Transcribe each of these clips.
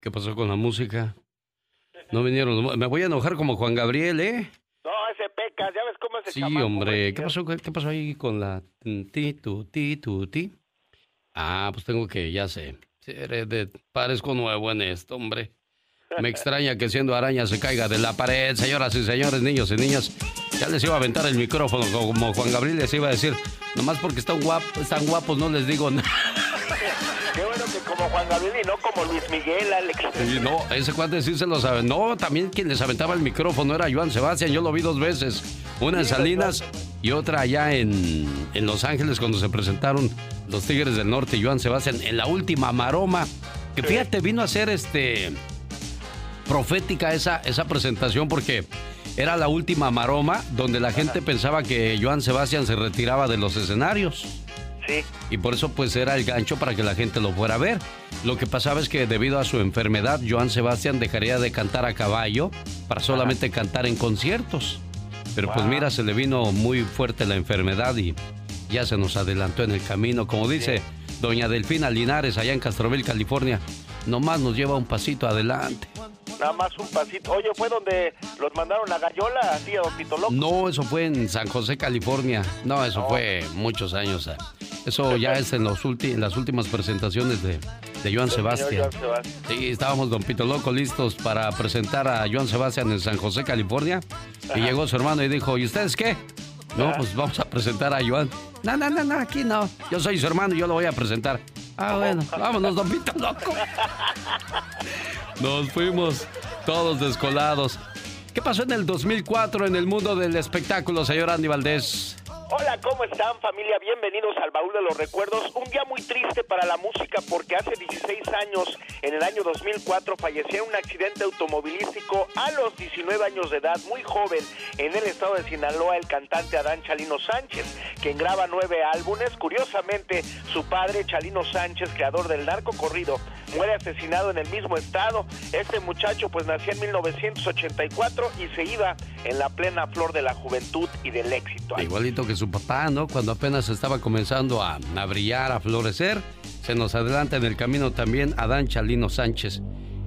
¿Qué pasó con la música? No vinieron. Me voy a enojar como Juan Gabriel, ¿eh? No, ese pecas, ya ves cómo es Sí, hombre. ¿Qué pasó, ¿Qué pasó ahí con la ti, tu, ti, tu, ti? Ah, pues tengo que, ya sé. De, parezco nuevo en esto, hombre. Me extraña que siendo araña se caiga de la pared, señoras y señores, niños y niñas. Ya les iba a aventar el micrófono como Juan Gabriel les iba a decir, nomás porque están, están guapos no les digo nada. Como Juan Gabriel y no como Luis Miguel, Alex. no, ese cuate sí se lo sabe. No, también quien les aventaba el micrófono era Joan Sebastián. Yo lo vi dos veces. Una en Salinas y otra allá en, en Los Ángeles cuando se presentaron los Tigres del Norte y Joan Sebastián en la última maroma. Que fíjate, vino a ser este profética esa, esa presentación porque era la última maroma donde la gente pensaba que Joan Sebastián se retiraba de los escenarios. Y por eso pues era el gancho para que la gente lo fuera a ver. Lo que pasaba es que debido a su enfermedad, Joan Sebastián dejaría de cantar a caballo para solamente cantar en conciertos. Pero pues mira, se le vino muy fuerte la enfermedad y ya se nos adelantó en el camino. Como dice doña Delfina Linares allá en Castroville, California, nomás nos lleva un pasito adelante. Nada más un pasito. Oye, ¿fue donde los mandaron a Gallola, así a Don Pito Loco? No, eso fue en San José, California. No, eso fue muchos años. Eso ya es en, los en las últimas presentaciones de, de Joan Sebastián. Sí, estábamos Don Pito Loco listos para presentar a Joan Sebastián en San José, California. Y llegó su hermano y dijo, ¿y ustedes qué? No, pues vamos a presentar a Joan. No, no, no, no, aquí no. Yo soy su hermano y yo lo voy a presentar. Ah, bueno, vámonos, Don Pito Loco. Nos fuimos todos descolados. ¿Qué pasó en el 2004 en el mundo del espectáculo, señor Andy Valdés? Hola, ¿cómo están familia? Bienvenidos al Baúl de los Recuerdos. Un día muy triste para la música porque hace 16 años, en el año 2004, falleció en un accidente automovilístico a los 19 años de edad, muy joven, en el estado de Sinaloa, el cantante Adán Chalino Sánchez, quien graba nueve álbumes. Curiosamente, su padre, Chalino Sánchez, creador del narco corrido, muere asesinado en el mismo estado. Este muchacho pues nació en 1984 y se iba en la plena flor de la juventud y del éxito. Igualito que su papá, ¿no? Cuando apenas estaba comenzando a, brillar, a florecer, se nos adelanta en el camino también Adán Chalino Sánchez.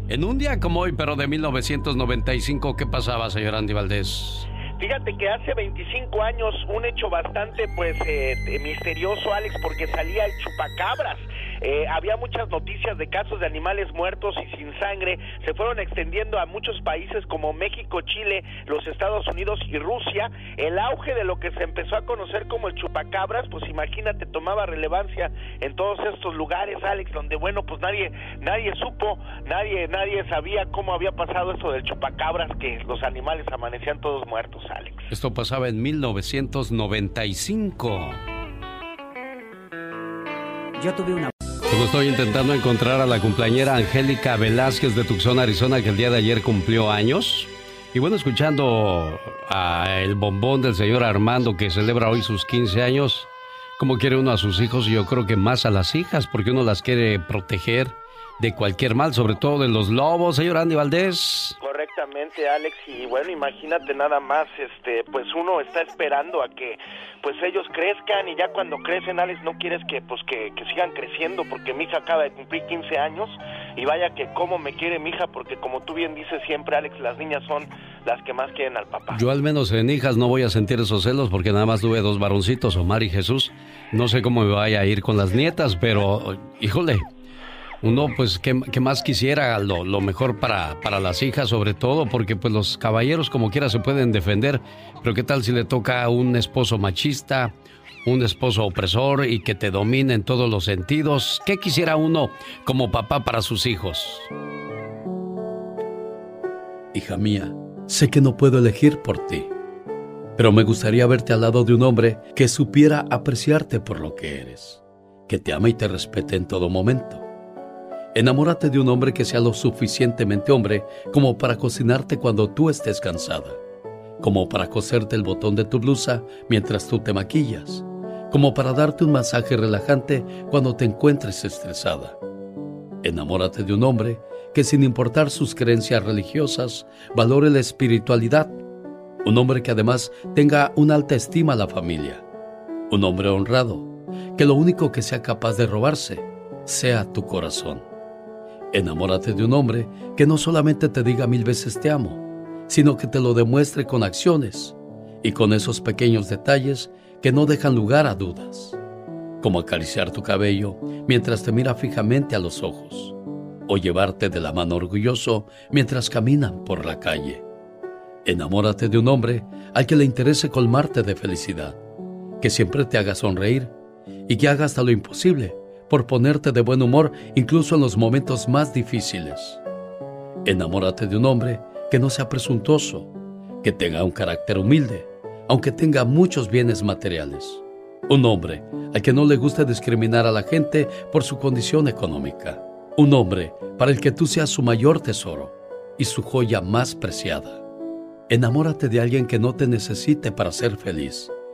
En un día como hoy, pero de 1995, ¿qué pasaba, señor Andy Valdés? Fíjate que hace 25 años un hecho bastante pues eh, misterioso, Alex, porque salía el chupacabras. Eh, había muchas noticias de casos de animales muertos y sin sangre, se fueron extendiendo a muchos países como México, Chile, los Estados Unidos y Rusia. El auge de lo que se empezó a conocer como el chupacabras, pues imagínate, tomaba relevancia en todos estos lugares, Alex, donde bueno, pues nadie nadie supo, nadie nadie sabía cómo había pasado eso del chupacabras que los animales amanecían todos muertos, Alex. Esto pasaba en 1995. Yo tuve una estoy intentando encontrar a la cumpleañera Angélica Velázquez de Tucson, Arizona, que el día de ayer cumplió años. Y bueno, escuchando a el bombón del señor Armando que celebra hoy sus 15 años, como quiere uno a sus hijos y yo creo que más a las hijas, porque uno las quiere proteger de cualquier mal, sobre todo de los lobos, señor Andy Valdés. Correctamente, Alex, y bueno, imagínate nada más, este, pues uno está esperando a que pues ellos crezcan y ya cuando crecen, Alex, no quieres que pues que, que sigan creciendo porque mi hija acaba de cumplir 15 años y vaya que cómo me quiere mi hija porque como tú bien dices siempre, Alex, las niñas son las que más quieren al papá. Yo al menos en hijas no voy a sentir esos celos porque nada más tuve dos varoncitos, Omar y Jesús. No sé cómo me vaya a ir con las nietas, pero híjole, uno pues que, más quisiera lo, lo mejor para, para, las hijas sobre todo porque pues los caballeros como quiera se pueden defender. Pero qué tal si le toca a un esposo machista un esposo opresor y que te domine en todos los sentidos qué quisiera uno como papá para sus hijos hija mía sé que no puedo elegir por ti pero me gustaría verte al lado de un hombre que supiera apreciarte por lo que eres que te ama y te respete en todo momento Enamórate de un hombre que sea lo suficientemente hombre como para cocinarte cuando tú estés cansada, como para coserte el botón de tu blusa mientras tú te maquillas, como para darte un masaje relajante cuando te encuentres estresada. Enamórate de un hombre que sin importar sus creencias religiosas, valore la espiritualidad. Un hombre que además tenga una alta estima a la familia. Un hombre honrado, que lo único que sea capaz de robarse sea tu corazón Enamórate de un hombre que no solamente te diga mil veces te amo, sino que te lo demuestre con acciones y con esos pequeños detalles que no dejan lugar a dudas, como acariciar tu cabello mientras te mira fijamente a los ojos, o llevarte de la mano orgulloso mientras caminan por la calle. Enamórate de un hombre al que le interese colmarte de felicidad, que siempre te haga sonreír y que haga hasta lo imposible por ponerte de buen humor incluso en los momentos más difíciles. Enamórate de un hombre que no sea presuntuoso, que tenga un carácter humilde, aunque tenga muchos bienes materiales. Un hombre al que no le guste discriminar a la gente por su condición económica. Un hombre para el que tú seas su mayor tesoro y su joya más preciada. Enamórate de alguien que no te necesite para ser feliz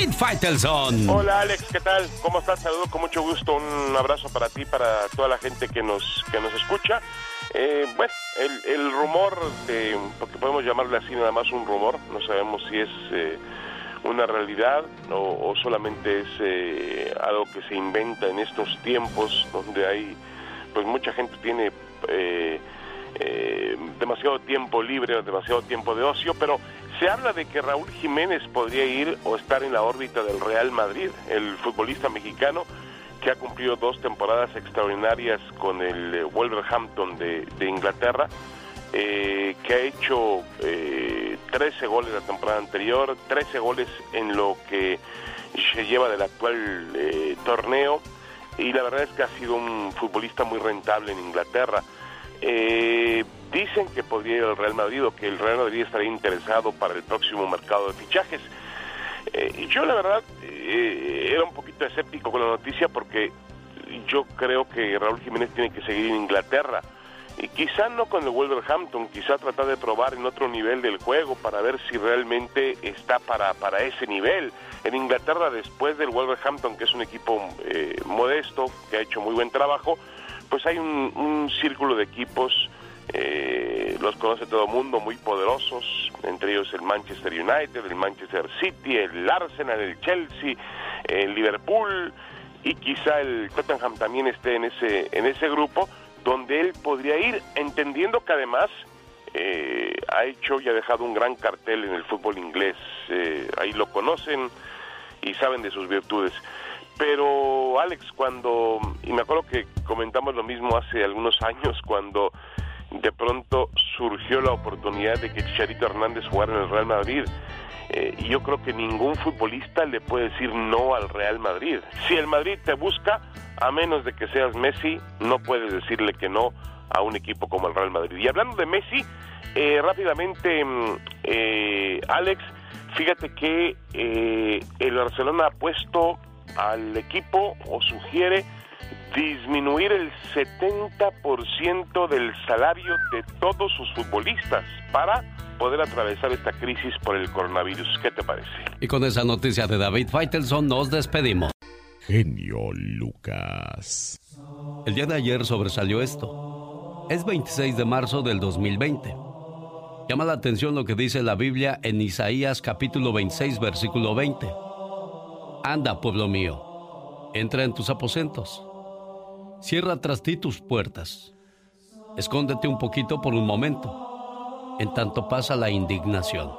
David Faitelson. Hola Alex, ¿qué tal? ¿Cómo estás? Saludo con mucho gusto. Un abrazo para ti, para toda la gente que nos, que nos escucha. Eh, bueno, el, rumor, porque podemos llamarle así nada más un rumor, no sabemos si es eh, una realidad o, solamente es eh, algo que se inventa en estos tiempos donde hay, pues mucha gente tiene demasiado tiempo libre demasiado tiempo de ocio, pero se habla de que Raúl Jiménez podría ir o estar en la órbita del Real Madrid, el futbolista mexicano que ha cumplido dos temporadas extraordinarias con el eh, Wolverhampton de, Inglaterra, eh, que ha hecho eh, 13 goles la temporada anterior, 13 goles en lo que se lleva del actual eh, torneo, y la verdad es que ha sido un futbolista muy rentable en Inglaterra. Dicen que podría ir al Real Madrid o que el Real Madrid estaría interesado para el próximo mercado de fichajes. Eh, yo la verdad eh, era un poquito escéptico con la noticia porque yo creo que Raúl Jiménez tiene que seguir en Inglaterra. Y quizá no con el Wolverhampton, quizá tratar de probar en otro nivel del juego para ver si realmente está para, para ese nivel. En Inglaterra, después del Wolverhampton, que es un equipo eh, modesto, que ha hecho muy buen trabajo, pues hay un, un círculo de equipos eh, los conoce todo el mundo, muy poderosos, entre ellos el Manchester United, el Manchester City, el Arsenal, el Chelsea, el Liverpool. Y quizá el Tottenham también esté en ese, en ese grupo donde él podría ir, entendiendo que además eh, ha hecho y ha dejado un gran cartel en el fútbol inglés, eh, ahí lo conocen y saben de sus virtudes. Pero Alex, cuando, y me acuerdo que comentamos lo mismo hace algunos años, cuando de pronto surgió la oportunidad de que Chicharito Hernández jugara en el Real Madrid. Eh, yo creo que ningún futbolista le puede decir no al Real Madrid. Si el Madrid te busca, a menos de que seas Messi, no puedes decirle que no a un equipo como el Real Madrid. Y hablando de Messi, eh, rápidamente, mm, eh, Alex, fíjate que el Barcelona ha puesto al equipo o sugiere disminuir el 70% del salario de todos sus futbolistas para poder atravesar esta crisis por el coronavirus. ¿Qué te parece? Y con esa noticia de David Feitelson nos despedimos. Genio Lucas. El día de ayer sobresalió esto. Es 26 de marzo del 2020. Llama la atención lo que dice la Biblia en Isaías capítulo 26 versículo 20. Anda, pueblo mío, entra en tus aposentos Cierra tras ti tus puertas. Escóndete un poquito por un momento, en tanto pasa la indignación.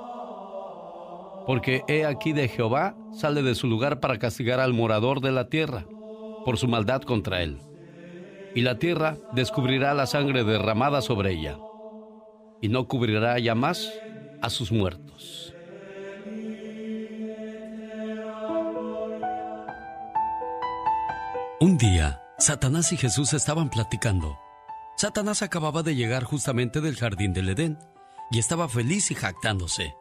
Porque he aquí de Jehová sale de su lugar para castigar al morador de la tierra por su maldad contra él. Y la tierra descubrirá la sangre derramada sobre ella, y no cubrirá ya más a sus muertos. Un día, Satanás y Jesús estaban platicando. Satanás acababa de llegar justamente del jardín del Edén y estaba feliz y jactándose.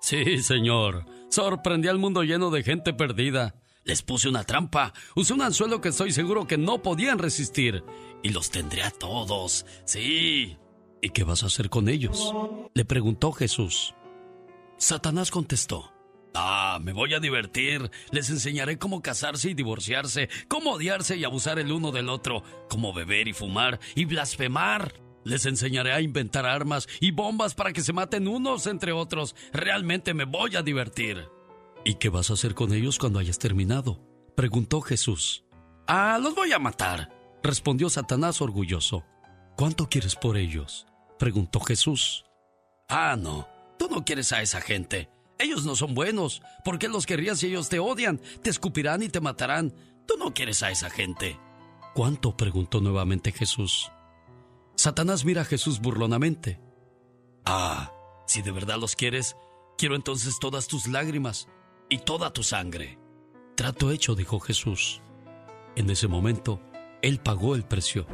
Sí, señor, Sorprendí al mundo lleno de gente perdida. Les puse una trampa, usé un anzuelo que estoy seguro que no podían resistir. Y los tendré a todos. Sí. ¿Y qué vas a hacer con ellos? Le preguntó Jesús. Satanás contestó. Ah, me voy a divertir. Les enseñaré cómo casarse y divorciarse, cómo odiarse y abusar el uno del otro, cómo beber y fumar y blasfemar. Les enseñaré a inventar armas y bombas para que se maten unos entre otros. Realmente me voy a divertir. ¿Y qué vas a hacer con ellos cuando hayas terminado? preguntó Jesús. Ah, los voy a matar, respondió Satanás orgulloso. ¿Cuánto quieres por ellos? preguntó Jesús. Ah, no, tú no quieres a esa gente. Ellos no son buenos. ¿Por qué los querrías si ellos te odian? Te escupirán y te matarán. Tú no quieres a esa gente. ¿Cuánto? preguntó nuevamente Jesús. Satanás mira a Jesús burlonamente. Ah, si de verdad los quieres, quiero entonces todas tus lágrimas y toda tu sangre. Trato hecho, dijo Jesús. En ese momento, Él pagó el precio.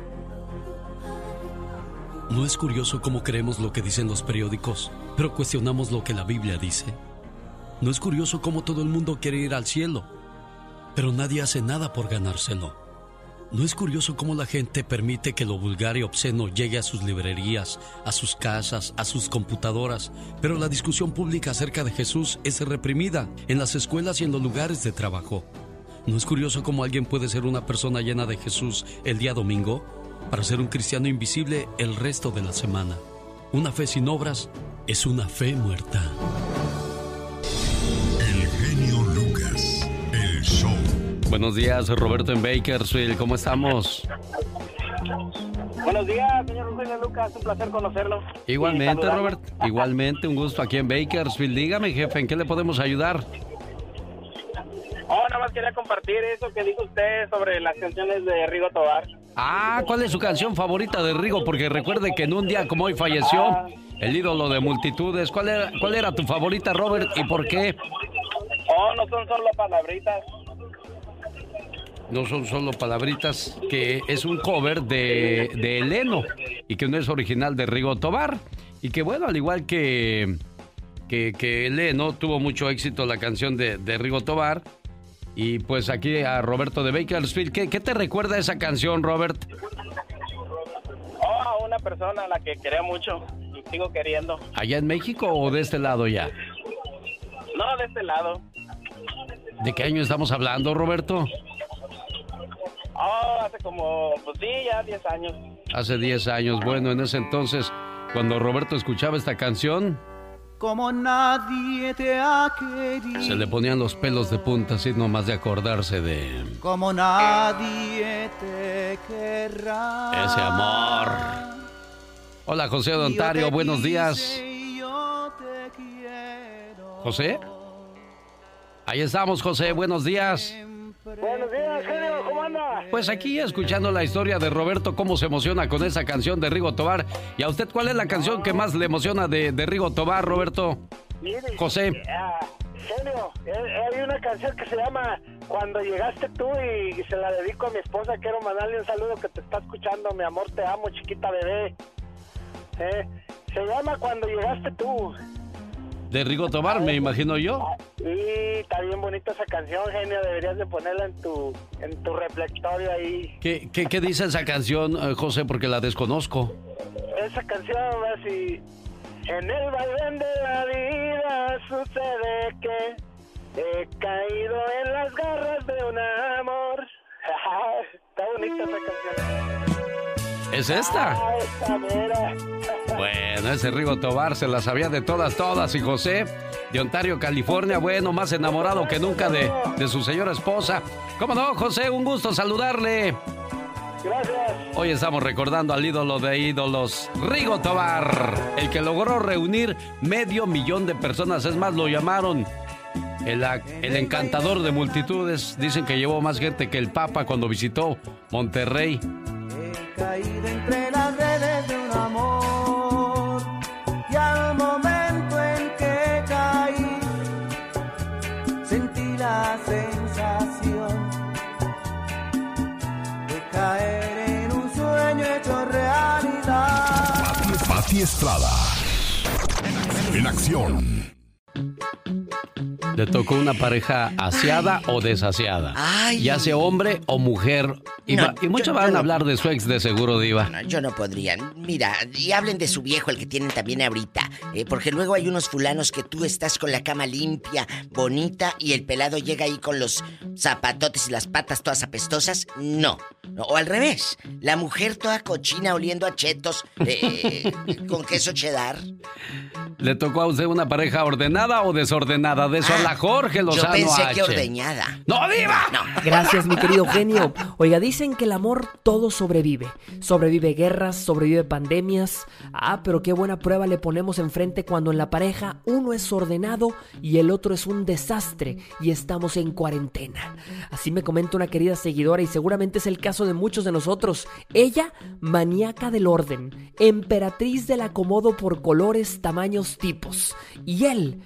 ¿No es curioso cómo creemos lo que dicen los periódicos, pero cuestionamos lo que la Biblia dice? ¿No es curioso cómo todo el mundo quiere ir al cielo, pero nadie hace nada por ganárselo? ¿No es curioso cómo la gente permite que lo vulgar y obsceno llegue a sus librerías, a sus casas, a sus computadoras, pero la discusión pública acerca de Jesús es reprimida en las escuelas y en los lugares de trabajo? ¿No es curioso cómo alguien puede ser una persona llena de Jesús el día domingo para ser un cristiano invisible el resto de la semana? Una fe sin obras es una fe muerta. Buenos días, Roberto en Bakersfield. ¿Cómo estamos? Buenos días, señor Lucas. Un placer conocerlo. Igualmente, Robert. Igualmente, un gusto aquí en Bakersfield. Dígame, jefe, ¿en qué le podemos ayudar? Oh, nada más quería compartir eso que dijo usted sobre las canciones de Rigo Tobar. Ah, ¿cuál es su canción favorita de Rigo? Porque recuerde que en un día como hoy falleció ah. el ídolo de multitudes. ¿Cuál era, ¿Cuál era tu favorita, Robert, y por qué? Oh, no son solo palabritas no son solo palabritas, que es un cover de, de Eleno y que no es original de Rigo Tobar. Y que bueno, al igual que, que, que Eleno, tuvo mucho éxito la canción de, de, Rigo Tobar. Y pues aquí a Roberto de Bakersfield, ¿qué, ¿qué te recuerda esa canción, Robert? Oh, una persona a la que quería mucho y sigo queriendo. ¿Allá en México o de este lado ya? No, de este lado. ¿De qué año estamos hablando, Roberto? Oh, hace como, pues sí, ya 10 años. Hace 10 años. Bueno, en ese entonces, cuando Roberto escuchaba esta canción... Como nadie te ha querido. Se le ponían los pelos de punta así nomás de acordarse de... Como nadie te querrá. Ese amor. Hola, José de Ontario, buenos días. José. Ahí estamos, José, buenos días. Buenos días, genio, ¿cómo anda? Pues aquí escuchando la historia de Roberto, cómo se emociona con esa canción de Rigo Tobar. ¿Y a usted cuál es la canción que más le emociona de, Rigo Tobar, Roberto? José. Ah, genio, eh, eh, hay una canción que se llama Cuando llegaste tú y, se la dedico a mi esposa. Quiero mandarle un saludo que te está escuchando, mi amor, te amo, chiquita bebé. Eh, se llama Cuando llegaste tú. De Rigo Tobar, me imagino yo. Sí, está bien bonita esa canción, genio. Deberías de ponerla en tu, en tu reflectorio ahí. ¿Qué, qué, qué dice esa canción, eh, José? Porque la desconozco. Esa canción va así. En el vaivén de la vida sucede que he caído en las garras de un amor. está bonita esa canción. ¿Es esta? Bueno, ese Rigo Tobar se la sabía de todas, todas. Y José, de Ontario, California, bueno, más enamorado que nunca de, de su señora esposa. ¿Cómo no, José? Un gusto saludarle. Gracias. Hoy estamos recordando al ídolo de ídolos, Rigo Tobar, el que logró reunir medio millón de personas. Es más, lo llamaron el, el, encantador de multitudes. Dicen que llevó más gente que el Papa cuando visitó Monterrey caída entre las redes de un amor. Pati Estrada. En acción. Le tocó una pareja aseada o desasiada. Ya sea hombre o mujer. Y, muchos van a hablar de su ex de seguro, Diva. No, yo no podría. Mira, y hablen de su viejo, el que tienen también ahorita. Eh, porque luego hay unos fulanos que tú estás con la cama limpia, bonita, y el pelado llega ahí con los zapatotes y las patas todas apestosas. No. o al revés. La mujer toda cochina oliendo a chetos eh, con queso cheddar. ¿Le tocó a usted una pareja ordenada o desordenada? De eso habla ah, Jorge Lozano Yo pensé que ordeñada. ¡No, diva! No. Gracias, mi querido genio. Oiga, dicen que el amor todo sobrevive. Sobrevive guerras, sobrevive pandemias. Ah, pero qué buena prueba le ponemos enfrente cuando en la pareja uno es ordenado y el otro es un desastre y estamos en cuarentena. Así me comenta una querida seguidora y seguramente es el caso de muchos de nosotros. Ella, maníaca del orden, emperatriz del acomodo por colores, tamaños, tipos. Y él,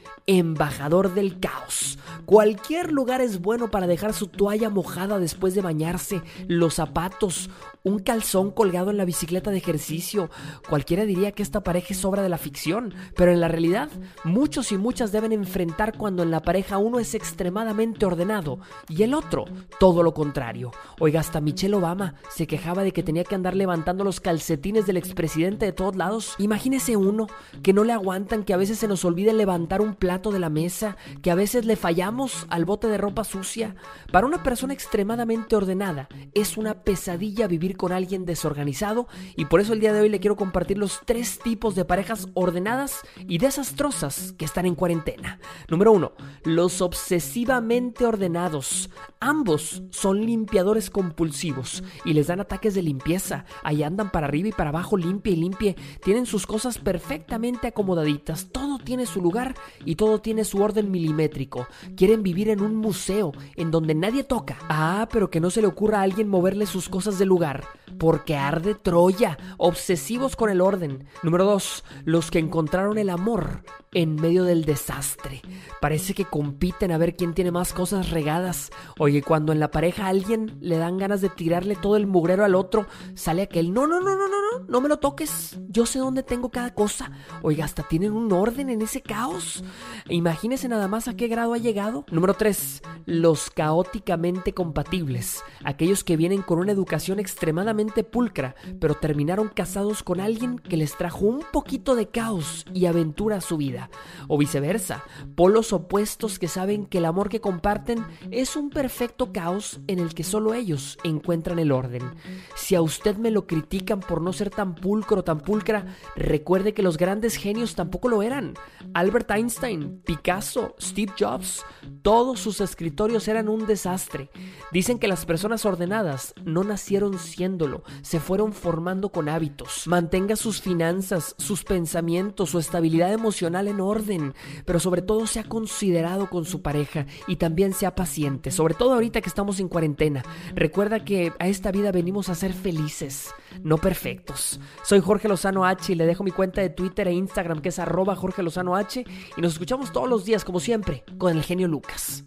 embajador del caos. Cualquier lugar es bueno para dejar su toalla mojada después de bañarse, los zapatos, un calzón colgado en la bicicleta de ejercicio. Cualquiera diría que esta pareja es obra de la ficción, pero en la realidad muchos y muchas deben enfrentar cuando en la pareja uno es extremadamente ordenado y el otro todo lo contrario. Oiga, hasta Michelle Obama se quejaba de que tenía que andar levantando los calcetines del expresidente de todos lados. Imagínese uno que no le aguantan, que a veces se nos olvide levantar un plato de la mesa, que a veces le fallamos al bote de ropa sucia. Para una persona extremadamente ordenada es una pesadilla vivir con alguien desorganizado y por eso el día de hoy le quiero compartir los tres tipos de parejas ordenadas y desastrosas que están en cuarentena. Número uno, los obsesivamente ordenados. Ambos son limpiadores compulsivos y les dan ataques de limpieza. Ahí andan para arriba y para abajo, limpie y limpie. Tienen sus cosas perfectamente acomodaditas. Todo tiene su lugar y todo tiene su orden milimétrico. Quieren vivir en un museo en donde nadie toca. Ah, pero que no se le ocurra a alguien moverle sus cosas de lugar porque arde Troya, obsesivos con el orden. Número 2. Los que encontraron el amor en medio del desastre. Parece que compiten a ver quién tiene más cosas regadas. Oye, cuando en la pareja a alguien le dan ganas de tirarle todo el mugrero al otro, sale aquel, no, no, no, no, no, no, no me lo toques. Yo sé dónde tengo cada cosa. Oiga, hasta tienen un orden en ese caos. Imagínese nada más a qué grado ha llegado. Número 3. Los caóticamente compatibles. Aquellos que vienen con una educación pulcra, pero terminaron casados con alguien que les trajo un poquito de caos y aventura a su vida o viceversa, polos opuestos que saben que el amor que comparten es un perfecto caos en el que solo ellos encuentran el orden. Si a usted me lo critican por no ser tan pulcro o tan pulcra, recuerde que los grandes genios tampoco lo eran. Albert Einstein, Picasso, Steve Jobs, todos sus escritorios eran un desastre. Dicen que las personas ordenadas no nacieron se fueron formando con hábitos. Mantenga sus finanzas, sus pensamientos, su estabilidad emocional en orden, pero sobre todo sea considerado con su pareja y también sea paciente, sobre todo ahorita que estamos en cuarentena. Recuerda que a esta vida venimos a ser felices, no perfectos. Soy Jorge Lozano H y le dejo mi cuenta de Twitter e Instagram que es arroba Jorge Lozano H y nos escuchamos todos los días como siempre con el genio Lucas.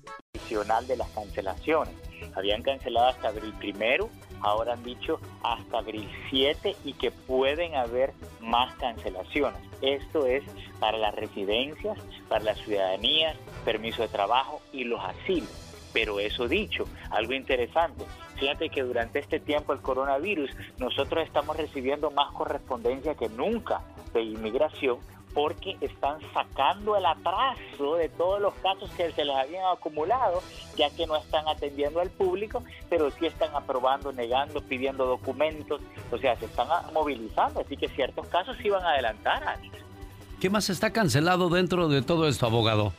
de las cancelaciones. Habían cancelado hasta abril primero ahora han dicho hasta abril 7 y que pueden haber más cancelaciones. Esto es para las residencias, para la ciudadanía, permiso de trabajo y los asilos. Pero eso dicho, algo interesante, fíjate que durante este tiempo el coronavirus nosotros estamos recibiendo más correspondencia que nunca de inmigración porque están sacando el atraso de todos los casos que se les habían acumulado, ya que no están atendiendo al público, pero sí están aprobando, negando, pidiendo documentos, o sea, se están movilizando, así que ciertos casos van a adelantar. ¿Qué más está cancelado dentro de todo esto, abogado?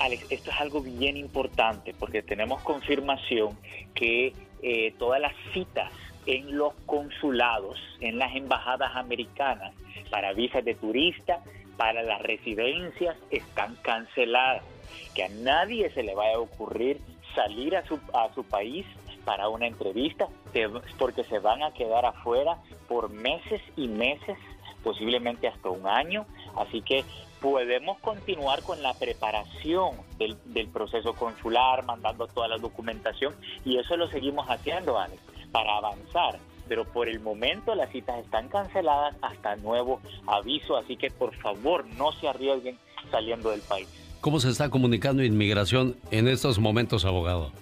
Alex, esto es algo bien importante porque tenemos confirmación que eh, todas las citas en los consulados, en las embajadas americanas, para visas de turista, para las residencias, están canceladas. Que a nadie se le vaya a ocurrir salir a su, a su país para una entrevista, porque se van a quedar afuera por meses y meses, posiblemente hasta un año. Así que podemos continuar con la preparación del, del proceso consular, mandando toda la documentación, y eso lo seguimos haciendo, Alex para avanzar. Pero por el momento las citas están canceladas hasta nuevo aviso, así que por favor no se arriesguen saliendo del país. ¿Cómo se está comunicando inmigración en estos momentos, abogado?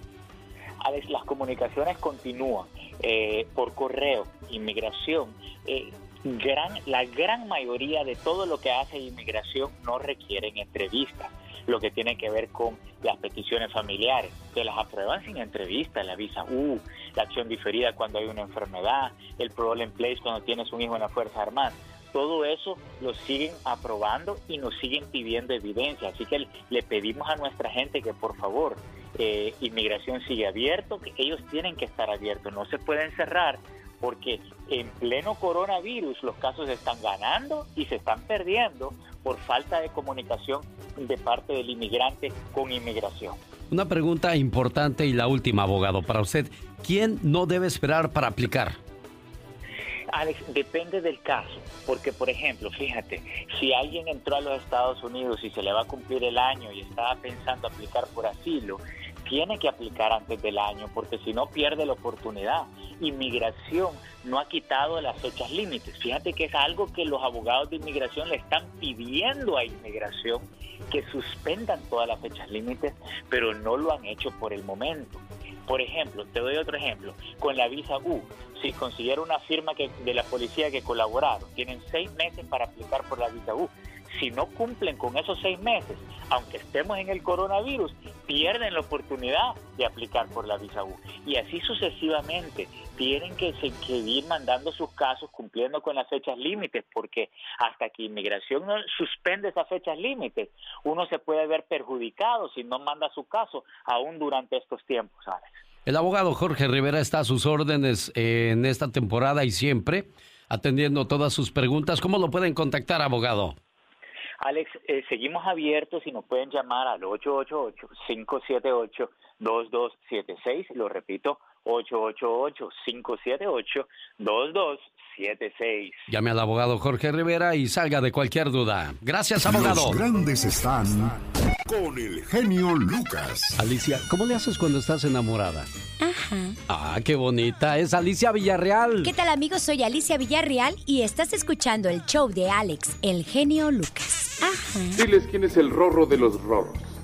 Las comunicaciones continúan eh, por correo, inmigración. Eh, gran, la gran mayoría de todo lo que hace inmigración no requieren entrevistas lo que tiene que ver con las peticiones familiares. Se las aprueban sin entrevista, la visa U, la acción diferida cuando hay una enfermedad, el parole in place cuando tienes un hijo en la Fuerza Armada. Todo eso lo siguen aprobando y nos siguen pidiendo evidencia. Así que le pedimos a nuestra gente que por favor, eh, inmigración sigue abierto, que ellos tienen que estar abiertos, no se pueden cerrar porque en pleno coronavirus los casos están ganando y se están perdiendo por falta de comunicación de parte del inmigrante con inmigración. Una pregunta importante y la última, abogado, para usted. ¿Quién no debe esperar para aplicar? Alex, depende del caso, porque por ejemplo, fíjate, si alguien entró a los Estados Unidos y se le va a cumplir el año y estaba pensando aplicar por asilo, tiene que aplicar antes del año, porque si no pierde la oportunidad. Inmigración no ha quitado las fechas límites. Fíjate que es algo que los abogados de inmigración le están pidiendo a inmigración que suspendan todas las fechas límites, pero no lo han hecho por el momento. Por ejemplo, te doy otro ejemplo, con la visa U, si consiguieron una firma que, de la policía que colaboraron, tienen seis meses para aplicar por la visa U si no cumplen con esos seis meses, aunque estemos en el coronavirus, pierden la oportunidad de aplicar por la visa U. Y así sucesivamente, tienen que seguir mandando sus casos cumpliendo con las fechas límites, porque hasta que inmigración no suspende esas fechas límites, uno se puede ver perjudicado si no manda su caso, aún durante estos tiempos, ¿sabes? El abogado Jorge Rivera está a sus órdenes en esta temporada y siempre atendiendo todas sus preguntas. ¿Cómo lo pueden contactar, abogado? Alex, eh, seguimos abiertos y nos pueden llamar al 888-578-2276. Lo repito, 888-578-2276. Llame al abogado Jorge Rivera y salga de cualquier duda. Gracias, abogado. Los grandes están con el genio Lucas. Alicia, ¿cómo le haces cuando estás enamorada? Ajá. Ah, qué bonita. Es Alicia Villarreal. ¿Qué tal, amigos? Soy Alicia Villarreal y estás escuchando el show de Alex, el genio Lucas. Ajá. Diles quién es el rorro de los rorros.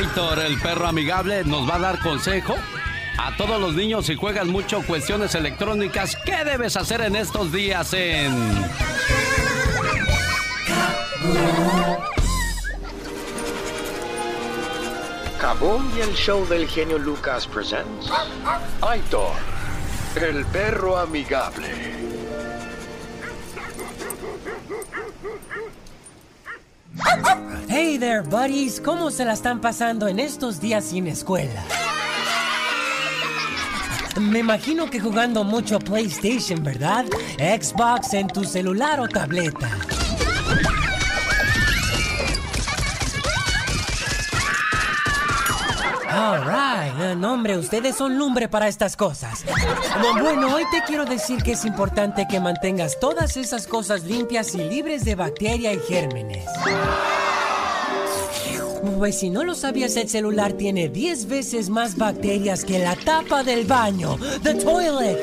Aitor, el perro amigable, nos va a dar consejo a todos los niños si juegan mucho cuestiones electrónicas. ¿Qué debes hacer en estos días en... Kabum y el show del genio Lucas presents Aitor, el perro amigable. Hey there, buddies, ¿cómo se la están pasando en estos días sin escuela? Me imagino que jugando mucho PlayStation, ¿verdad? Xbox en tu celular o tableta. Alright, no hombre, ustedes son lumbre para estas cosas. Bueno, hoy te quiero decir que es importante que mantengas todas esas cosas limpias y libres de bacteria y gérmenes. Pues si no lo sabías, el celular tiene 10 veces más bacterias que la tapa del baño. The toilet.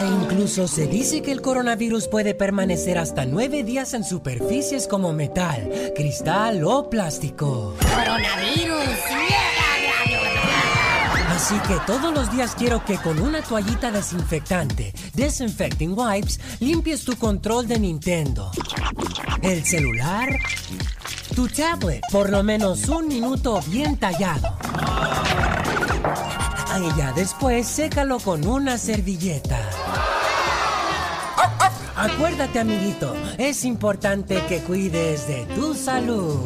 E incluso se dice que el coronavirus puede permanecer hasta 9 días en superficies como metal, cristal o plástico. Coronavirus. Así que todos los días quiero que con una toallita desinfectante, Disinfecting Wipes, limpies tu control de Nintendo, el celular, tu tablet, por lo menos un minuto bien tallado. Y ya después sécalo con una servilleta. Acuérdate, amiguito, es importante que cuides de tu salud.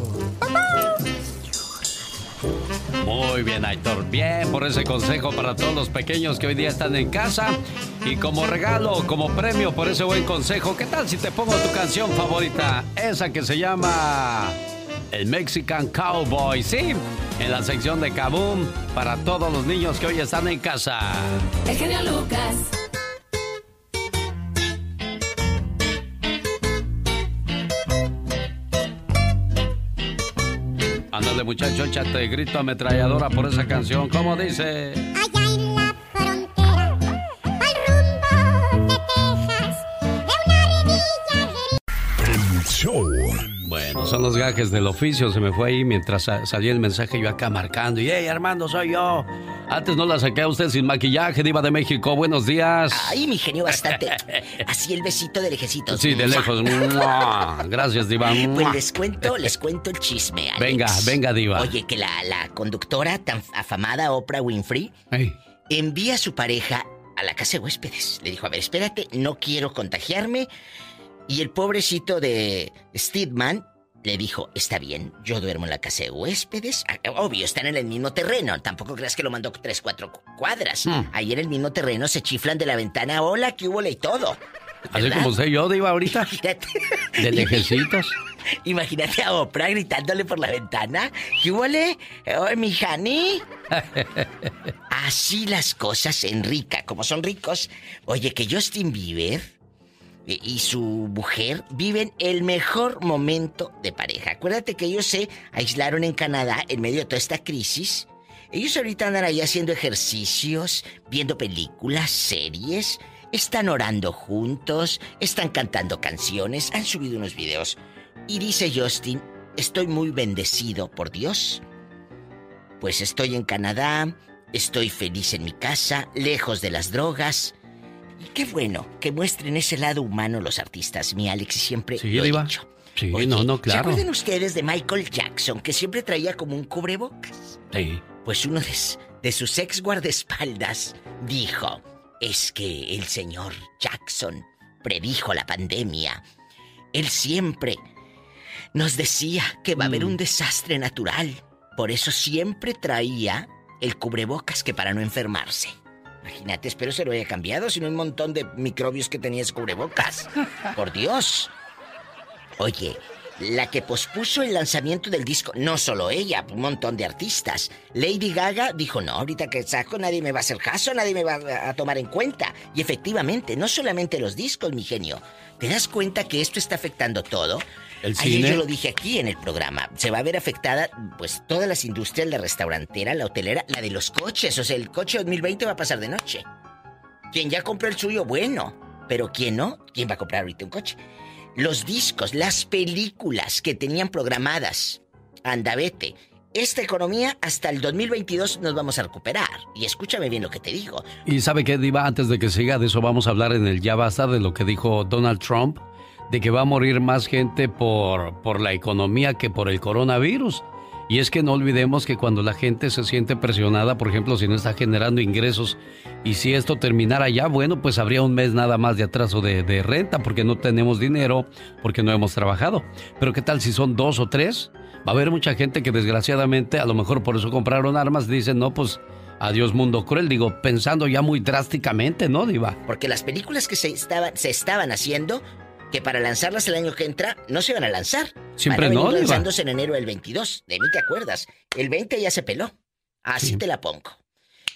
Muy bien, Aitor. Bien por ese consejo para todos los pequeños que hoy día están en casa. Y como regalo, como premio por ese buen consejo, ¿qué tal si te pongo tu canción favorita? Esa que se llama el Mexican Cowboy, sí, en la sección de Kaboom para todos los niños que hoy están en casa. El genio Lucas. Muchacho, échate grito ametralladora por esa canción. ¿Cómo dice? Allá en la frontera, al rumbo de Texas, de una show. Bueno, son los gajes del oficio. Se me fue ahí mientras sa- salía el mensaje yo acá marcando. Y, hey, Armando, soy yo. Antes no la saqué a usted sin maquillaje, Diva de México. Buenos días. Ay, mi genio, bastante. Así el besito de lejecitos. Sí, de lejos. Gracias, Diva. Pues les cuento, les cuento el chisme. Alex. Venga, venga, Diva. Oye, que la, la conductora tan afamada Oprah Winfrey Ey. envía a su pareja a la casa de huéspedes. Le dijo, a ver, espérate, no quiero contagiarme. Y el pobrecito de Steedman le dijo, está bien, yo duermo en la casa de huéspedes. Ah, Obvio, están en el mismo terreno. Tampoco creas que lo mandó tres, cuatro cu- cuadras. Hmm. Ahí en el mismo terreno se chiflan de la ventana. Hola, ¿qué hubo y todo? Así como y yo, Diva, ahorita. Imagínate. De lejecitos. Imagínate a Oprah gritándole por la ventana. ¿Qué huele? Oh, mi Hani. Así las cosas, Enrica, como son ricos. Oye, que Justin Bieber y y su mujer viven el mejor momento de pareja. Acuérdate que ellos se aislaron en Canadá en medio de toda esta crisis. Ellos ahorita andan ahí haciendo ejercicios, viendo películas, series, están orando juntos, están cantando canciones, han subido unos videos. Y dice Justin, estoy muy bendecido por Dios. Pues estoy en Canadá, estoy feliz en mi casa, lejos de las drogas. Y qué bueno que muestren ese lado humano los artistas, mi Alex, siempre Sí, lo he dicho. Sí, Oye, no, no, ¿Se claro. acuerdan ustedes de Michael Jackson, que siempre traía como un cubrebocas? Sí. Pues uno de, sus ex guardaespaldas dijo, es que el señor Jackson predijo la pandemia. Él siempre nos decía que va a haber un desastre natural. Por eso siempre traía el cubrebocas que para no enfermarse. Imagínate, espero se lo haya cambiado, sino un montón de microbios que tenía ese cubrebocas. Por Dios. Oye, la que pospuso el lanzamiento del disco, no solo ella, un montón de artistas. Lady Gaga dijo, no, ahorita que saco nadie me va a hacer caso, nadie me va a, a tomar en cuenta. Y efectivamente, no solamente los discos, mi genio. ¿Te das cuenta que esto está afectando todo? El Ayer cine. yo lo dije aquí en el programa. Se va a ver afectada, pues, todas las industrias, la restaurantera, la hotelera, la de los coches. O sea, el coche 2020 va a pasar de noche. Quien ya compró el suyo, bueno. Pero quien no, ¿quién va a comprar ahorita un coche? Los discos, las películas que tenían programadas. Anda, vete. Esta economía hasta el 2022 nos vamos a recuperar. Y escúchame bien lo que te digo. Y sabe qué, Diva, antes de que siga de eso vamos a hablar en el Ya Basta de lo que dijo Donald Trump, de que va a morir más gente por, por la economía que por el coronavirus. Y es que no olvidemos que cuando la gente se siente presionada, por ejemplo, si no está generando ingresos, y si esto terminara ya, bueno, pues habría un mes nada más de atraso de, renta, porque no tenemos dinero, porque no hemos trabajado. Pero ¿qué tal si son dos o tres? Va a haber mucha gente que desgraciadamente, a lo mejor por eso compraron armas, dicen, no, pues adiós mundo cruel, digo, pensando ya muy drásticamente, ¿no, Diva? Porque las películas que se estaban, se estaban haciendo, que para lanzarlas el año que entra, no se van a lanzar. Siempre van a no, lanzándose en enero del 22. De mí te acuerdas. El 20 ya se peló. Así te la pongo.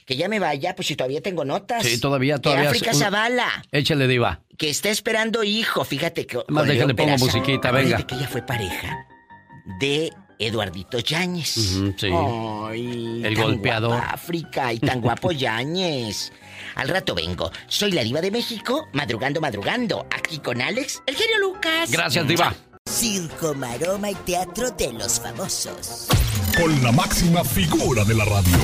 Que ya me vaya, pues si todavía tengo notas. Sí, todavía, todavía. África un- Zavala, Échale, Diva. que está esperando hijo, fíjate que... Más déjale, pongo musiquita, venga. que ella fue pareja de Eduardito Yáñez. Sí. Ay, El tan golpeador. guapa África y tan guapo Yáñez. Al rato vengo. Soy la diva de México, madrugando, madrugando. Aquí con Alex, el genio Lucas. Gracias, Diva. Circo, maroma y teatro de los famosos. Con la máxima figura de la radio,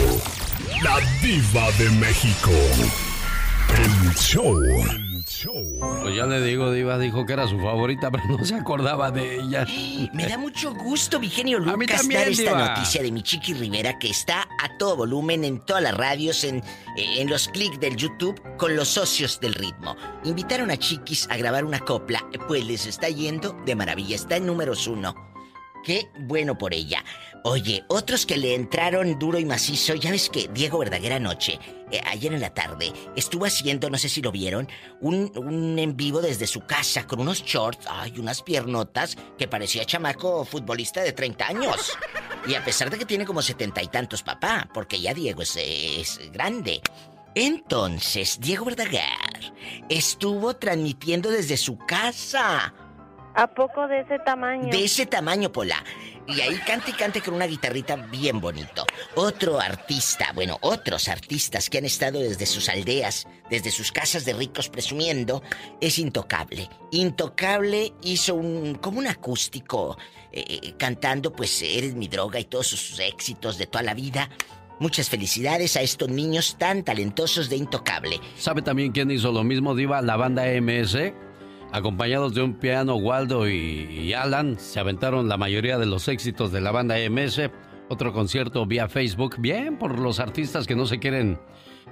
la diva de México. El show. Pues ya le digo, Diva dijo que era su favorita, pero no se acordaba de ella. Me da mucho gusto, mi genio Lucas, mí también, dar esta Diva. noticia de mi Chiqui Rivera que está a todo volumen en todas las radios, en, en los clics del YouTube, con los socios del ritmo. Invitaron a Chiquis a grabar una copla, pues les está yendo de maravilla. Está en números uno. Qué bueno por ella. Oye, otros que le entraron duro y macizo, ya ves que Diego Verdaguer anoche, eh, ayer en la tarde, estuvo haciendo, no sé si lo vieron, un, un en vivo desde su casa con unos shorts, ay, unas piernotas que parecía chamaco futbolista de 30 años. Y a pesar de que tiene como setenta y tantos papá, porque ya Diego es, es grande. Entonces, Diego Verdaguer estuvo transmitiendo desde su casa. ¿A poco de ese tamaño? De ese tamaño, Pola. Y ahí cante y cante con una guitarrita bien bonito. Otro artista, bueno, otros artistas que han estado desde sus aldeas, desde sus casas de ricos presumiendo, es Intocable. Intocable hizo un como un acústico eh, cantando pues Eres mi droga y todos sus éxitos de toda la vida. Muchas felicidades a estos niños tan talentosos de Intocable. ¿Sabe también quién hizo lo mismo, Diva? La banda MS. Acompañados de un piano, Waldo y, y Alan se aventaron la mayoría de los éxitos de la banda MS. Otro concierto vía Facebook. Bien por los artistas que no se quieren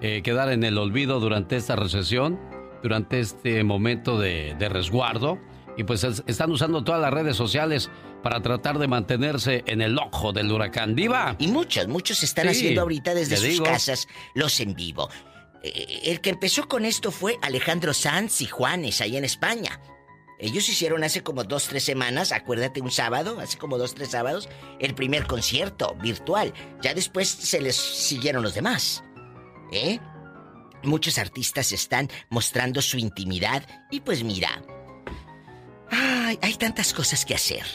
eh, quedar en el olvido durante esta recesión, durante este momento de, de resguardo. Y pues es- están usando todas las redes sociales para tratar de mantenerse en el ojo del huracán. Diva. Y muchos, muchos están Sí, haciendo ahorita desde sus digo. casas los en vivo. Eh, el que empezó con esto fue Alejandro Sanz y Juanes, ahí en España. Ellos hicieron hace como dos, tres semanas, acuérdate, un sábado, hace como dos, tres sábados, el primer concierto virtual. Ya después se les siguieron los demás. ¿Eh? Muchos artistas están mostrando su intimidad y pues mira, ay, hay tantas cosas que hacer.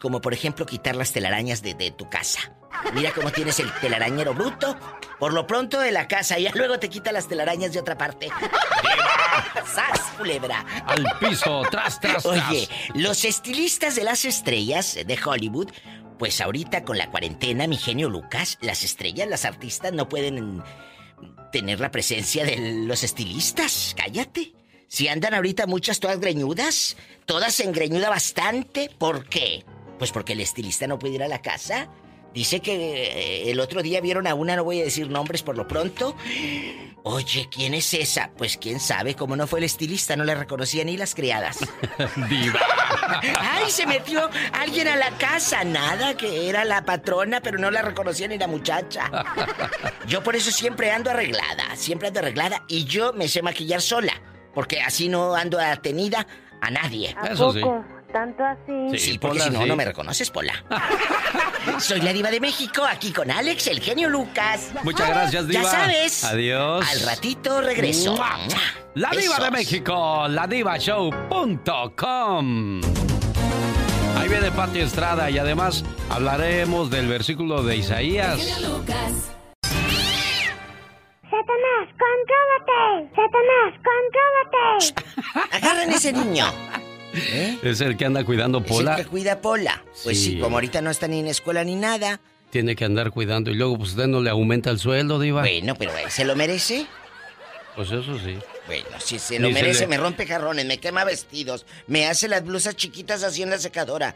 Como por ejemplo quitar las telarañas de, de tu casa. Mira cómo tienes el telarañero bruto. Por lo pronto de la casa, y ya luego te quita las telarañas de otra parte. ¡Sas, culebra! Al piso, tras, tras, tras. Oye, los estilistas de las estrellas de Hollywood, pues ahorita con la cuarentena, mi genio Lucas, las estrellas, las artistas no pueden tener la presencia de los estilistas. Cállate. Si andan ahorita muchas todas greñudas, todas engreñuda bastante, ¿por qué? Pues porque el estilista no puede ir a la casa. Dice que eh, el otro día vieron a una, no voy a decir nombres por lo pronto. Oye, ¿quién es esa? Pues quién sabe, como no fue el estilista, no le reconocía ni las criadas. Diva. ¡Ay, se metió alguien a la casa! Nada, que era la patrona, pero no la reconocía ni la muchacha. Yo por eso siempre ando arreglada, siempre ando arreglada y yo me sé maquillar sola, porque así no ando atenida a nadie. ¿A poco? ¿Tanto así? Sí, porque Pola, si no, sí. no me reconoces, Pola. Soy la diva de México, aquí con Alex, el genio Lucas. Muchas gracias, Diva. Ya sabes. Adiós. Al ratito regreso. ¡Mua! La Diva de. México, ladivashow.com. Ahí viene Pati Estrada y además hablaremos del versículo de Isaías. Satanás, contrólate. Satanás, contrólate. Agarren ese niño. Es el que anda cuidando Es Pola. el que cuida Pola. Pues sí. Sí. como ahorita no está ni en escuela ni nada. Tiene que andar cuidando y luego pues usted no le aumenta el sueldo, Diva. Bueno, pero él se lo merece. Pues eso sí. Bueno, si se Ni lo se merece, le- me rompe jarrones, me quema vestidos, me hace las blusas chiquitas así en la secadora.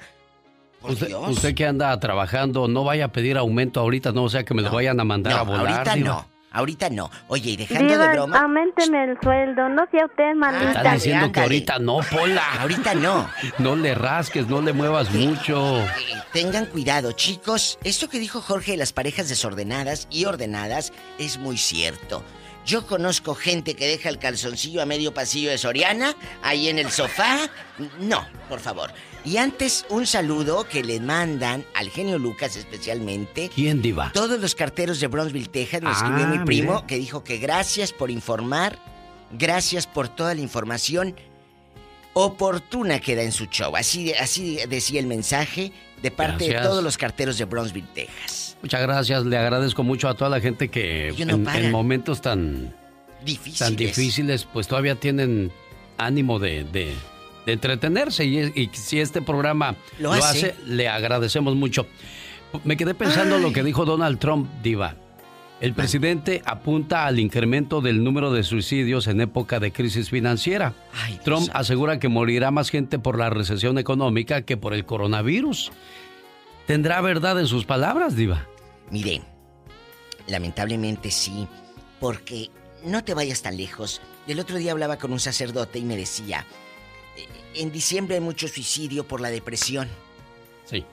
Por Usted, Dios. usted que anda trabajando, no vaya a pedir aumento ahorita, no o sea que me lo vayan a mandar no, a volar. ahorita Diva. no. Ahorita no. Oye, y dejando Diva, de broma. aumenteme el sueldo, no sea usted malita. Están diciendo que ahorita no, Pola. Ahorita no. No le rasques, no le muevas mucho. Tengan cuidado, chicos. Esto que dijo Jorge de las parejas desordenadas y ordenadas es muy cierto. Yo conozco gente que deja el calzoncillo a medio pasillo de Soriana, ahí en el sofá. No, por favor. Y antes, un saludo que le mandan al genio Lucas especialmente. ¿Quién, Diva? Todos los carteros de Bronzeville, Texas, me Ah, escribió mi primo mire. que dijo que gracias por informar, gracias por toda la información oportuna que da en su show. Así, así decía el mensaje de parte de todos los carteros de Bronzeville, Texas. Muchas gracias, le agradezco mucho a toda la gente que no en, momentos tan, Difíciles. tan difíciles, pues todavía tienen ánimo de, de- de entretenerse. Y, y si este programa Lo hace. le agradecemos mucho. Me quedé pensando lo que dijo Donald Trump, Diva. El presidente apunta al incremento del número de suicidios en época de crisis financiera. Trump asegura que morirá más gente por la recesión económica que por el coronavirus. ¿Tendrá verdad en sus palabras, Diva? Mire, lamentablemente sí, porque no te vayas tan lejos. El otro día hablaba con un sacerdote y me decía, "Eh, en diciembre hay mucho suicidio por la depresión. Sí.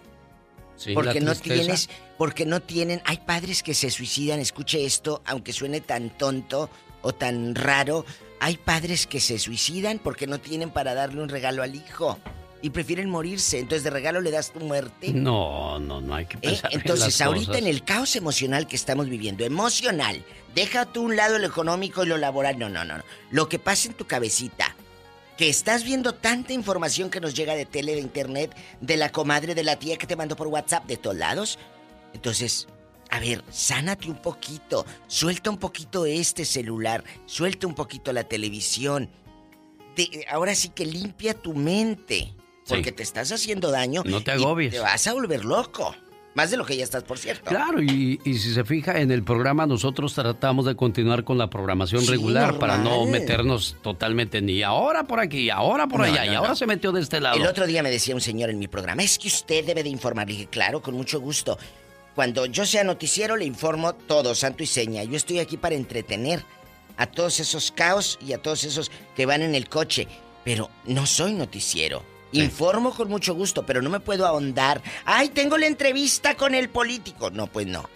Sí, porque no tienes, porque no tienen, hay padres que se suicidan, escuche esto, aunque suene tan tonto o tan raro, hay padres que se suicidan porque no tienen para darle un regalo al hijo y prefieren morirse, entonces de regalo le das tu muerte. No, no, no hay que ¿Eh? pensar en Entonces, ahorita cosas. en el caos emocional que estamos viviendo, emocional, deja tú un lado lo económico y lo laboral, no, no, no. Lo que pasa en tu cabecita, que estás viendo tanta información que nos llega de tele, de internet, de la comadre, de la tía que te mandó por WhatsApp, de todos lados. Entonces, a ver, sánate un poquito, suelta un poquito este celular, suelta un poquito la televisión. Te- ahora sí que limpia tu mente, porque Sí. te estás haciendo daño. No te y agobies. Te vas a volver loco. Más de lo que ya estás, por cierto. Claro, y, y si se fija en el programa, nosotros tratamos de continuar con la programación Sí, regular para no meternos totalmente ni ahora por aquí, ahora por No, allá, no, y ahora no. se metió de este lado. El otro día me decía un señor en mi programa, es que usted debe de informar. Le dije, claro, con mucho gusto. Cuando yo sea noticiero le informo todo, santo y seña. Yo estoy aquí para entretener a todos esos caos y a todos esos que van en el coche. Pero no soy noticiero. Informo con mucho gusto, pero no me puedo ahondar. ¡Ay, tengo la entrevista con el político! No, pues no.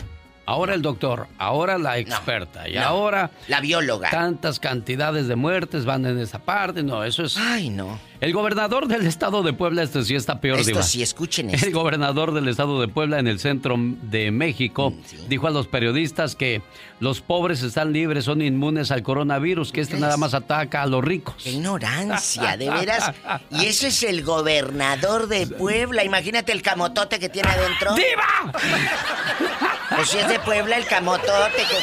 Ahora el doctor, ahora la experta, y no. ahora... La bióloga. Tantas cantidades de muertes van en esa parte, no, eso es... Ay, no. El gobernador del estado de Puebla, este sí está peor, Esto Diva. sí, escuchen esto. El gobernador del estado de Puebla en el centro de México dijo a los periodistas que los pobres están libres, son inmunes al coronavirus, que este nada más ataca a los ricos. ¡Qué ignorancia, de veras! Y ese es el gobernador de Puebla. Imagínate el camotote que tiene adentro. ¡Diva! Pues si es de Puebla, el camotote que...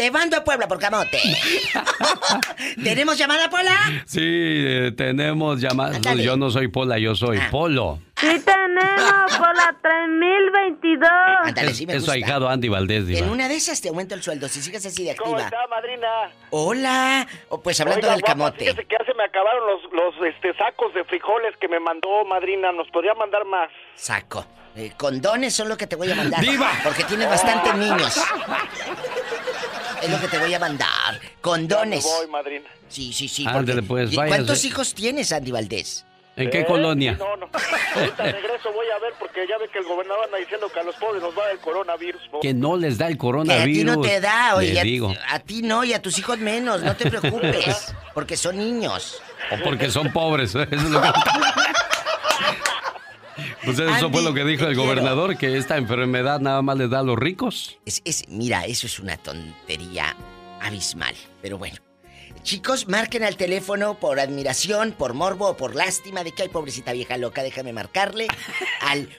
Te mando a Puebla por camote. ¿Tenemos llamada, Pola? Sí, eh, tenemos llamadas. Ándale. Yo no soy Pola, yo soy Ah. Polo. Sí tenemos por la 3022. Ándale, Es, sí me es su gusta. ahijado Andy Valdés, Diva. En una de esas te aumento el sueldo si sigues así de activa. ¿Cómo está, madrina? Hola. O pues hablando Oiga, del guapa, camote. Fíjese que ya se me acabaron los, los este, sacos de frijoles que me mandó madrina. ¿Nos podría mandar más? Saco. Eh, condones son lo que te voy a mandar. ¡Diva! Porque tienes bastantes niños. Es lo que te voy a mandar. Condones. Voy, madrina. Sí, sí, sí. Ándale, porque- pues, ¿Y váyase. ¿Cuántos hijos tienes, Andy Valdés? ¿En qué ¿Eh? colonia? No, no. Ahorita regreso, voy a ver, porque ya ve que el gobernador anda diciendo que a los pobres nos va el coronavirus. ¿no? Que no les da el Que a coronavirus. ti no te da, oye. A- digo. A, ti no y a tus hijos menos. No te preocupes. Porque son niños. O porque son pobres. Eso es lo que- Pues eso Andy, fue lo que dijo el quiero. gobernador, que esta enfermedad nada más le da a los ricos. Es, es- mira, eso es una tontería abismal. Pero bueno. Chicos, marquen al teléfono por admiración, por morbo o por lástima de que hay pobrecita vieja loca. Déjame marcarle al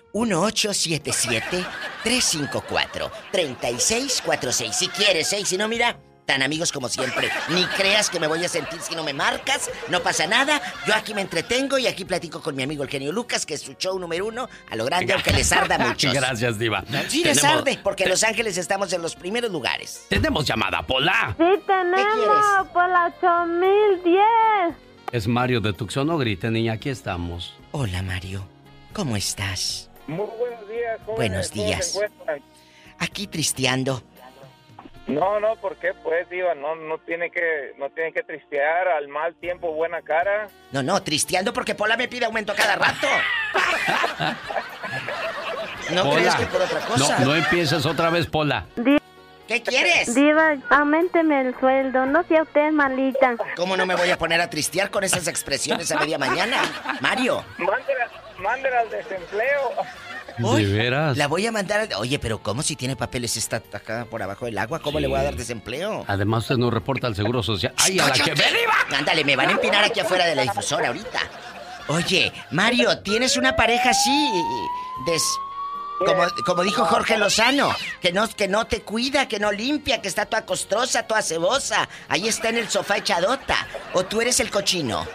1877-354-3646. Si quieres, ¿eh? Y Si no, mira, tan amigos como siempre. Ni creas que me voy a sentir si no me marcas. No pasa nada. Yo aquí me entretengo y aquí platico con mi amigo el genio Lucas, que es su show número uno, a lo grande, aunque les arda a muchos. Gracias, Diva. Sí, les arde, porque en Los Ángeles estamos en los primeros lugares. Tenemos llamada, Pola. Sí tenemos por la 8010. Es Mario de Tucson, no grite, niña, aquí estamos. Hola, Mario. ¿Cómo estás? Muy buenos días, jóvenes. Buenos ¿Cómo se días. Aquí tristeando. No, no, ¿por qué? Pues, Diva, no, no tiene que, no tiene que tristear al mal tiempo, buena cara. No, no, tristeando porque Pola me pide aumento cada rato. No Pola. crees que por otra cosa. No, no empieces otra vez, Pola. ¿Qué quieres? Diva, aumenteme el sueldo. No sea usted malita. ¿Cómo no me voy a poner a tristear con esas expresiones a media mañana? Mario. Mándela, mándela al desempleo. ¿De veras? La voy a mandar. a- Oye, pero ¿cómo si tiene papeles está acá por abajo del agua? ¿Cómo Sí. le voy a dar desempleo? Además, usted no reporta al Seguro Social. ¡Ay, a la que me Ándale, me van a empinar aquí afuera de la difusora ahorita. Oye, Mario, ¿tienes una pareja así? Des... Como, como dijo Jorge Lozano, que no, que no te cuida, que no limpia, que está toda costrosa, toda cebosa. Ahí está en el sofá echadota. ¿O tú eres el cochino?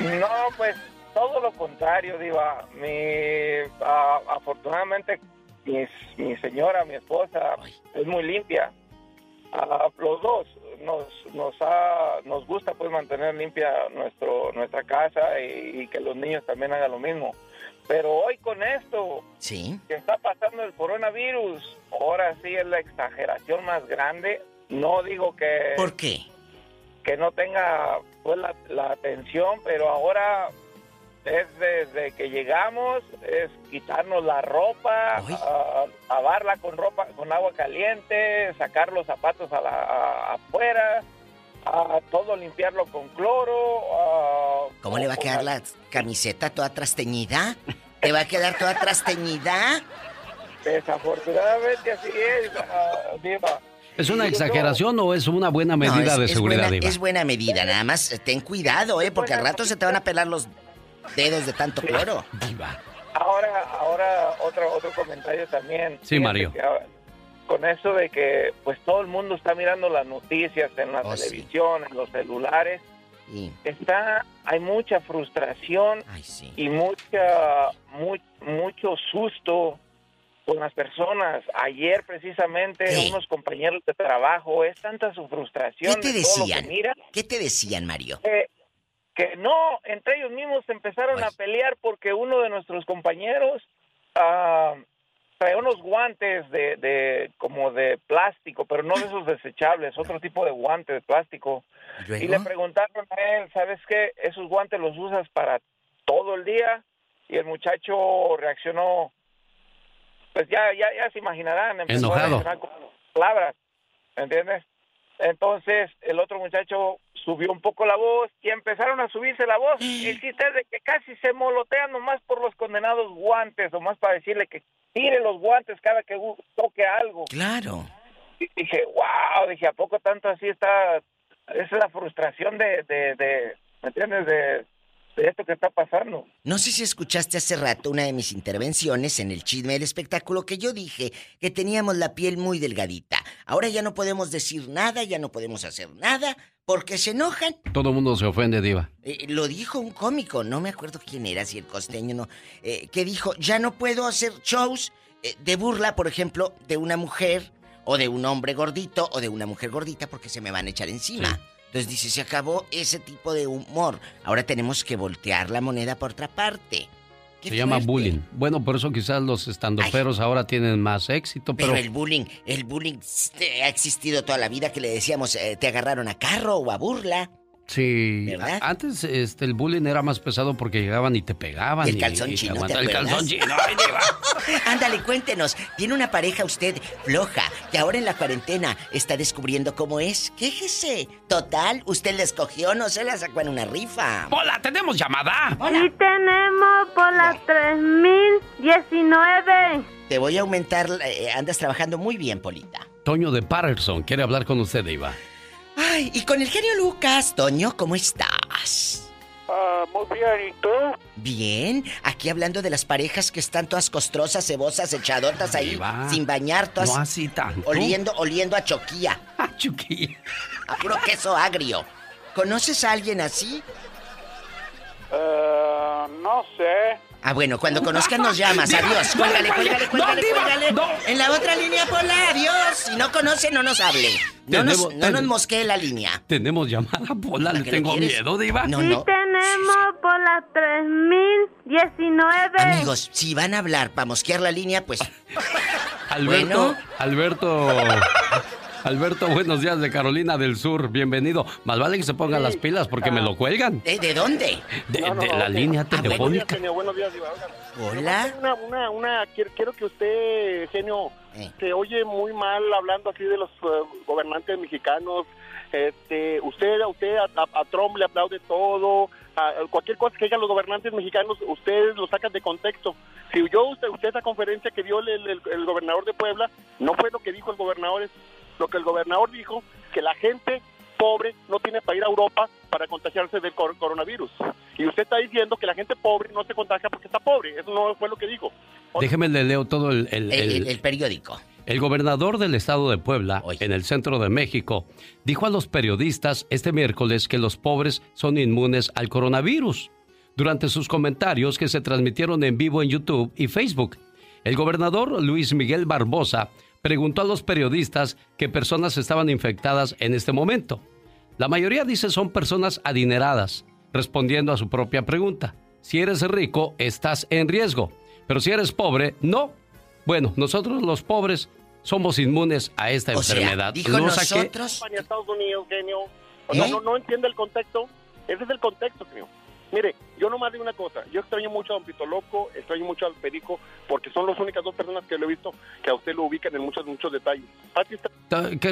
No, pues, todo lo contrario, Diva. Mi, ah, afortunadamente, mi, mi señora, mi esposa, es muy limpia. Ah, los dos nos nos ha, nos gusta pues mantener limpia nuestro nuestra casa y, y que los niños también hagan lo mismo. Pero hoy con esto Sí. que está pasando el coronavirus, ahora sí es la exageración más grande. No digo que ¿Por qué? que no tenga pues la, la atención, pero ahora es desde que llegamos, es quitarnos la ropa, a- lavarla con ropa, con agua caliente, sacar los zapatos a la, a- afuera, a todo limpiarlo con cloro. a- ¿Cómo le va a quedar la camiseta toda trasteñida? ¿Te va a quedar toda trasteñida? Desafortunadamente así es, ah, Diva. ¿Es una exageración o es una buena medida No, es, de es seguridad, buena, Diva? es buena medida, nada más ten cuidado, ¿eh? Porque al rato se te van a pelar los dedos de tanto cloro. Ahora, ahora otro otro comentario también. Sí, Mario. con eso de que pues todo el mundo está mirando las noticias en la Oh, sí. televisión, en los celulares. Sí. Está hay mucha frustración y mucha mu- mucho susto con las personas. Ayer precisamente ¿Qué? unos compañeros de trabajo es tanta su frustración ¿Qué te de todo lo que decían? mira ¿Qué te decían, Mario? que, que no, entre ellos mismos se empezaron a pelear porque uno de nuestros compañeros ah, trae unos guantes de, de como de plástico, pero no de esos desechables, otro tipo de guante de plástico. Y le preguntaron a él, ¿sabes qué? Esos guantes los usas para todo el día. Y el muchacho reaccionó, pues ya, ya, ya se imaginarán, empezó a reaccionar con palabras, ¿me entiendes? Entonces el otro muchacho subió un poco la voz y empezaron a subirse la voz. Y el chiste es de que casi se molotean nomás por los condenados guantes, nomás para decirle que tire los guantes cada que toque algo. Claro. Y dije, wow, dije, ¿a poco tanto así está? Esa es la frustración de, de, de ¿me entiendes? De, de esto que está pasando. No sé si escuchaste hace rato una de mis intervenciones en el chisme del espectáculo que yo dije que teníamos la piel muy delgadita. Ahora ya no podemos decir nada, ya no podemos hacer nada porque se enojan. Todo el mundo se ofende, Diva. Eh, lo dijo un cómico, no me acuerdo quién era, si el costeño no, eh, que dijo, ya no puedo hacer shows eh, de burla, por ejemplo, de una mujer o de un hombre gordito o de una mujer gordita porque se me van a echar encima. Entonces dice, se acabó ese tipo de humor. Ahora tenemos que voltear la moneda por otra parte. Se llama bullying. Bueno, por eso quizás los estandoperos ahora tienen más éxito, Pero, pero... el bullying, el bullying eh, ha existido toda la vida que le decíamos, eh, te agarraron a carro o a burla. Sí, ¿Verdad? antes este, el bullying era más pesado porque llegaban y te pegaban. Y el y- calzón y te chino, ¿te aguantaban. El calzón chino. Ándale, cuéntenos. ¿Tiene una pareja usted floja que ahora en la cuarentena está descubriendo cómo es? Quéjese. Total, usted la escogió, no se la sacó en una rifa. Hola, tenemos llamada. Y tenemos por las 3019. Te voy a aumentar, eh, andas trabajando muy bien, Polita. Toño de Patterson quiere hablar con usted, Diva. Ay, y con el genio Lucas, Toño, ¿cómo estás? Ah, muy bien, ¿y tú? Bien, aquí hablando de las parejas que están todas costrosas, cebosas, echadotas ahí, sin bañar, todas No así tanto. oliendo, oliendo a choquía. A choquía. A puro queso agrio. ¿Conoces a alguien así? Eh, no sé. Ah, bueno, cuando conozcan nos llamas. Adiós. Cuélgale, cuélgale, cuélgale, cuélgale. En la otra línea, Pola. Adiós. Si no conoce, no nos hable. No nos, no nos mosquee la línea. Tenemos llamada, Pola, le tengo quieres? miedo, Diva. No, Y no. tenemos por las 3019. Amigos, si van a hablar para mosquear la línea, pues... Alberto, Bueno. Alberto, Alberto, buenos días de Carolina del Sur, bienvenido. Más vale que se pongan las pilas porque me lo cuelgan. ¿De, de dónde? De, No, no, de no, la línea Ah, buenos días, telefónica. genio, buenos días. Oigan, Hola. Una, una, una, quiero, quiero que usted, genio, Eh. se oye muy mal hablando así de los eh, gobernantes mexicanos. Este, usted, a usted, a, a- a Trump le aplaude todo. a- a cualquier cosa que digan los gobernantes mexicanos, ustedes lo sacan de contexto. Si yo, usted, usted esa conferencia que dio el, el- el gobernador de Puebla, no fue lo que dijo el gobernador, es lo que el gobernador dijo, que la gente pobre no tiene para ir a Europa para contagiarse del cor- coronavirus. Y usted está diciendo que la gente pobre no se contagia porque está pobre. Eso no fue lo que dijo. Déjeme le leo todo el, el- El, el- el- el periódico. El gobernador del estado de Puebla, en el centro de México, dijo a los periodistas este miércoles que los pobres son inmunes al coronavirus. Durante sus comentarios que se transmitieron en vivo en YouTube y Facebook, el gobernador Luis Miguel Barbosa preguntó a los periodistas qué personas estaban infectadas en este momento. La mayoría dice son personas adineradas, respondiendo a su propia pregunta. Si eres rico, estás en riesgo, pero si eres pobre, no. Bueno, nosotros los pobres somos inmunes a esta O sea, enfermedad. dijo No saqué- nosotros. España, Estados Unidos, genio. O sea, ¿Eh? no, no entiende el contexto. Ese es el contexto, genio. Mire, yo nomás digo una cosa, yo extraño mucho a Don Pito Loco, extraño mucho al Perico, porque son las únicas dos personas que lo he visto que a usted lo ubican en muchos, muchos detalles.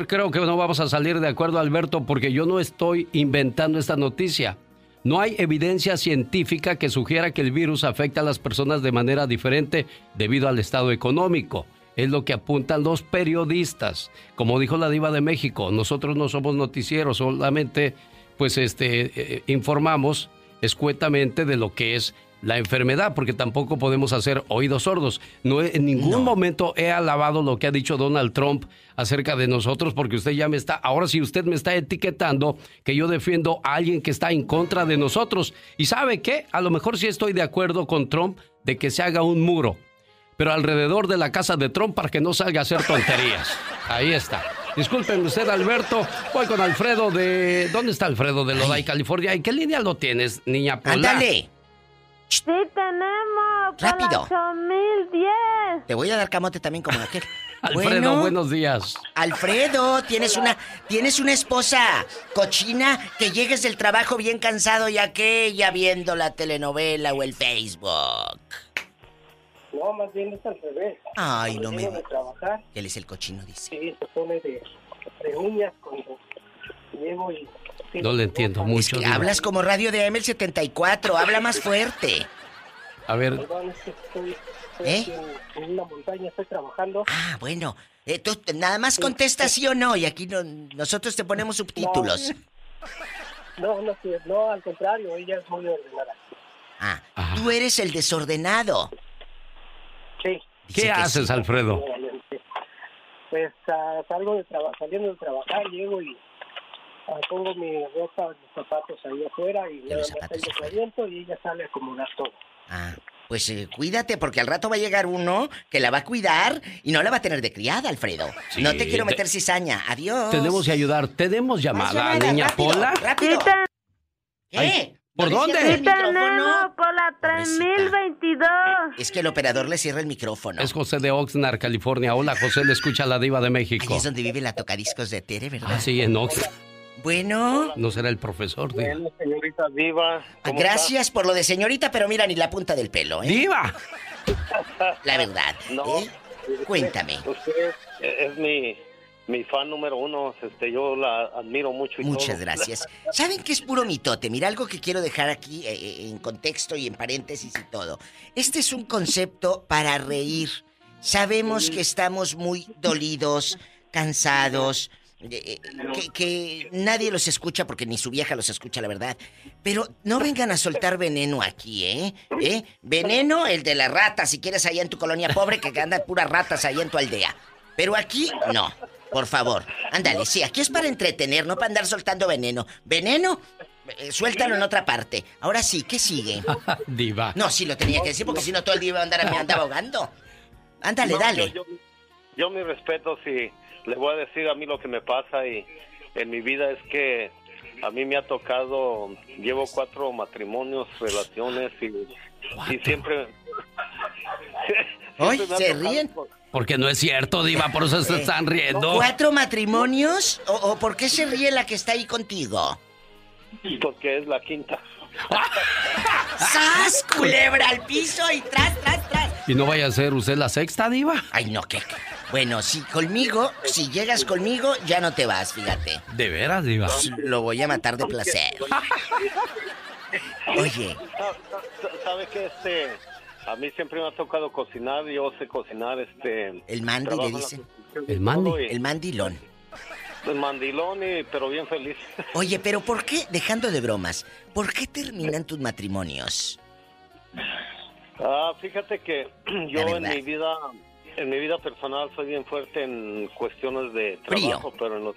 Creo que no vamos a salir de acuerdo, Alberto, porque yo no estoy inventando esta noticia. No hay evidencia científica que sugiera que el virus afecta a las personas de manera diferente debido al estado económico. Es lo que apuntan los periodistas. Como dijo la diva de México, nosotros no somos noticieros, solamente pues este eh, informamos escuetamente de lo que es la enfermedad, porque tampoco podemos hacer oídos sordos. No en ningún momento he alabado lo que ha dicho Donald Trump acerca de nosotros, porque usted ya me está, ahora sí usted me está etiquetando que yo defiendo a alguien que está en contra de nosotros. Y sabe qué, a lo mejor sí estoy de acuerdo con Trump de que se haga un muro, pero alrededor de la casa de Trump para que no salga a hacer tonterías. Ahí está. Disculpen usted, Alberto. Voy con Alfredo de. ¿Dónde está Alfredo de Lodi, California? ¿En qué línea lo tienes, niña Pola? Ándale. Sí tenemos. por Rápido. la 8010. Te voy a dar camote también como aquel. Alfredo, Bueno, buenos días. Alfredo, tienes una, tienes una esposa cochina que llegues del trabajo bien cansado y aquella viendo la telenovela o el Facebook. No, más bien es al revés. Ay, no Cuando me llego de trabajar, Él es el cochino, dice. sí, se pone de, de uñas cuando llego y... No le entiendo mucho. Que diva. hablas como radio de AM el 74, habla más fuerte. A ver, Perdón, es que estoy, estoy ¿Eh? en, en una montaña, estoy trabajando. Ah, bueno. Eh, tú nada más contesta sí o no y aquí no- nosotros te ponemos subtítulos. No, no, sí, no, al contrario, ella es muy ordenada. Ah, tú eres el desordenado. Sí. ¿qué haces, Alfredo? Pues ah, salgo de trabajar, saliendo de trabajar, llego y ah, pongo mi ropa, mis zapatos ahí afuera y tengo que aviento y ella sale a acomodar todo. Ah, pues eh, cuídate porque al rato va a llegar uno que la va a cuidar y no la va a tener de criada, Alfredo. Sí, no te quiero te- meter cizaña. Adiós. Tenemos que ayudar. ¿Tenemos llamada, llamada, niña rápido, Pola? rápido. Ay, ¿Qué? ¿Por ¿No le dónde? Sí tenemos por la 3022. Es que el operador le cierra el micrófono. Es José de Oxnard, California. Hola, José, le escucha la diva de México. Ahí es donde vive la tocadiscos de Tere, ¿verdad? Ah, sí, en Oxnard. Bueno. No será el profesor, diva. Bueno, señorita Diva. Ah, Gracias por lo de señorita, pero mira ni la punta del pelo, ¿eh? ¡Diva! La verdad. No. ¿eh? Cuéntame. Usted es mi, mi fan número uno. Este, yo la admiro mucho. Y Muchas todo. gracias. ¿Saben qué es puro mitote? Mira, algo que quiero dejar aquí eh, eh, en contexto y en paréntesis y todo. Este es un concepto para reír. Sabemos que estamos muy dolidos, cansados, eh, que, que nadie los escucha porque ni su vieja los escucha, la verdad. Pero no vengan a soltar veneno aquí, ¿eh? ¿Eh? Veneno, el de las ratas, si quieres, allá en tu colonia pobre, que andan puras ratas allá en tu aldea. Pero aquí, no. Por favor. Ándale, sí, aquí es para entretener, no para andar soltando veneno. ¿Veneno? Eh, suéltalo en otra parte. Ahora sí, ¿qué sigue? Diva. No, sí lo tenía que decir porque si no todo el día iba a andar me andaba ahogando. Ándale, No, dale. Yo, yo, yo mi respeto, si le voy a decir a mí lo que me pasa y en mi vida es que a mí me ha tocado, llevo cuatro matrimonios, relaciones y, y siempre... Hoy siempre ha se ríen. Porque no es cierto, diva, por eso se están riendo. ¿Cuatro matrimonios? ¿O, o por qué se ríe la que está ahí contigo? Porque es la quinta. ¡Sas! Culebra al piso y tras, tras, tras. ¿Y no vaya a ser usted la sexta, diva? Ay, no, ¿qué? Bueno, si conmigo, si llegas conmigo, ya no te vas, fíjate. ¿De veras, diva? Lo voy a matar de placer. Oye, ¿Sabe qué? Este, a mí siempre me ha tocado cocinar, yo sé cocinar, este... el trabajo le dicen. El todo, y- El mandilón. El mandilón, y- pero bien feliz. Oye, pero ¿por qué, dejando de bromas, por qué terminan tus matrimonios? Ah, fíjate que yo en mi vida, en mi vida personal soy bien fuerte en cuestiones de Frío. trabajo, pero en lo,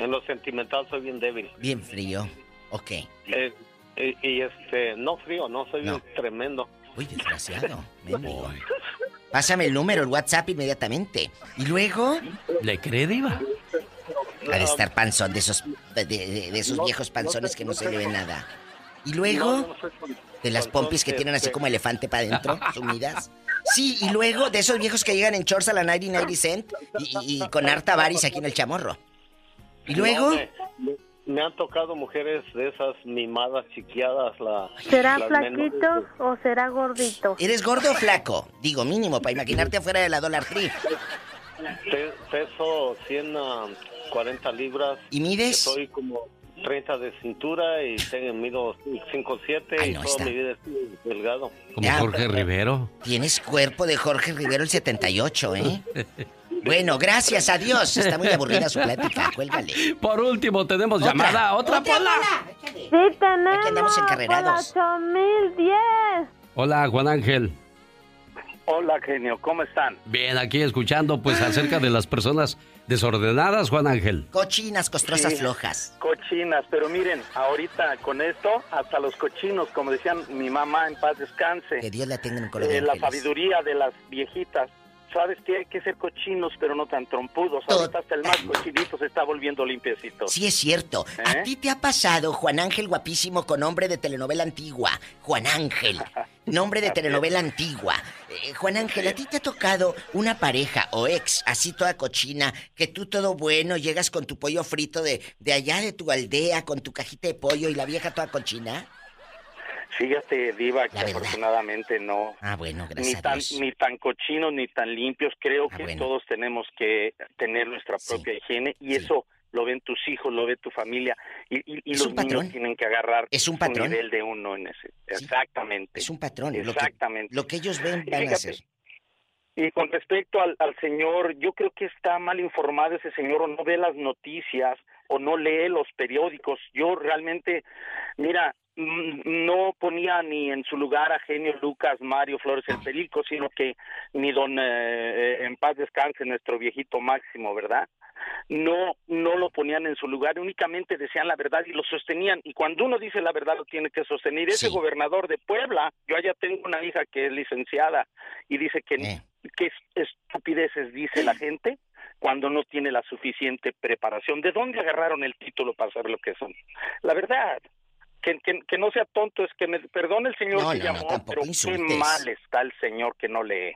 en lo sentimental soy bien débil. Bien frío. Ok. Eh, y, y, este, no frío, no soy No. bien tremendo. Uy, desgraciado. mendigo. Pásame el número, el WhatsApp inmediatamente. Y luego, ¿Le cree, diva? ha de estar panzón de esos, de, de- de esos viejos panzones que no se le ve nada. Y luego, de las pompis que tienen así como elefante para adentro, sumidas. Sí, y luego de esos viejos que llegan en shorts a la 90 90 cent y, y- y con harta varis aquí en el chamorro. Y luego, No, me, han tocado mujeres de esas mimadas, chiquiadas. La, ¿Será las flaquito menores. o será gordito? ¿Eres gordo o flaco? Digo, mínimo, para imaginarte afuera de la Dollar Tree. Pe- peso 140 libras. ¿Y mides? Soy como 30 de cintura y tengo, mido 5'7 y no, toda está. mi vida estoy delgado. Como Jorge Rivero. Tienes cuerpo de Jorge Rivero el 78, ¿eh? Bueno, gracias a Dios. Está muy aburrida su plática. Cuélgale. Por último, tenemos Otra. llamada. Otra, Otra Pola. Sí, tenemos. Aquí andamos encarrerados. Por la 8010. Hola, Juan Ángel. Hola, genio, ¿cómo están? Bien, aquí escuchando pues acerca de las personas desordenadas, Juan Ángel. Cochinas, costrosas, Sí. flojas. Cochinas, pero miren, ahorita con esto, hasta los cochinos, como decían mi mamá, en paz descanse. Que Dios la tenga en un color de Eh, la sabiduría de las viejitas. Sabes que hay que ser cochinos, pero no tan trompudos. Ahorita hasta el más cochinito se está volviendo limpiecito. Sí, es cierto. ¿A ¿Eh? ti te ha pasado, Juan Ángel guapísimo con nombre de telenovela antigua? Juan Ángel. Nombre de telenovela antigua. Eh, Juan Ángel, ¿a ti te ha tocado una pareja o ex así toda cochina, que tú todo bueno, llegas con tu pollo frito de, de allá de tu aldea, con tu cajita de pollo y la vieja toda cochina? Fíjate, Diva, que afortunadamente no. Ah, bueno, Ni gracias a tan, Dios. ni tan cochinos ni tan limpios. Creo Ah, que bueno. todos tenemos que tener nuestra propia higiene y eso lo ven tus hijos, lo ve tu familia y, y- y los niños tienen que agarrar Es un patrón. nivel de uno en ese. Exactamente. Es un patrón. Lo que, Exactamente. lo que ellos ven van a hacer. Y con respecto al, al señor, yo creo que está mal informado ese señor o no ve las noticias o no lee los periódicos. Yo realmente, mira, no ponía ni en su lugar a Genio Lucas, Mario Flores el Perico, sino que ni don, eh, eh, en paz descanse, nuestro viejito máximo, ¿verdad? No, no lo ponían en su lugar, únicamente decían la verdad y lo sostenían. Y cuando uno dice la verdad, lo tiene que sostener. Ese gobernador de Puebla, yo allá tengo una hija que es licenciada y dice que, Eh. que estupideces dice la gente cuando no tiene la suficiente preparación. ¿De dónde agarraron el título para saber lo que son? La verdad, que, que, que no sea tonto, es que me perdone el señor No, que no, no, llamó, tampoco pero qué insultes. mal está el señor que no lee.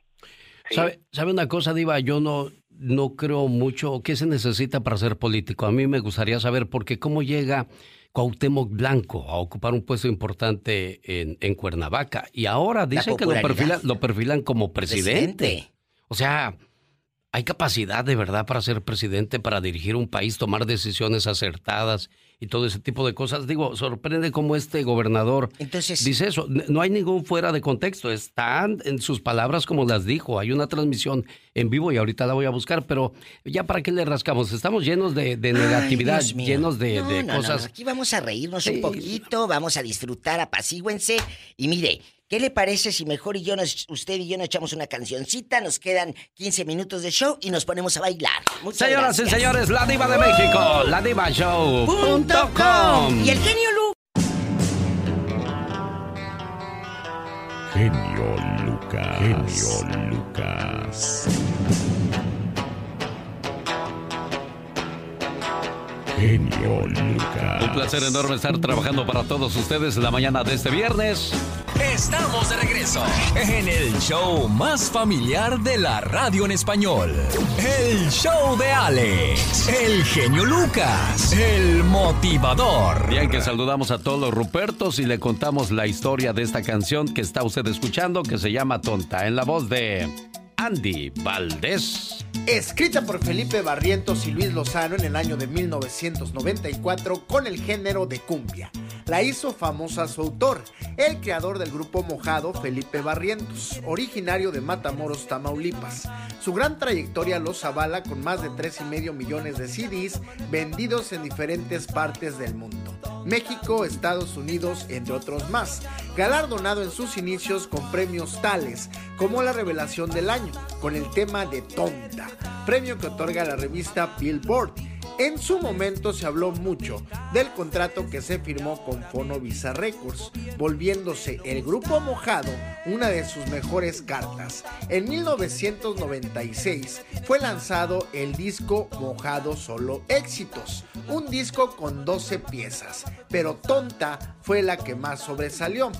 Sí. ¿Sabe, ¿Sabe una cosa, Diva? Yo no, no creo mucho. ¿Qué se necesita para ser político? A mí me gustaría saber, porque cómo llega Cuauhtémoc Blanco a ocupar un puesto importante en, en Cuernavaca. Y ahora dicen que lo perfilan, lo perfilan como presidente. Presidente. O sea, hay capacidad de verdad para ser presidente, para dirigir un país, tomar decisiones acertadas y todo ese tipo de cosas. Digo, sorprende cómo este gobernador dice eso. No hay ningún fuera de contexto. Están en sus palabras como las dijo. Hay una transmisión en vivo y ahorita la voy a buscar, pero ya para qué le rascamos. Estamos llenos de, negatividad, llenos de, No, de no, no, cosas. no. Aquí vamos a reírnos un poquito, vamos a disfrutar, apacíguense. Y mire, ¿qué le parece si mejor y yo nos, usted y yo nos echamos una cancioncita? Nos quedan 15 minutos de show y nos ponemos a bailar. Muchas Señoras y señores, la diva de México, la diva. Y el genio Lu. Genio Lucas. Genio Lucas. Genio Lucas. Un placer enorme estar trabajando para todos ustedes la mañana de este viernes. Estamos de regreso en el show más familiar de la radio en español. El show de Alex, el genio Lucas, el motivador. Bien, que saludamos a todos los Rupertos y le contamos la historia de esta canción que está usted escuchando que se llama Tonta en la voz de Andy Valdés. Escrita por Felipe Barrientos y Luis Lozano en el año de 1994 con el género de cumbia. La hizo famosa su autor, el creador del grupo Mojado, Felipe Barrientos, originario de Matamoros, Tamaulipas. Su gran trayectoria los avala con más de 3,5 millones de CDs vendidos en diferentes partes del mundo. México, Estados Unidos, entre otros más. Galardonado en sus inicios con premios tales como la revelación del año, con el tema de Tonta, premio que otorga la revista Billboard. En su momento se habló mucho del contrato que se firmó con Fonovisa Records, volviéndose el grupo Mojado una de sus mejores cartas. En 1996 fue lanzado el disco Mojado Solo Éxitos, un disco con 12 piezas, pero Tonta fue la que más sobresalió.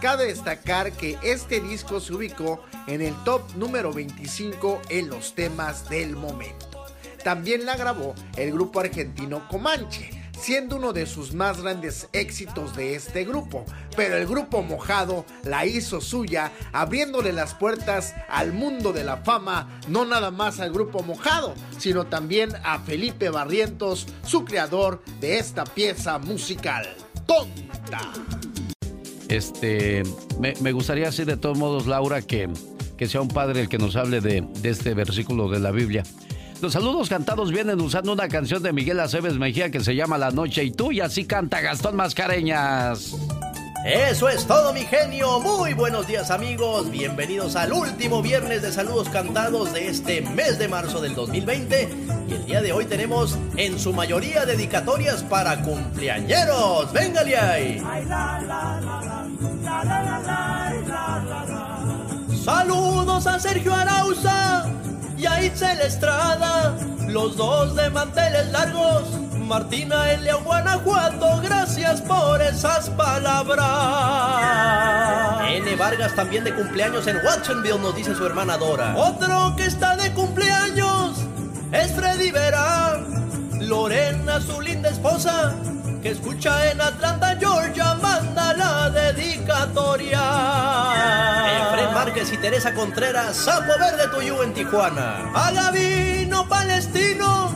Cabe destacar que este disco se ubicó en el top número 25 en los temas del momento. También la grabó el grupo argentino Comanche. siendo uno de sus más grandes éxitos de este grupo. Pero el grupo Mojado la hizo suya, abriéndole las puertas al mundo de la fama, no nada más al grupo Mojado, sino también a Felipe Barrientos, su creador de esta pieza musical, Tonta. Este, me, gustaría así de todos modos, Laura, que, que sea un padre el que nos hable de, de este versículo de la Biblia. Los saludos cantados vienen usando una canción de Miguel Aceves Mejía que se llama La Noche y tú, y así canta Gastón Mascareñas. Eso es todo, mi genio. Muy buenos días, amigos. Bienvenidos al último viernes de saludos cantados de este mes de marzo del 2020. Y el día de hoy tenemos en su mayoría dedicatorias para cumpleañeros. ¡Véngale ahí! Saludos a Sergio Arauza y a Itzel Estrada, los dos de manteles largos. Martina Elia Guanajuato, gracias por esas palabras. N. Vargas también de cumpleaños en Watsonville, nos dice su hermana Dora. Otro que está de cumpleaños es Freddy Vera. Lorena, su linda esposa, que escucha en Atlanta, Georgia, manda la dedicatoria. Efren Márquez y Teresa Contreras, Sapo Verde Tuyú en Tijuana. A Palestino,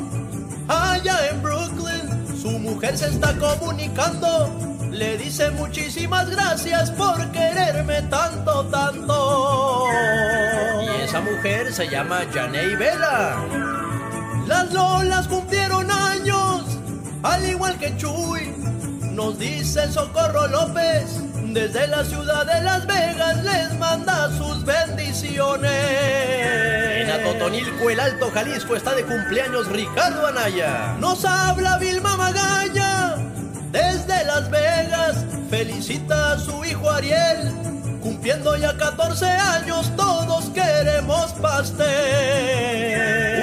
allá en Brooklyn, mujer se está comunicando. Le dice muchísimas gracias por quererme tanto, tanto. Y esa mujer se llama Janey Vela. Las Lolas cumplieron años, al igual que Chuy. Nos dice Socorro López, desde la ciudad de Las Vegas les manda sus bendiciones. En Atotonilco, el Alto Jalisco, está de cumpleaños Ricardo Anaya. Nos habla Vilma Magaña, desde Las Vegas, felicita a su hijo Ariel. Cumpliendo ya 14 años, todos queremos pastel.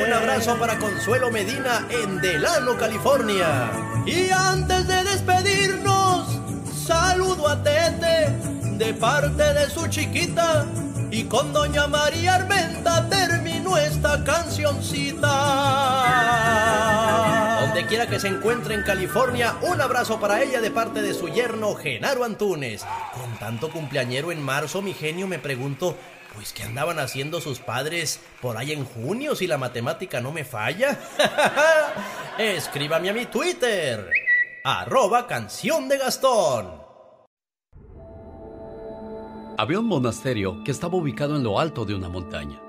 Un abrazo para Consuelo Medina en Delano, California. Y antes de despedirnos, saludo a Tete de parte de su chiquita. Y con Doña María Armenta terminó esta cancioncita. Donde quiera que se encuentre en California, un abrazo para ella de parte de su yerno Genaro Antunes. Con tanto cumpleañero en marzo, mi genio, me pregunto, pues qué andaban haciendo sus padres por ahí en junio si la matemática no me falla. Escríbame a mi Twitter, arroba canción de Gastón. Había un monasterio que estaba ubicado en lo alto de una montaña.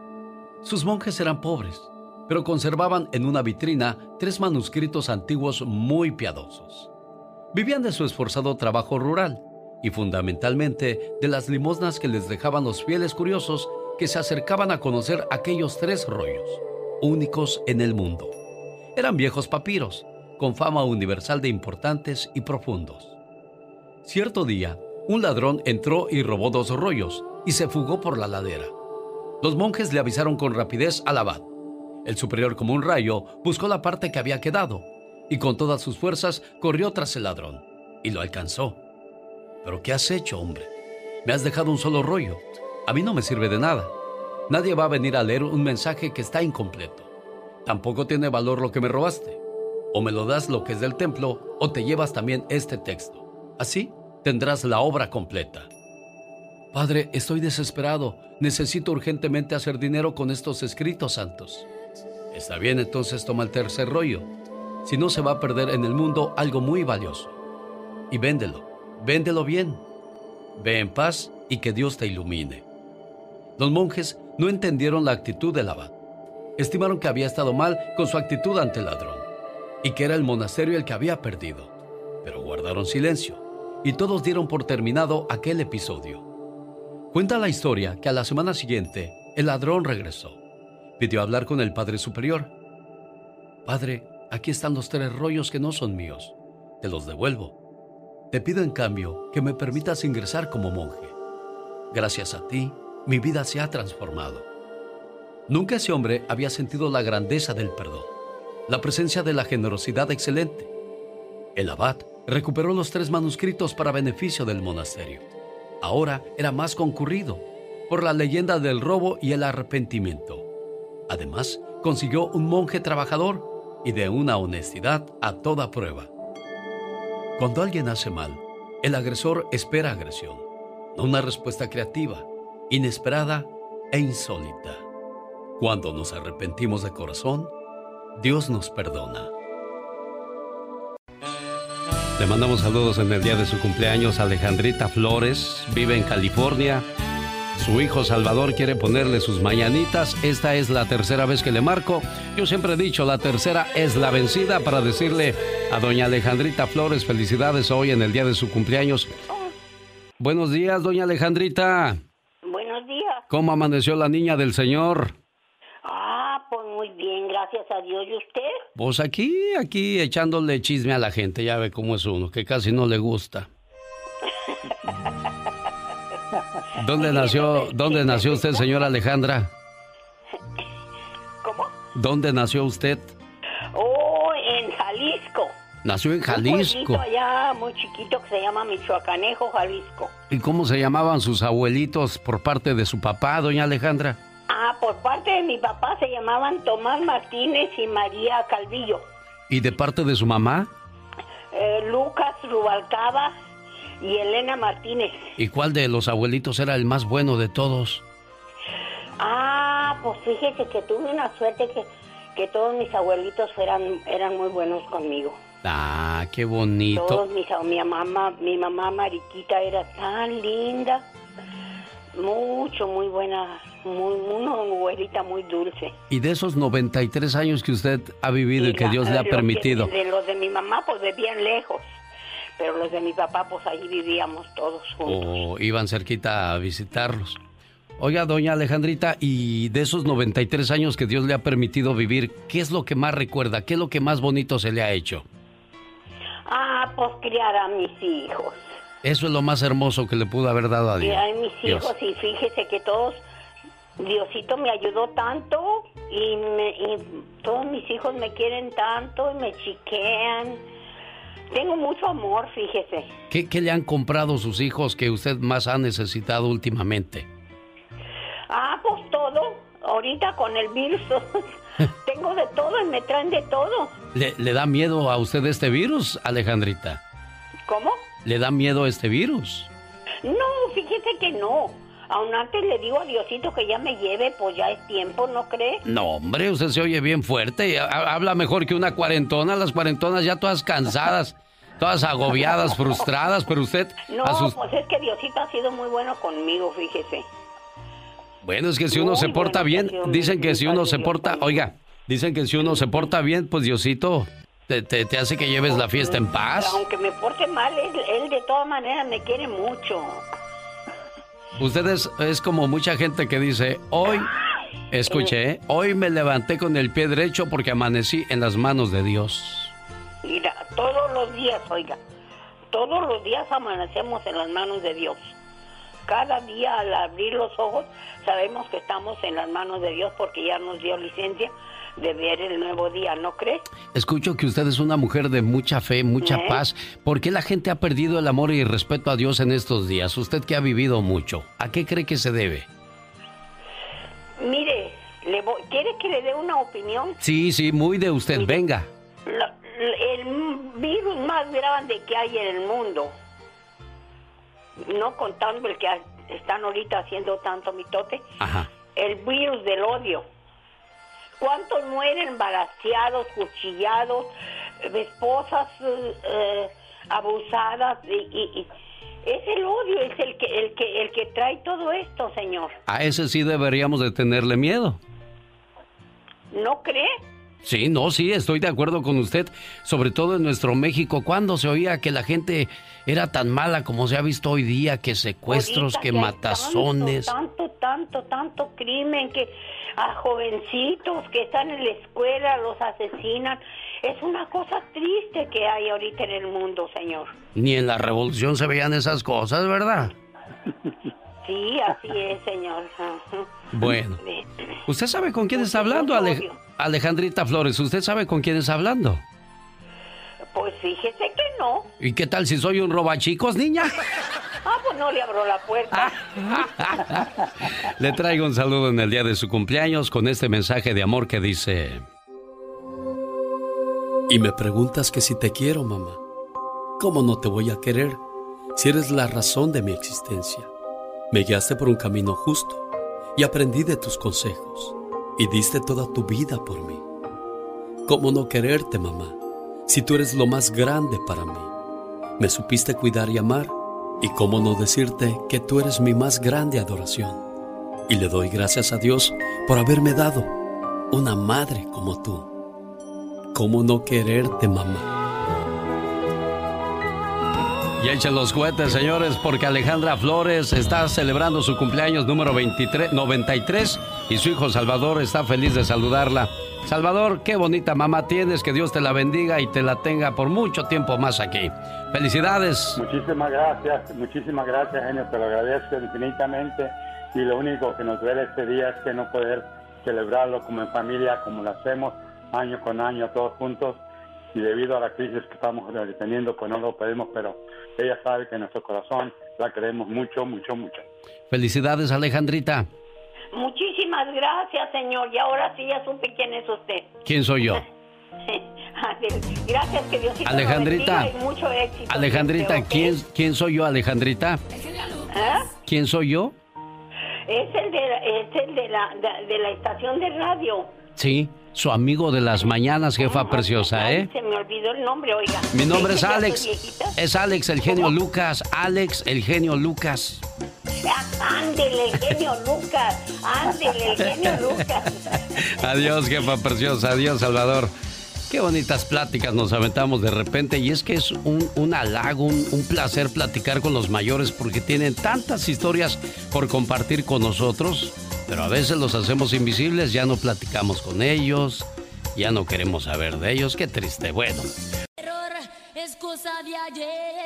Sus monjes eran pobres, pero conservaban en una vitrina tres manuscritos antiguos muy piadosos. Vivían de su esforzado trabajo rural y fundamentalmente de las limosnas que les dejaban los fieles curiosos que se acercaban a conocer aquellos tres rollos, únicos en el mundo. Eran viejos papiros, con fama universal de importantes y profundos. Cierto día, un ladrón entró y robó dos rollos y se fugó por la ladera. Los monjes le avisaron con rapidez al abad. El superior como un rayo buscó la parte que había quedado y con todas sus fuerzas corrió tras el ladrón y lo alcanzó. ¿Pero qué has hecho, hombre? Me has dejado un solo rollo. A mí no me sirve de nada. Nadie va a venir a leer un mensaje que está incompleto. Tampoco tiene valor lo que me robaste. O me lo das lo que es del templo o te llevas también este texto. Así tendrás la obra completa. Padre, estoy desesperado. Necesito urgentemente hacer dinero con estos escritos santos. Está bien, entonces toma el tercer rollo. Si no, se va a perder en el mundo algo muy valioso. Y véndelo. Véndelo bien. Ve en paz y que Dios te ilumine. Los monjes no entendieron la actitud del abad. Estimaron que había estado mal con su actitud ante el ladrón y que era el monasterio el que había perdido. Pero guardaron silencio y todos dieron por terminado aquel episodio. Cuenta la historia que a la semana siguiente el ladrón regresó. Pidió hablar con el Padre Superior. Padre, aquí están los tres rollos que no son míos. Te los devuelvo. Te pido en cambio que me permitas ingresar como monje. Gracias a ti, mi vida se ha transformado. Nunca ese hombre había sentido la grandeza del perdón, la presencia de la generosidad excelente. El abad recuperó los tres manuscritos para beneficio del monasterio. Ahora era más concurrido por la leyenda del robo y el arrepentimiento. Además, consiguió un monje trabajador y de una honestidad a toda prueba. Cuando alguien hace mal, el agresor espera agresión, no una respuesta creativa, inesperada e insólita. Cuando nos arrepentimos de corazón, Dios nos perdona. Le mandamos saludos en el día de su cumpleaños a Alejandrita Flores, vive en California. Su hijo Salvador quiere ponerle sus mañanitas. Esta es la tercera vez que le marco. Yo siempre he dicho, la tercera es la vencida para decirle a doña Alejandrita Flores felicidades hoy en el día de su cumpleaños. Buenos días, doña Alejandrita. Buenos días. ¿Cómo amaneció la niña del Señor? Ah, pues muy bien, gracias a Dios. ¿Y usted? Pues aquí, aquí echándole chisme a la gente, ya ve cómo es uno, que casi no le gusta. ¿Dónde nació, dónde nació usted, señora Alejandra? ¿Cómo? ¿Dónde nació usted? Oh, en Jalisco. Nació en Un Jalisco. pueblito allá muy chiquito que se llama Michoacanejo, Jalisco. ¿Y cómo se llamaban sus abuelitos por parte de su papá, doña Alejandra? Ah, por parte de mi papá se llamaban Tomás Martínez y María Calvillo. ¿Y de parte de su mamá? Eh, Lucas Rubalcaba y Elena Martínez. ¿Y cuál de los abuelitos era el más bueno de todos? Ah, pues fíjese que tuve una suerte que, que todos mis abuelitos fueran, eran muy buenos conmigo. Ah, qué bonito. Todos mis, mi mamá, mi mamá Mariquita era tan linda, mucho, muy buena, muy, una abuelita muy dulce. Y de esos 93 años que usted ha vivido y que Mira, Dios le ha los que- permitido, de los de mi mamá pues vivían lejos, pero los de mi papá pues ahí vivíamos todos juntos. o iban cerquita a visitarlos. Oiga, doña Alejandrita, y de esos 93 años que Dios le ha permitido vivir, ¿qué es lo que más recuerda? ¿Qué es lo que más bonito se le ha hecho? Ah, pues criar a mis hijos. Eso es lo más hermoso que le pudo haber dado a Dios. Criar a mis Dios. hijos y fíjese que todos, Diosito me ayudó tanto y, me- y todos mis hijos me quieren tanto y me chiquean. Tengo mucho amor, fíjese. ¿Qué, qué le han comprado sus hijos que usted más ha necesitado últimamente? Ah, pues todo. Ahorita con el virus tengo de todo y me traen de todo. ¿Le, le da miedo a usted este virus, Alejandrita? ¿Cómo? ¿Le da miedo este virus? No, fíjese que no. Aún antes le digo a Diosito que ya me lleve, pues ya es tiempo, ¿no cree? No, hombre, usted se oye bien fuerte. Ha- Habla mejor que una cuarentona. Las cuarentonas ya todas cansadas, todas agobiadas, frustradas, pero usted No, sus... pues es que Diosito ha sido muy bueno conmigo, fíjese. Bueno, es que si uno Muy se porta bien, dicen que si uno se porta, oiga, dicen que si uno se porta bien, pues Diosito te, te- te hace que lleves la fiesta en paz. Aunque me porte mal, él, él de todas maneras me quiere mucho. Usted es, como mucha gente que dice, hoy, escuche, ¿eh? hoy me levanté con el pie derecho porque amanecí en las manos de Dios. Mira, todos los días, oiga, todos los días amanecemos en las manos de Dios. Cada día al abrir los ojos sabemos que estamos en las manos de Dios porque ya nos dio licencia de ver el nuevo día, ¿no crees? Escucho que usted es una mujer de mucha fe, mucha ¿Eh? paz. ¿Por qué la gente ha perdido el amor y el respeto a Dios en estos días? Usted que ha vivido mucho, ¿a qué cree que se debe? Mire, le voy- ¿quiere que le dé una opinión? Sí, sí, muy de usted, venga. La- el virus más grande que hay en el mundo, no contando el que están ahorita haciendo tanto mitote, Ajá. el virus del odio. ¿Cuántos mueren balaseados, cuchillados, eh, esposas eh, eh, abusadas? Y, y- y- es el odio, es el que, el, que, el que trae todo esto, señor. A ese sí deberíamos de tenerle miedo. ¿No cree? Sí, no, sí, estoy de acuerdo con usted, sobre todo en nuestro México, cuando se oía que la gente era tan mala como se ha visto hoy día, que secuestros, Ahorita que matazones. Tanto, tanto, tanto crimen que a jovencitos que están en la escuela los asesinan. Es una cosa triste que hay ahorita en el mundo, señor. Ni en la revolución se veían esas cosas, ¿verdad? Sí, así es, señor. Bueno. ¿Usted sabe con quién está hablando, Ale- Alejandrita Flores? ¿Usted sabe con quién está hablando? Pues fíjese que no. ¿Y qué tal si soy un robachicos, niña? Ah, pues no le abro la puerta. Le traigo un saludo en el día de su cumpleaños con este mensaje de amor que dice... Y me preguntas que si te quiero, mamá. ¿Cómo no te voy a querer si eres la razón de mi existencia? Me guiaste por un camino justo y aprendí de tus consejos y diste toda tu vida por mí. ¿Cómo no quererte, mamá, si tú eres lo más grande para mí? Me supiste cuidar y amar y cómo no decirte que tú eres mi más grande adoración. Y le doy gracias a Dios por haberme dado una madre como tú. ¿Cómo no quererte, mamá? Y echen los cohetes, señores, porque Alejandra Flores está celebrando su cumpleaños número 23, 93 y su hijo Salvador está feliz de saludarla. Salvador, qué bonita mamá tienes, que Dios te la bendiga y te la tenga por mucho tiempo más aquí. Felicidades. Muchísimas gracias, muchísimas gracias, genio, te lo agradezco infinitamente y lo único que nos duele este día es que no poder celebrarlo como en familia, como lo hacemos año con año, todos juntos y debido a la crisis que estamos teniendo, pues no lo podemos, pero ella sabe que en nuestro corazón la queremos mucho, mucho, mucho. Felicidades, Alejandrita. Muchísimas gracias, señor. Y ahora sí ya supe quién es usted. ¿Quién soy yo? Gracias, que Dios Alejandrita, y mucho éxito. Alejandrita, ¿quién, ¿quién soy yo, Alejandrita? ¿Ah? ¿Quién soy yo? Es el, de, es el de, la, de, de la estación de radio. Sí, su amigo de las mañanas, jefa preciosa, ¿eh? Se me olvidó el nombre, oiga. Mi nombre es ¿Ya soy Alex. Es Alex, el genio Lucas. Alex, el genio Lucas. Ándele, el genio Lucas. Ándele, el genio Lucas. Adiós, jefa preciosa. Adiós, Salvador. Qué bonitas pláticas nos aventamos de repente y es que es un, un halago, un, un placer platicar con los mayores porque tienen tantas historias por compartir con nosotros, pero a veces los hacemos invisibles, ya no platicamos con ellos, ya no queremos saber de ellos, qué triste. Bueno,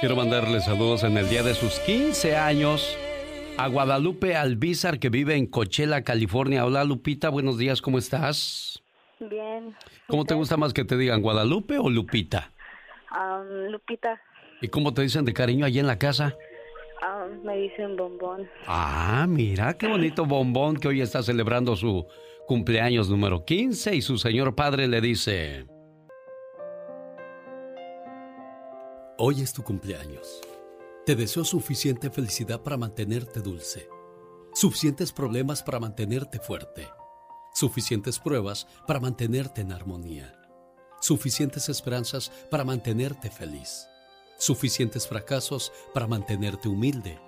quiero mandarle saludos en el día de sus 15 años a Guadalupe Albizar que vive en Coachella, California. Hola Lupita, buenos días, ¿cómo estás? Bien. ¿Cómo te gusta más que te digan Guadalupe o Lupita? Am, Lupita, ¿Y cómo te dicen de cariño allí en la casa? Am, me dicen bombón. Ah, mira, qué bonito bombón que hoy está celebrando su cumpleaños número 15 y su señor padre le dice... Hoy es tu cumpleaños. Te deseo suficiente felicidad para mantenerte dulce, suficientes problemas para mantenerte fuerte, suficientes pruebas para mantenerte en armonía, suficientes esperanzas para mantenerte feliz, suficientes fracasos para mantenerte humilde,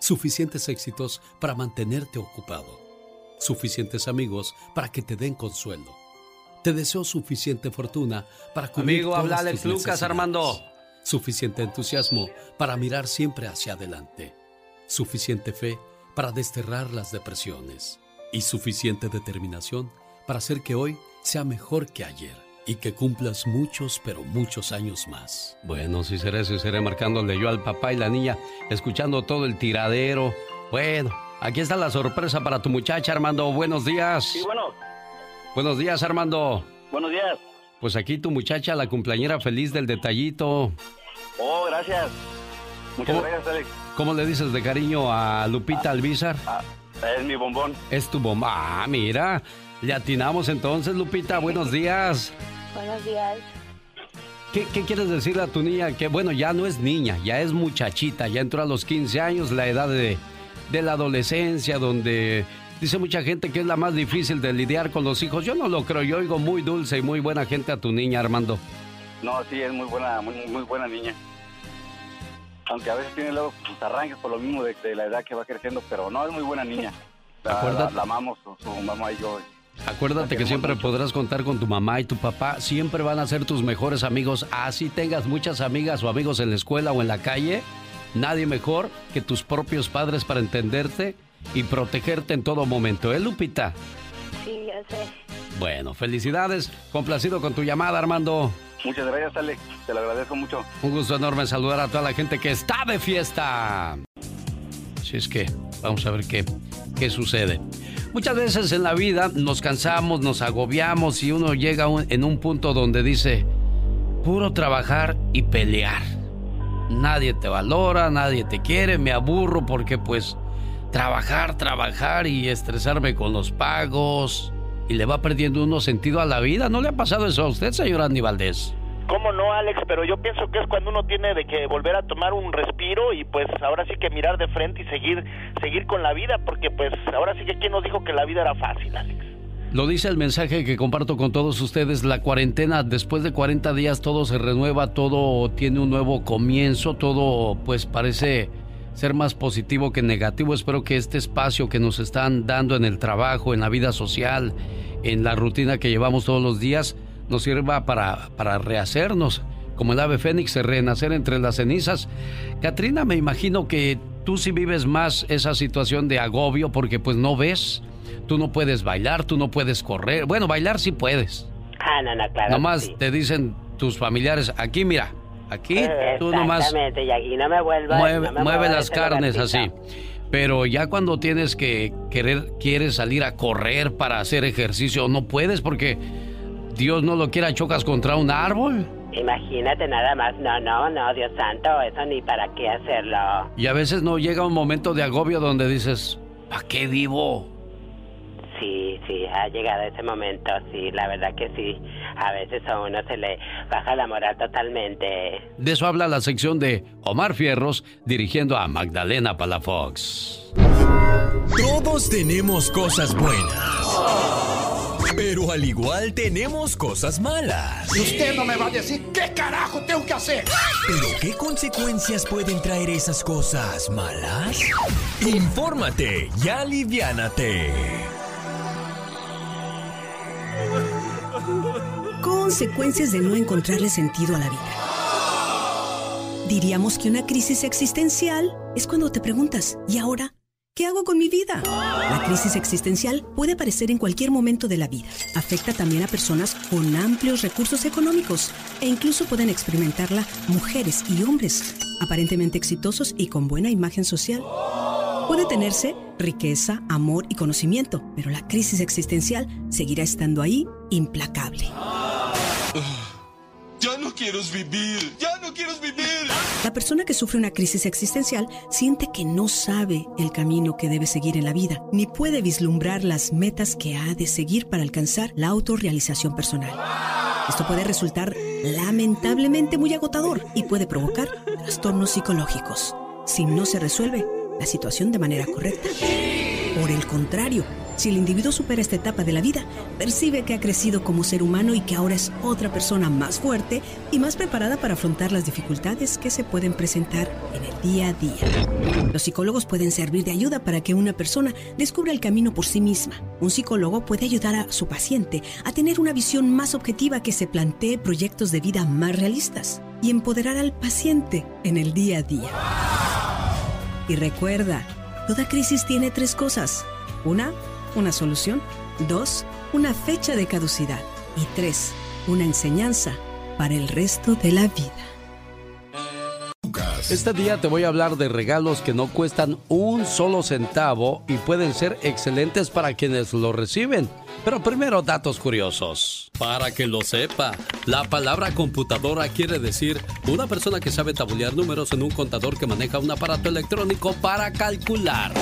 suficientes éxitos para mantenerte ocupado, suficientes amigos para que te den consuelo. Te deseo suficiente fortuna para cubrir Amigo, todas habla tus Alex Lucas, necesidades. Armando. Suficiente entusiasmo para mirar siempre hacia adelante. Suficiente fe para desterrar las depresiones. Y suficiente determinación para hacer que hoy sea mejor que ayer. Y que cumplas muchos, pero muchos años más. Bueno, si seré, si seré marcándole yo al papá y la niña, escuchando todo el tiradero. Bueno, aquí está la sorpresa para tu muchacha, Armando. Buenos días. Sí, bueno, Buenos días, Armando. buenos días. Pues aquí tu muchacha, la cumpleañera feliz del detallito. Oh, gracias. Muchas ¿Cómo? gracias, Alex. ¿Cómo le dices de cariño a Lupita Albizar? Es mi bombón. Es tu bomba. Ah, mira. Le atinamos entonces, Lupita. Buenos días. Buenos días. ¿Qué, qué quieres decirle a tu niña? Que bueno, ya no es niña, ya es muchachita, ya entró a los 15 años, la edad de, de la adolescencia, donde dice mucha gente que es la más difícil de lidiar con los hijos. Yo no lo creo, yo oigo muy dulce y muy buena gente a tu niña, Armando. No, sí, es muy buena, muy, muy buena niña. Aunque a veces tiene luego sus arranques por lo mismo de, de la edad que va creciendo, pero no, es muy buena niña. La, la, la amamos, su, su mamá y yo. Acuérdate que siempre podrás contar con tu mamá y tu papá, siempre van a ser tus mejores amigos, así tengas muchas amigas o amigos en la escuela o en la calle, nadie mejor que tus propios padres para entenderte y protegerte en todo momento, ¿eh, Lupita? Sí, ya sé. Bueno, felicidades, complacido con tu llamada, Armando. Muchas gracias, Alex. Te lo agradezco mucho. Un gusto enorme saludar a toda la gente que está de fiesta. Así es que vamos a ver qué, qué sucede. Muchas veces en la vida nos cansamos, nos agobiamos y uno llega en un punto donde dice, puro trabajar y pelear. Nadie te valora, nadie te quiere, me aburro porque pues trabajar, trabajar y estresarme con los pagos y le va perdiendo uno sentido a la vida. ¿No le ha pasado eso a usted, señor Andy Valdés? ¿Cómo no, Alex? Pero yo pienso que es cuando uno tiene de que volver a tomar un respiro y pues ahora sí que mirar de frente y seguir seguir con la vida, porque pues ahora sí que quién nos dijo que la vida era fácil, Alex. Lo dice el mensaje que comparto con todos ustedes, la cuarentena, después de 40 días todo se renueva, todo tiene un nuevo comienzo, todo pues parece ser más positivo que negativo. Espero que este espacio que nos están dando en el trabajo, en la vida social, en la rutina que llevamos todos los días, nos sirva para, para rehacernos, como el ave fénix, renacer entre las cenizas. Katrina, me imagino que tú sí vives más esa situación de agobio porque pues no ves, tú no puedes bailar, tú no puedes correr. Bueno, bailar sí puedes. Ah, no, no, claro. Nomás te dicen tus familiares, aquí mira, aquí tú nomás Exactamente, y aquí no me vuelvas. mueve, no me mueve las ese carnes así. Pero ya cuando tienes que querer, quieres salir a correr para hacer ejercicio, no puedes porque Dios no lo quiera, chocas contra un árbol. Imagínate nada más. No, no, no, Dios santo, eso ni para qué hacerlo. Y a veces no llega un momento de agobio donde dices, ¿para qué vivo? Sí, sí, ha llegado ese momento, sí, la verdad que sí. A veces a uno se le baja la moral totalmente. De eso habla la sección de Omar Fierros dirigiendo a Magdalena Palafox. Todos tenemos cosas buenas. Pero al igual tenemos cosas malas. Y usted no me va a decir qué carajo tengo que hacer. ¿Pero qué consecuencias pueden traer esas cosas malas? Infórmate y aliviánate. Consecuencias de no encontrarle sentido a la vida. Diríamos que una crisis existencial es cuando te preguntas, ¿y ahora? ¿Qué hago con mi vida? La crisis existencial puede aparecer en cualquier momento de la vida. Afecta también a personas con amplios recursos económicos e incluso pueden experimentarla mujeres y hombres aparentemente exitosos y con buena imagen social. Puede tenerse riqueza, amor y conocimiento, pero la crisis existencial seguirá estando ahí implacable. Ya no quiero vivir. Ya no quiero vivir. La persona que sufre una crisis existencial siente que no sabe el camino que debe seguir en la vida, ni puede vislumbrar las metas que ha de seguir para alcanzar la autorrealización personal. Esto puede resultar lamentablemente muy agotador y puede provocar trastornos psicológicos si no se resuelve la situación de manera correcta. Por el contrario, si el individuo supera esta etapa de la vida, percibe que ha crecido como ser humano y que ahora es otra persona más fuerte y más preparada para afrontar las dificultades que se pueden presentar en el día a día. Los psicólogos pueden servir de ayuda para que una persona descubra el camino por sí misma. Un psicólogo puede ayudar a su paciente a tener una visión más objetiva que se plantee proyectos de vida más realistas y empoderar al paciente en el día a día. Y recuerda, toda crisis tiene tres cosas. Una, una solución. Dos, una fecha de caducidad. Y tres, una enseñanza para el resto de la vida. Este día te voy a hablar de regalos que no cuestan un solo centavo y pueden ser excelentes para quienes lo reciben. Pero primero datos curiosos. Para que lo sepa, la palabra computadora quiere decir una persona que sabe tabulear números en un contador que maneja un aparato electrónico para calcular.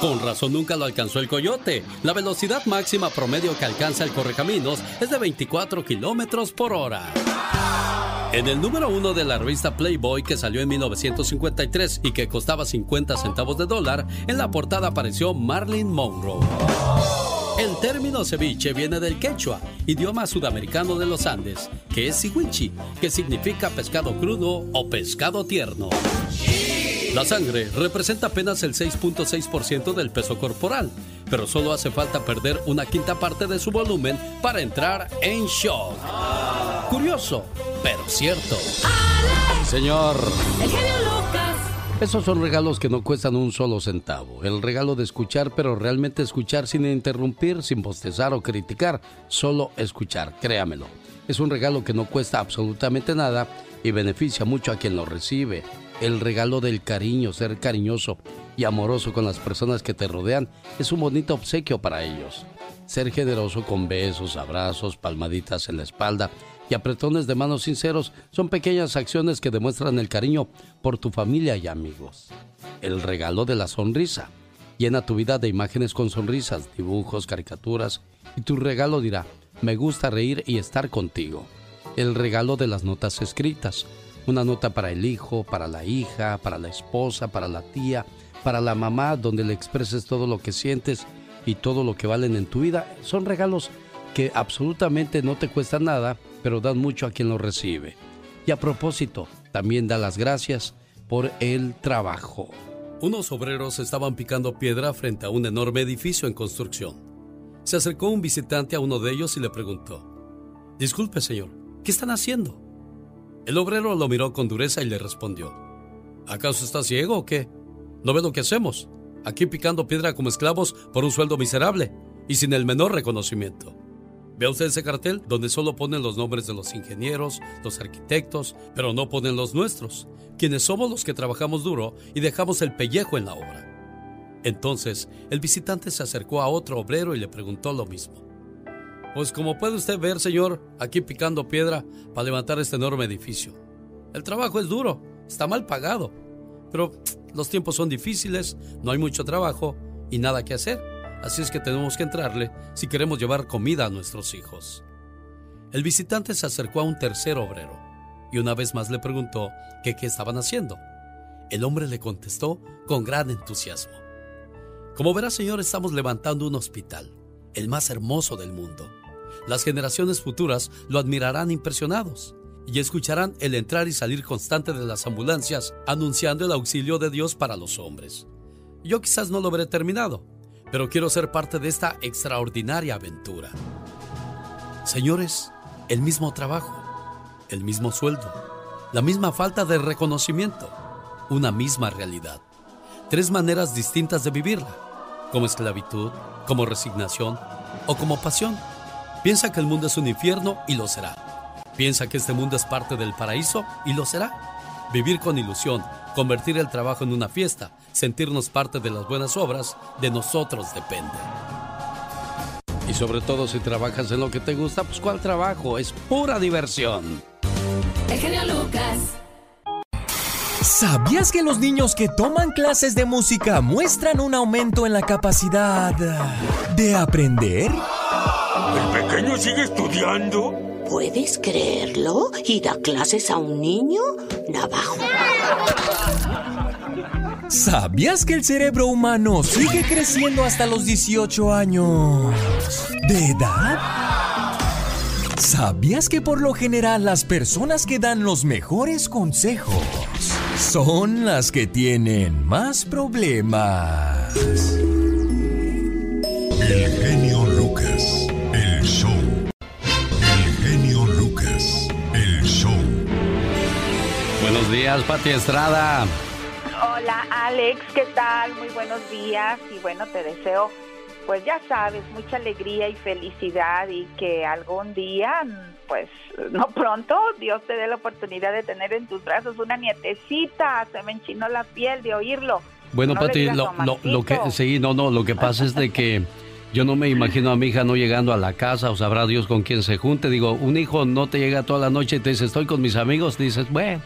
Con razón nunca lo alcanzó el coyote. La velocidad máxima promedio que alcanza el correcaminos es de 24 kilómetros por hora. En el número uno de la revista Playboy que salió en 1953 y que costaba 50 centavos de dólar, en la portada apareció Marilyn Monroe. El término ceviche viene del quechua, idioma sudamericano de los Andes, que es sihuichi, que significa pescado crudo o pescado tierno. La sangre representa apenas el 6.6% del peso corporal, pero solo hace falta perder una quinta parte de su volumen para entrar en shock. Curioso, pero cierto. Señor. Esos son regalos que no cuestan un solo centavo. El regalo de escuchar, pero realmente escuchar sin interrumpir, sin bostezar o criticar. Solo escuchar, créamelo. Es un regalo que no cuesta absolutamente nada y beneficia mucho a quien lo recibe. El regalo del cariño, ser cariñoso y amoroso con las personas que te rodean, es un bonito obsequio para ellos. Ser generoso con besos, abrazos, palmaditas en la espalda y apretones de manos sinceros son pequeñas acciones que demuestran el cariño por tu familia y amigos. El regalo de la sonrisa. Llena tu vida de imágenes con sonrisas, dibujos, caricaturas y tu regalo dirá, me gusta reír y estar contigo. el regalo de las notas escritas. Una nota para el hijo, para la hija, para la esposa, para la tía, para la mamá, donde le expreses todo lo que sientes y todo lo que valen en tu vida. Son regalos que absolutamente no te cuestan nada, pero dan mucho a quien lo recibe. Y a propósito, también da las gracias por el trabajo. Unos obreros estaban picando piedra frente a un enorme edificio en construcción. Se acercó un visitante a uno de ellos y le preguntó, Disculpe, señor, ¿qué están haciendo? El obrero lo miró con dureza y le respondió, ¿acaso está ciego o qué? ¿No ve lo que hacemos? Aquí picando piedra como esclavos por un sueldo miserable y sin el menor reconocimiento. Vea usted ese cartel donde solo ponen los nombres de los ingenieros, los arquitectos, pero no ponen los nuestros, quienes somos los que trabajamos duro y dejamos el pellejo en la obra. Entonces, el visitante se acercó a otro obrero y le preguntó lo mismo. Pues como puede usted ver, señor, aquí picando piedra para levantar este enorme edificio. El trabajo es duro, está mal pagado, pero los tiempos son difíciles, no hay mucho trabajo y nada que hacer así es que tenemos que entrarle si queremos llevar comida a nuestros hijos. El visitante se acercó a un tercer obrero y una vez más le preguntó qué estaban haciendo. El hombre le contestó con gran entusiasmo. Como verá, señor, estamos levantando un hospital, el más hermoso del mundo. Las generaciones futuras lo admirarán impresionados y escucharán el entrar y salir constante de las ambulancias anunciando el auxilio de Dios para los hombres. Yo quizás no lo veré terminado, pero quiero ser parte de esta extraordinaria aventura. Señores, el mismo trabajo, el mismo sueldo, la misma falta de reconocimiento, una misma realidad. Tres maneras distintas de vivirla, como esclavitud, como resignación o como pasión. Piensa que el mundo es un infierno y lo será. Piensa que este mundo es parte del paraíso y lo será. Vivir con ilusión, convertir el trabajo en una fiesta, sentirnos parte de las buenas obras, de nosotros depende. Y sobre todo si trabajas en lo que te gusta, pues ¿cuál trabajo? Es pura diversión. El genio Lucas. ¿Sabías que los niños que toman clases de música muestran un aumento en la capacidad de aprender? ¿El pequeño sigue estudiando? ¿Puedes creerlo? ¿Y da clases a un niño? Navajo. ¿Sabías que el cerebro humano sigue creciendo hasta los 18 años de edad? ¿Sabías que por lo general las personas que dan los mejores consejos son las que tienen más problemas? El genio Lucas, el show. El genio Lucas, el show. Buenos días, Pati Estrada. Hola Alex, ¿qué tal? Muy buenos días y bueno, te deseo, pues ya sabes, mucha alegría y felicidad y que algún día, pues no pronto, Dios te dé la oportunidad de tener en tus brazos una nietecita. Se me enchinó la piel de oírlo. Bueno, No Pati, lo, lo- lo que sí, no, no, lo que pasa es de que yo no me imagino a mi hija no llegando a la casa o sabrá Dios con quién se junte. Digo, un hijo no te llega toda la noche y te dice estoy con mis amigos, dices, bueno,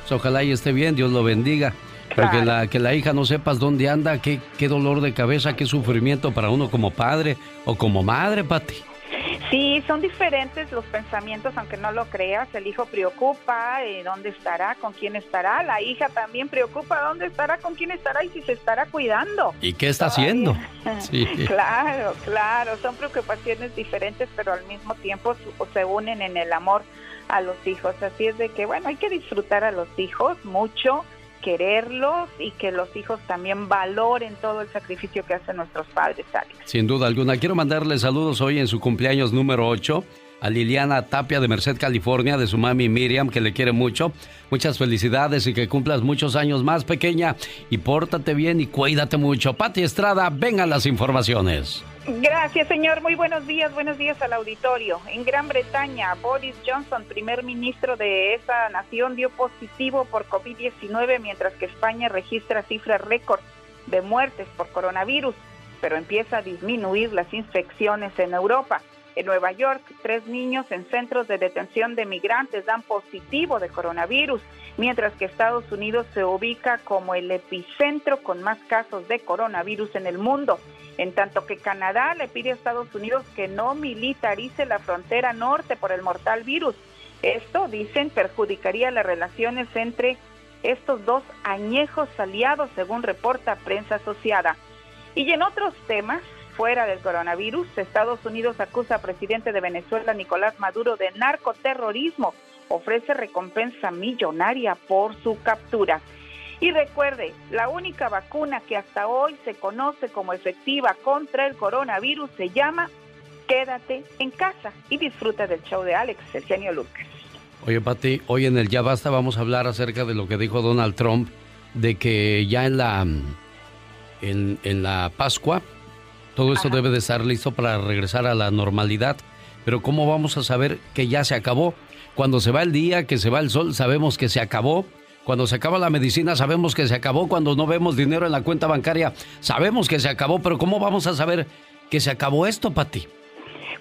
pues ojalá y esté bien, Dios lo bendiga. Pero que la, que la hija no sepas dónde anda, qué, qué dolor de cabeza, qué sufrimiento para uno como padre o como madre, Pati. Sí, son diferentes los pensamientos, aunque no lo creas. El hijo preocupa eh, dónde estará, con quién estará. La hija también preocupa dónde estará, con quién estará y si se estará cuidando. ¿Y qué está haciendo? Sí. Claro, claro, son preocupaciones diferentes, pero al mismo tiempo se unen en el amor a los hijos. Así es de que, bueno, hay que disfrutar a los hijos mucho, quererlos y que los hijos también valoren todo el sacrificio que hacen nuestros padres, Alex. Sin duda alguna. Quiero mandarle saludos hoy en su cumpleaños número 8 a Liliana Tapia de Merced, California, de su mami Miriam, que le quiere mucho. Muchas felicidades y que cumplas muchos años más, pequeña. Y pórtate bien y cuídate mucho. Pati Estrada, vengan las informaciones. Gracias, señor. Muy buenos días. Buenos días al auditorio. En Gran Bretaña, Boris Johnson, primer ministro de esa nación, dio positivo por COVID-19, mientras que España registra cifras récord de muertes por coronavirus, pero empieza a disminuir las infecciones en Europa. En Nueva York, tres niños en centros de detención de migrantes dan positivo de coronavirus, mientras que Estados Unidos se ubica como el epicentro con más casos de coronavirus en el mundo. En tanto que Canadá le pide a Estados Unidos que no militarice la frontera norte por el mortal virus. Esto, dicen, perjudicaría las relaciones entre estos dos añejos aliados, según reporta prensa asociada. Y en otros temas, fuera del coronavirus, Estados Unidos acusa al presidente de Venezuela, Nicolás Maduro, de narcoterrorismo. Ofrece recompensa millonaria por su captura. Y recuerde, la única vacuna que hasta hoy se conoce como efectiva contra el coronavirus se llama Quédate en casa y disfruta del show de Alex, el genio Lucas. Oye, Pati, hoy en el Ya Basta vamos a hablar acerca de lo que dijo Donald Trump, de que ya en la, en, en la Pascua todo esto debe de estar listo para regresar a la normalidad. Pero ¿cómo vamos a saber que ya se acabó? Cuando se va el día, que se va el sol, sabemos que se acabó. Cuando se acaba la medicina, sabemos que se acabó. Cuando no vemos dinero en la cuenta bancaria, sabemos que se acabó. Pero ¿cómo vamos a saber que se acabó esto, Pati?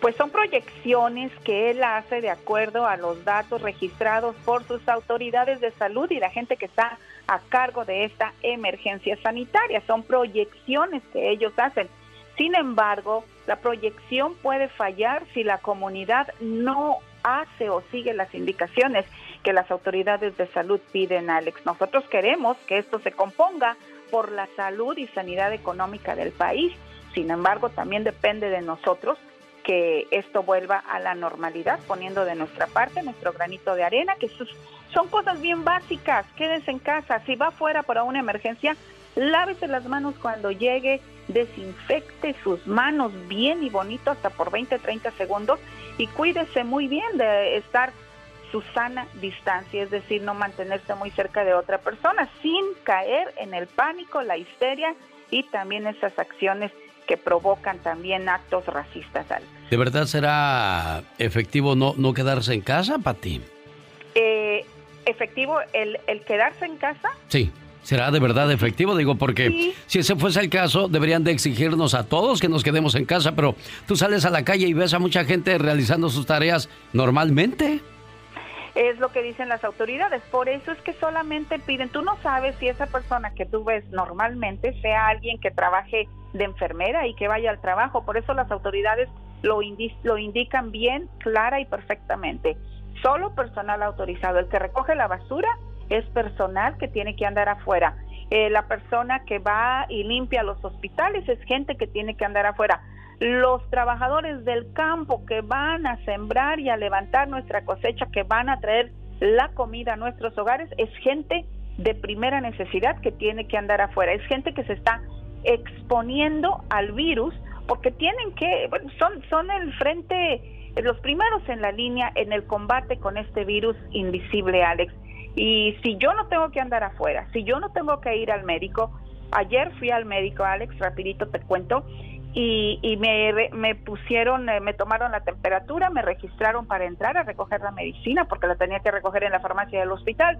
Pues son proyecciones que él hace de acuerdo a los datos registrados por sus autoridades de salud y la gente que está a cargo de esta emergencia sanitaria. Son proyecciones que ellos hacen. Sin embargo, la proyección puede fallar si la comunidad no hace o sigue las indicaciones que las autoridades de salud piden, Alex. Nosotros queremos que esto se componga por la salud y sanidad económica del país. Sin embargo, también depende de nosotros que esto vuelva a la normalidad, poniendo de nuestra parte nuestro granito de arena, que son cosas bien básicas. Quédense en casa. Si va fuera para una emergencia, lávese las manos cuando llegue, desinfecte sus manos bien y bonito hasta por 20, 30 segundos y cuídese muy bien de estar su sana distancia, es decir, no mantenerse muy cerca de otra persona sin caer en el pánico, la histeria y también esas acciones que provocan también actos racistas. ¿De verdad será efectivo no, no quedarse en casa, Pati? Eh, ¿Efectivo el, el quedarse en casa? Sí. ¿Será de verdad efectivo? Digo, porque si ese fuese el caso, deberían de exigirnos a todos que nos quedemos en casa, pero tú sales a la calle y ves a mucha gente realizando sus tareas normalmente. Es lo que dicen las autoridades, por eso es que solamente piden, tú no sabes si esa persona que tú ves normalmente sea alguien que trabaje de enfermera y que vaya al trabajo, por eso las autoridades lo, lo indican bien, clara y perfectamente. Solo personal autorizado, el que recoge la basura es personal que tiene que andar afuera. Eh, la persona que va y limpia los hospitales es gente que tiene que andar afuera. Los trabajadores del campo que van a sembrar y a levantar nuestra cosecha, que van a traer la comida a nuestros hogares, es gente de primera necesidad que tiene que andar afuera. Es gente que se está exponiendo al virus porque tienen que, son, son el frente, los primeros en la línea en el combate con este virus invisible, Alex. Y si yo no tengo que andar afuera, si yo no tengo que ir al médico, ayer fui al médico, Alex, rapidito te cuento, y, y me, me pusieron, eh, me tomaron la temperatura, me registraron para entrar a recoger la medicina, porque la tenía que recoger en la farmacia del hospital.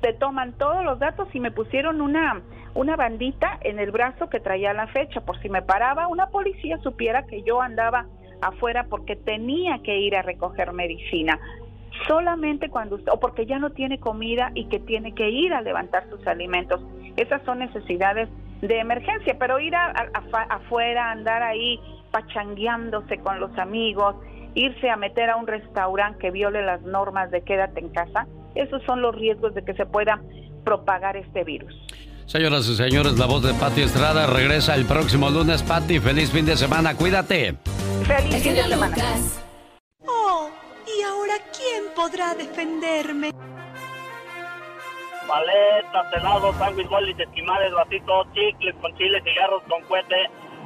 Te toman todos los datos y me pusieron una, una bandita en el brazo que traía la fecha, por si me paraba, una policía supiera que yo andaba afuera porque tenía que ir a recoger medicina solamente cuando usted, o porque ya no tiene comida y que tiene que ir a levantar sus alimentos. Esas son necesidades de emergencia, pero ir a, afuera, andar ahí pachangueándose con los amigos, irse a meter a un restaurante que viole las normas de quédate en casa, esos son los riesgos de que se pueda propagar este virus. Señoras y señores, la voz de Pati Estrada regresa el próximo lunes. Pati, feliz fin de semana, cuídate. Feliz fin de semana. Podrá defenderme? Paletas, helados, sándwich, bolis, esquimales, vasitos, chicles con chile, cigarros con cuete.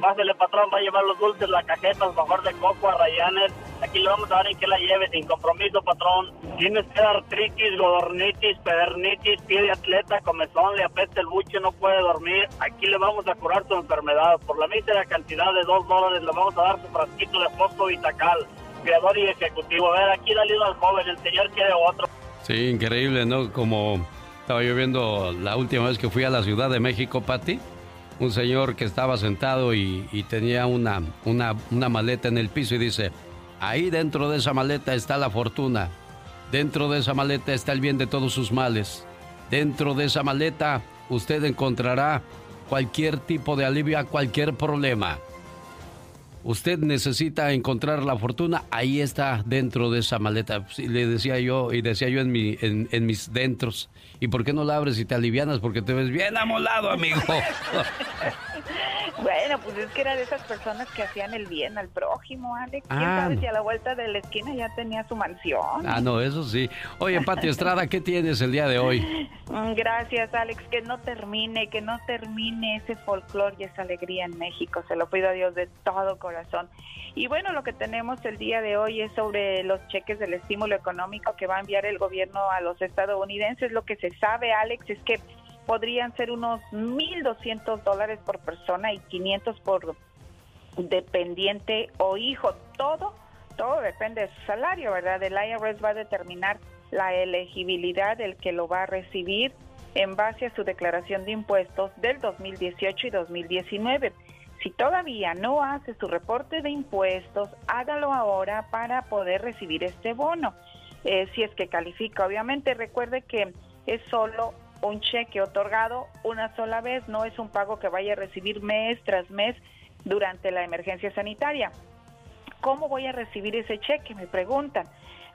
Pásele, patrón, va a llevar los dulces, la cajeta, mejor de coco a Rayanes. Aquí le vamos a dar en que la lleve, sin compromiso, patrón. Tienes que artritis, godornitis, pedernitis, pie de atleta, comezón, le apesta el buche, no puede dormir. Aquí le vamos a curar su enfermedad. Por la mísera cantidad de dos dólares le vamos a dar su frasquito de fosfo Vitacal creador y ejecutivo. A ver, aquí dale al joven, el señor quiere otro. Sí, increíble, ¿no? Como estaba yo viendo la última vez que fui a la Ciudad de México, Pati. Un señor que estaba sentado y, y tenía una, una, una maleta en el piso y dice, ahí dentro de esa maleta está la fortuna. Dentro de esa maleta está el bien de todos sus males. Dentro de esa maleta usted encontrará cualquier tipo de alivio a cualquier problema. Usted necesita encontrar la fortuna, ahí está dentro de esa maleta. le decía yo, y decía yo en, mi, en, en mis dentros, ¿y por qué no la abres y te alivianas? Porque te ves bien amolado, amigo. Bueno, pues es que era de esas personas que hacían el bien al prójimo, Alex. ¿Quién ah, sabe si a la vuelta de la esquina ya tenía su mansión? Ah, no, eso sí. Oye, Pati Estrada, ¿qué tienes el día de hoy? Mm, gracias, Alex. Que no termine, que no termine ese folclore y esa alegría en México. Se lo pido a Dios de todo corazón. Y bueno, lo que tenemos el día de hoy es sobre los cheques del estímulo económico que va a enviar el gobierno a los estadounidenses. Lo que se sabe, Alex, es que podrían ser unos 1.200 dólares por persona y 500 por dependiente o hijo. Todo, todo depende de su salario, ¿verdad? El IRS va a determinar la elegibilidad del que lo va a recibir en base a su declaración de impuestos del 2018 y 2019. Si todavía no hace su reporte de impuestos, hágalo ahora para poder recibir este bono. Eh, si es que califica, obviamente recuerde que es solo un cheque otorgado una sola vez, no es un pago que vaya a recibir mes tras mes durante la emergencia sanitaria. ¿Cómo voy a recibir ese cheque? Me preguntan.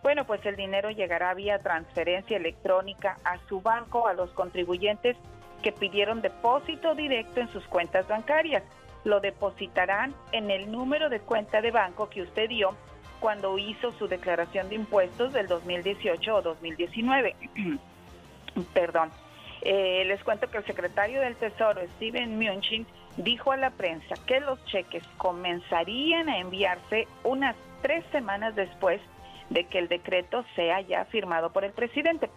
Bueno, pues el dinero llegará vía transferencia electrónica a su banco, a los contribuyentes que pidieron depósito directo en sus cuentas bancarias. Lo depositarán en el número de cuenta de banco que usted dio cuando hizo su declaración de impuestos del 2018 o 2019. Perdón. Eh, les cuento que el secretario del Tesoro, Steven Mnuchin, dijo a la prensa que los cheques comenzarían a enviarse unas tres semanas después de que el decreto sea ya firmado por el presidente.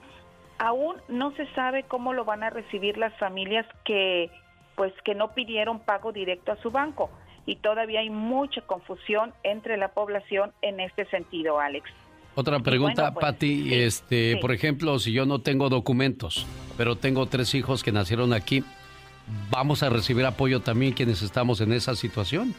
Aún no se sabe cómo lo van a recibir las familias que pues que no pidieron pago directo a su banco y todavía hay mucha confusión entre la población en este sentido, Alex. Otra pregunta, pues, Patti, este, por ejemplo, si yo no tengo documentos, pero tengo tres hijos que nacieron aquí, ¿vamos a recibir apoyo también quienes estamos en esa situación?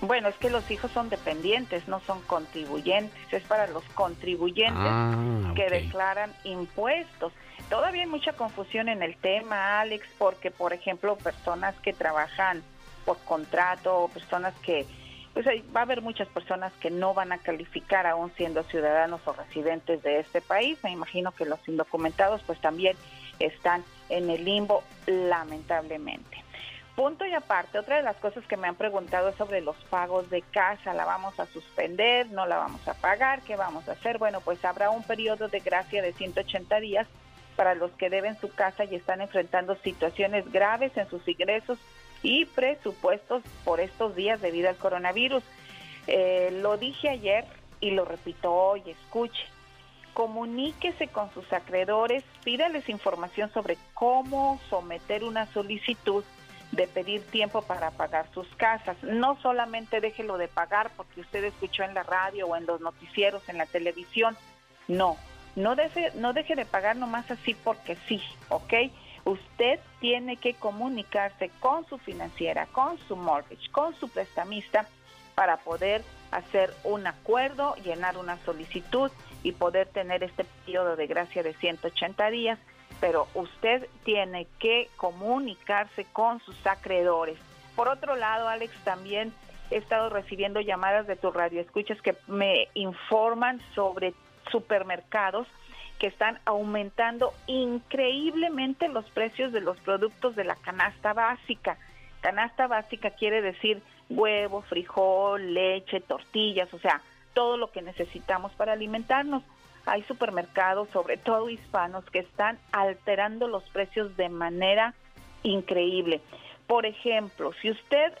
Bueno, es que los hijos son dependientes, no son contribuyentes, es para los contribuyentes ah, que declaran impuestos. Todavía hay mucha confusión en el tema, Alex, porque, por ejemplo, personas que trabajan por contrato, personas que pues va a haber muchas personas que no van a calificar aún siendo ciudadanos o residentes de este país. Me imagino que los indocumentados pues también están en el limbo lamentablemente. Punto y aparte, otra de las cosas que me han preguntado es sobre los pagos de casa. ¿La vamos a suspender? ¿No la vamos a pagar? ¿Qué vamos a hacer? Bueno, pues habrá un periodo de gracia de 180 días para los que deben su casa y están enfrentando situaciones graves en sus ingresos y presupuestos por estos días debido al coronavirus. Eh, lo dije ayer y lo repito hoy, escuche. Comuníquese con sus acreedores, pídales información sobre cómo someter una solicitud de pedir tiempo para pagar sus casas. No solamente déjelo de pagar porque usted escuchó en la radio o en los noticieros, en la televisión. No, no deje, no deje de pagar nomás así porque sí, ¿ok? Usted tiene que comunicarse con su financiera, con su mortgage, con su prestamista para poder hacer un acuerdo, llenar una solicitud y poder tener este periodo de gracia de 180 días, pero usted tiene que comunicarse con sus acreedores. Por otro lado, Alex, también he estado recibiendo llamadas de tu radio escuchas que me informan sobre supermercados que están aumentando increíblemente los precios de los productos de la canasta básica. Canasta básica quiere decir huevo, frijol, leche, tortillas, o sea, todo lo que necesitamos para alimentarnos. Hay supermercados, sobre todo hispanos, que están alterando los precios de manera increíble. Por ejemplo, si usted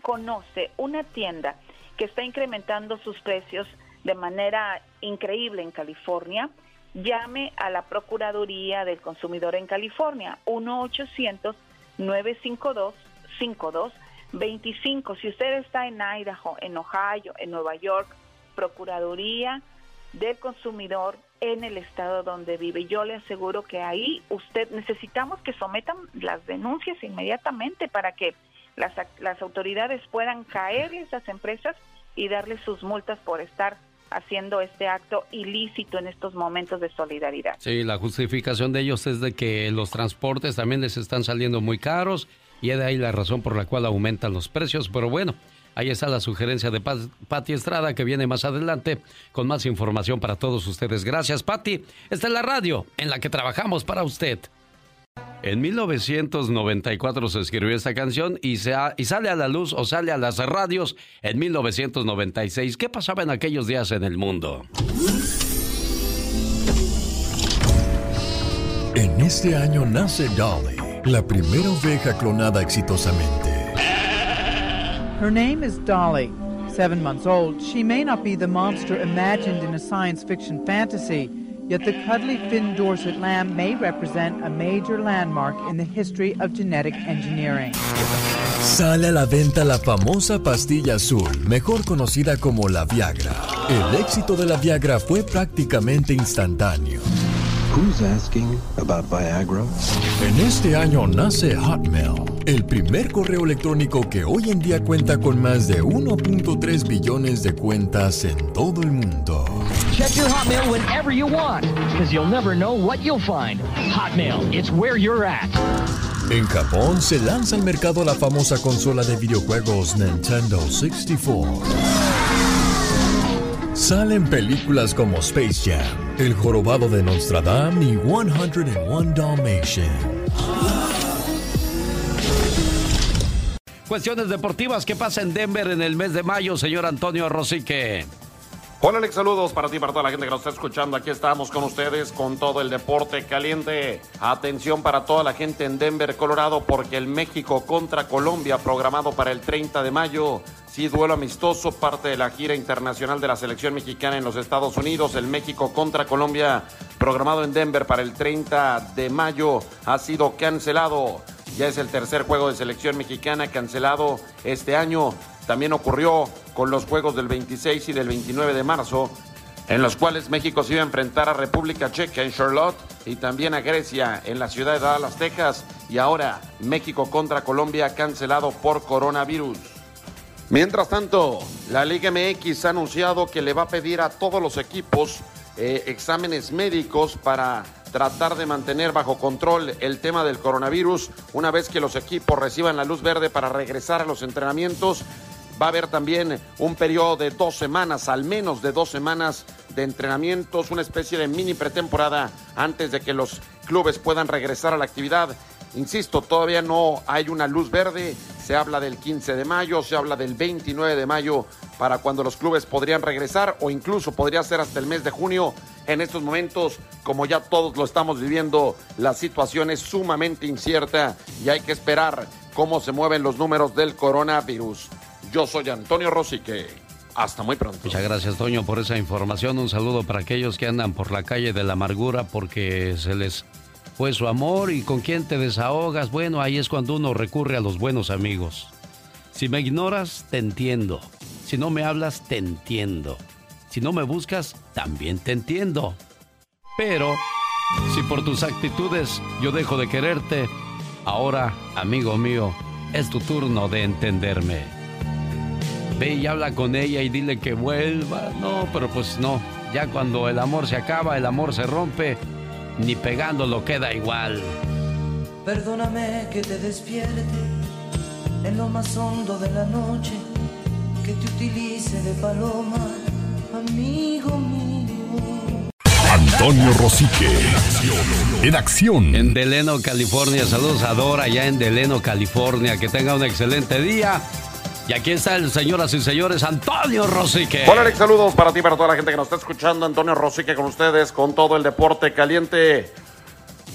conoce una tienda que está incrementando sus precios de manera increíble en California, llame a la Procuraduría del Consumidor en California, 1-800-952-5225. Si usted está en Idaho, en Ohio, en Nueva York, Procuraduría del Consumidor en el estado donde vive. Yo le aseguro que ahí usted necesitamos que sometan las denuncias inmediatamente para que las, las autoridades puedan caerle a esas empresas y darles sus multas por estar haciendo este acto ilícito en estos momentos de solidaridad. Sí, la justificación de ellos es de que los transportes también les están saliendo muy caros y es de ahí la razón por la cual aumentan los precios, pero bueno, Ahí está la sugerencia de Patti Estrada que viene más adelante con más información para todos ustedes. Gracias, Patti. Esta es la radio en la que trabajamos para usted. En 1994 se escribió esta canción y, se y sale a la luz o sale a las radios en 1996. ¿Qué pasaba en aquellos días en el mundo? En este año nace Dolly, la primera oveja clonada exitosamente. Her name is Dolly. Seven months old, she may not be the monster imagined in a science fiction fantasy. Yet the cuddly Finn Dorset lamb may represent a major landmark in the history of genetic engineering. Sale a la venta la famosa pastilla azul, mejor conocida como la Viagra. El éxito de la Viagra fue prácticamente instantáneo. Who's asking about Viagra? En este año nace Hotmail, el primer correo electrónico que hoy en día cuenta con más de 1.3 billones de cuentas en todo el mundo. Check your Hotmail whenever you want, because you'll never know what you'll find. Hotmail, it's where you're at. En Japón se lanza al mercado la famosa consola de videojuegos Nintendo 64. Salen películas como Space Jam, El Jorobado de Nostradam y 101 Dalmatian. Cuestiones deportivas que pasa en Denver en el mes de mayo, señor Antonio Rosique. Hola Alex, saludos para ti, para toda la gente que nos está escuchando. Aquí estamos con ustedes con todo el deporte caliente. Atención para toda la gente en Denver, Colorado, porque el México contra Colombia programado para el 30 de mayo Sí, duelo amistoso, parte de la gira internacional de la selección mexicana en los Estados Unidos. El México contra Colombia, programado en Denver para el 30 de mayo, ha sido cancelado. Ya es el tercer juego de selección mexicana cancelado este año. También ocurrió con los juegos del 26 y del 29 de marzo, en los cuales México se iba a enfrentar a República Checa en Charlotte y también a Grecia en la ciudad de Dallas, Texas. Y ahora México contra Colombia cancelado por coronavirus. Mientras tanto, la Liga MX ha anunciado que le va a pedir a todos los equipos eh, exámenes médicos para tratar de mantener bajo control el tema del coronavirus. Una vez que los equipos reciban la luz verde para regresar a los entrenamientos, va a haber también un periodo de dos semanas, al menos de dos semanas de entrenamientos, una especie de mini pretemporada antes de que los clubes puedan regresar a la actividad. Insisto, todavía no hay una luz verde. Se habla del 15 de mayo, se habla del 29 de mayo para cuando los clubes podrían regresar o incluso podría ser hasta el mes de junio. En estos momentos, como ya todos lo estamos viviendo, la situación es sumamente incierta y hay que esperar cómo se mueven los números del coronavirus. Yo soy Antonio Rosique. Hasta muy pronto. Muchas gracias, Toño, por esa información. Un saludo para aquellos que andan por la calle de la amargura porque se les fue su amor y con quién te desahogas. Bueno, ahí es cuando uno recurre a los buenos amigos. Si me ignoras, te entiendo. Si no me hablas, te entiendo. Si no me buscas, también te entiendo. Pero, si por tus actitudes yo dejo de quererte, ahora, amigo mío, es tu turno de entenderme. Ve y habla con ella y dile que vuelva. No, pero pues no. Ya cuando el amor se acaba, el amor se rompe ni pegándolo queda igual. Perdóname que te despierte en lo más hondo de la noche, que te utilice de paloma, amigo mío. Antonio Rosique, en acción. En Deleno, California. Saludos a Dora, allá en Deleno, California. Que tenga un excelente día. Y aquí está el señoras y señores Antonio Rosique. Hola Alex, saludos para ti, para toda la gente que nos está escuchando. Antonio Rosique con ustedes, con todo el deporte caliente.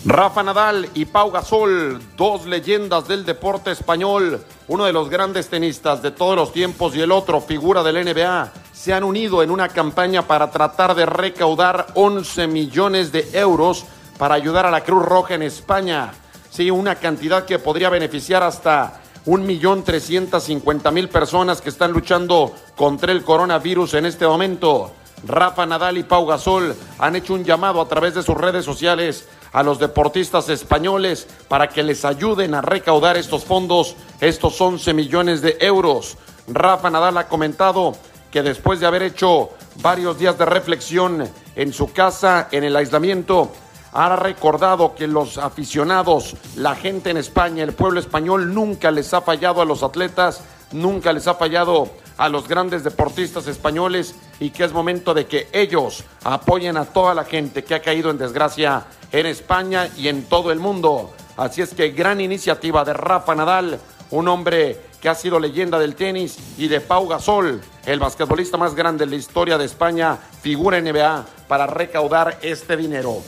Rafa Nadal y Pau Gasol, dos leyendas del deporte español, uno de los grandes tenistas de todos los tiempos y el otro figura del NBA, se han unido en una campaña para tratar de recaudar 11 millones de euros para ayudar a la Cruz Roja en España. Sí, una cantidad que podría beneficiar hasta un millón trescientos cincuenta mil personas que están luchando contra el coronavirus en este momento. Rafa Nadal y Pau Gasol han hecho un llamado a través de sus redes sociales a los deportistas españoles para que les ayuden a recaudar estos fondos, estos 11 millones de euros. Rafa Nadal ha comentado que después de haber hecho varios días de reflexión en su casa, en el aislamiento, ha recordado que los aficionados, la gente en España, el pueblo español nunca les ha fallado a los atletas nunca les ha fallado a los grandes deportistas españoles y que es momento de que ellos apoyen a toda la gente que ha caído en desgracia en España y en todo el mundo. Así es que gran iniciativa de Rafa Nadal, un hombre que ha sido leyenda del tenis, y de Pau Gasol, el basquetbolista más grande de la historia de España, figura NBA para recaudar este dinero.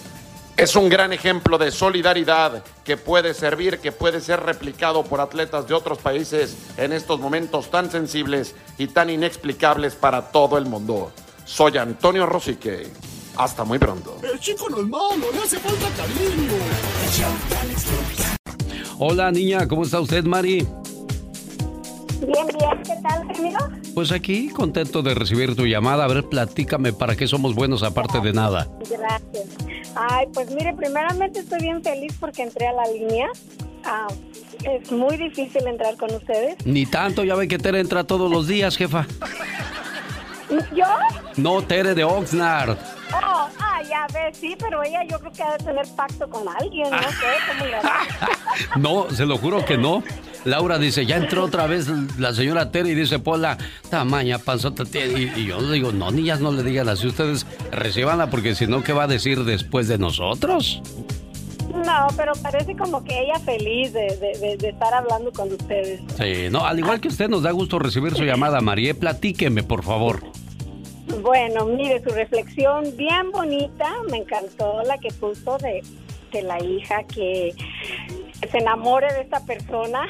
Es un gran ejemplo de solidaridad que puede servir, que puede ser replicado por atletas de otros países en estos momentos tan sensibles y tan inexplicables para todo el mundo. Soy Antonio Rosique. Hasta muy pronto. El chico no es malo, le hace falta cariño. Hola niña, ¿cómo está usted, Mari? Bien, bien, ¿qué tal, amigo? Pues aquí, contento de recibir tu llamada. A ver, platícame para qué somos buenos aparte de nada. Gracias. Ay, pues mire, primeramente estoy bien feliz porque entré a la línea. Ah, es muy difícil entrar con ustedes. Ni tanto, ya ve que Tere entra todos los días, jefa. ¿Yo? No, Tere de Oxnard. Oh, ah, ya ves, sí, pero ella yo creo que ha de tener pacto con alguien, no sé cómo le hará. No, se lo juro que no. Laura dice, ya entró otra vez la señora Tere y dice, Pola, tamaña panzota tiene. Y, y yo le digo, no, niñas, no le digan así. Ustedes recibanla porque si no, ¿qué va a decir después de nosotros? No, pero parece como que ella feliz de, de- de estar hablando con ustedes. Sí, no, al igual que usted, nos da gusto recibir su llamada, María. Platíqueme, por favor. Bueno, mire, su reflexión bien bonita, me encantó la que puso de, de la hija que se enamore de esta persona.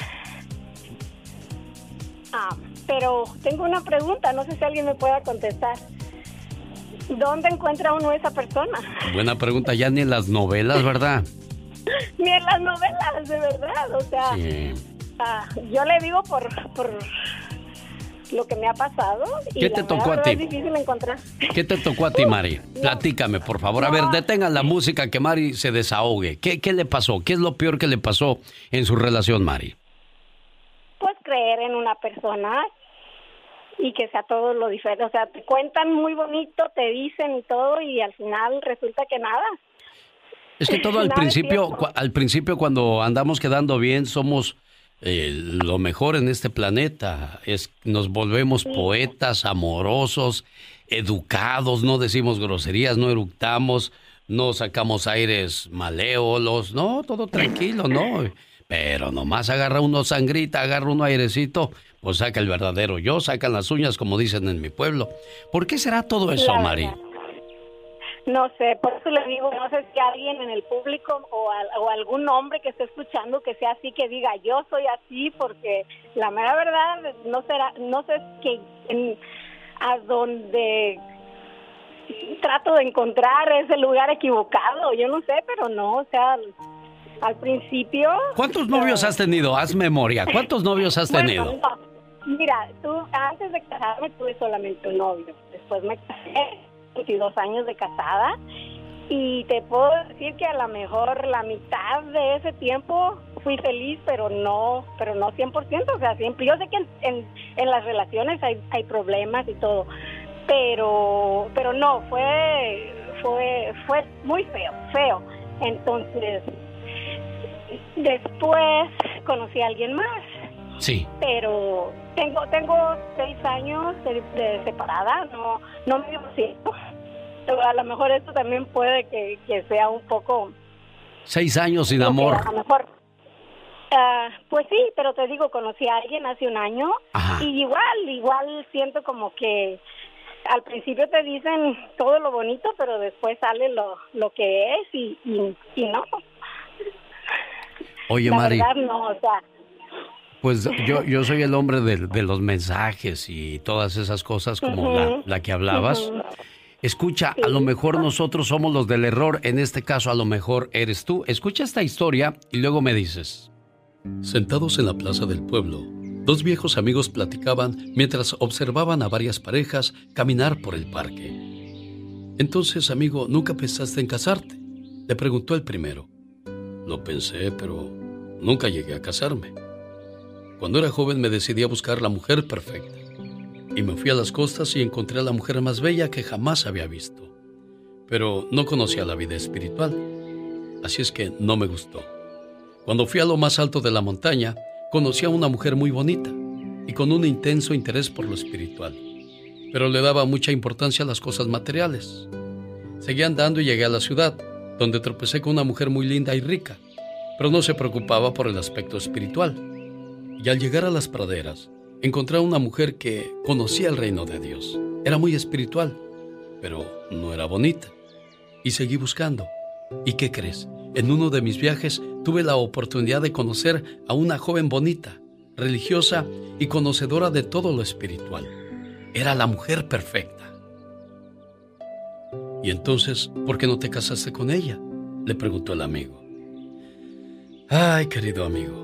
Ah, pero tengo una pregunta, no sé si alguien me pueda contestar. ¿Dónde encuentra uno esa persona? Buena pregunta, ya ni en las novelas, ¿verdad? Ni en las novelas, de verdad, o sea, Sí. ah, yo le digo por, por lo que me ha pasado. y ¿Qué la te verdad, tocó a ti? Es difícil encontrar. ¿Qué te tocó a ti, Mari? Platícame, por favor. A ver, detengan la música que Mari se desahogue. ¿Qué, ¿Qué le pasó? ¿Qué es lo peor que le pasó en su relación, Mari? pues creer en una persona y que sea todo lo diferente. O sea, te cuentan muy bonito, te dicen y todo y al final resulta que nada. Es que todo al Nada principio, al principio cuando andamos quedando bien, somos eh, lo mejor en este planeta. Es, nos volvemos poetas, amorosos, educados, no decimos groserías, no eructamos, no sacamos aires malévolos, no, todo tranquilo, no. Pero nomás agarra uno sangrita, agarra uno airecito, pues saca el verdadero yo, sacan las uñas como dicen en mi pueblo. ¿Por qué será todo eso, Mari? No sé, por eso le digo, no sé si alguien en el público o, o algún hombre que esté escuchando que sea así, que diga yo soy así, porque la mera verdad no será, no sé que en- a donde trato de encontrar ese lugar equivocado, yo no sé, pero no, o sea, al, principio. ¿Cuántos novios has tenido? Haz memoria. ¿Cuántos novios has Bueno, tenido? no. Mira, tú antes de casarme tuve solamente un novio. Después me casé, 22 años de casada. Y te puedo decir que a lo mejor la mitad de ese tiempo fui feliz, pero no, pero no 100%. O sea, siempre. Yo sé que en, en, en las relaciones hay, hay problemas y todo, pero, pero no, fue, fue, fue muy feo, feo. Entonces, después conocí a alguien más Sí. pero tengo tengo seis años de, de separada, no no me divorcié. A lo mejor esto también puede que, que sea un poco... Seis años sin A amor. lo mejor... ah, pues sí, pero te digo, conocí a alguien hace un año Ajá. y igual, igual siento como que al principio te dicen todo lo bonito, pero después sale lo, lo que es y, y, y no. Oye, La Mari, verdad no, o sea, pues yo, yo soy el hombre de, de los mensajes y todas esas cosas como la, la que hablabas. Escucha, a lo mejor nosotros somos los del error, en este caso a lo mejor eres tú. Escucha esta historia y luego me dices. Sentados en la plaza del pueblo, dos viejos amigos platicaban mientras observaban a varias parejas caminar por el parque. Entonces, amigo, ¿nunca pensaste en casarte? Le preguntó el primero. Lo pensé, pero nunca llegué a casarme. Cuando era joven me decidí a buscar la mujer perfecta. Y me fui a las costas y encontré a la mujer más bella que jamás había visto. Pero no conocía la vida espiritual. Así es que no me gustó. Cuando fui a lo más alto de la montaña, conocí a una mujer muy bonita. y con un intenso interés por lo espiritual, pero le daba mucha importancia a las cosas materiales. Seguí andando y llegué a la ciudad, donde tropecé con una mujer muy linda y rica, pero no se preocupaba por el aspecto espiritual. Y al llegar a las praderas, encontré a una mujer que conocía el reino de Dios. Era muy espiritual, pero no era bonita. Y seguí buscando. ¿Y qué crees? En uno de mis viajes tuve la oportunidad de conocer a una joven bonita, religiosa y conocedora de todo lo espiritual. Era la mujer perfecta. ¿Y entonces por qué no te casaste con ella? Le preguntó el amigo. Ay, querido amigo,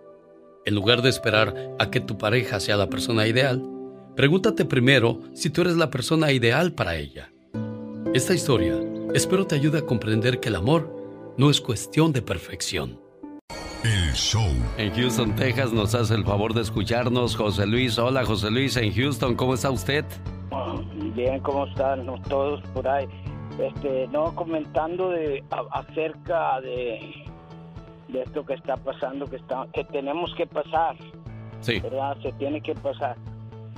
En lugar de esperar a que tu pareja sea la persona ideal, pregúntate primero si tú eres la persona ideal para ella. Esta historia espero te ayude a comprender que el amor no es cuestión de perfección. El show. En Houston, Texas, nos hace el favor de escucharnos José Luis. Hola, José Luis, en Houston, ¿cómo está usted? Bien, ¿cómo están todos por ahí? Este, no, comentando de acerca de, de esto que está pasando, que, está, que tenemos que pasar. Sí. ¿Verdad? Se tiene que pasar.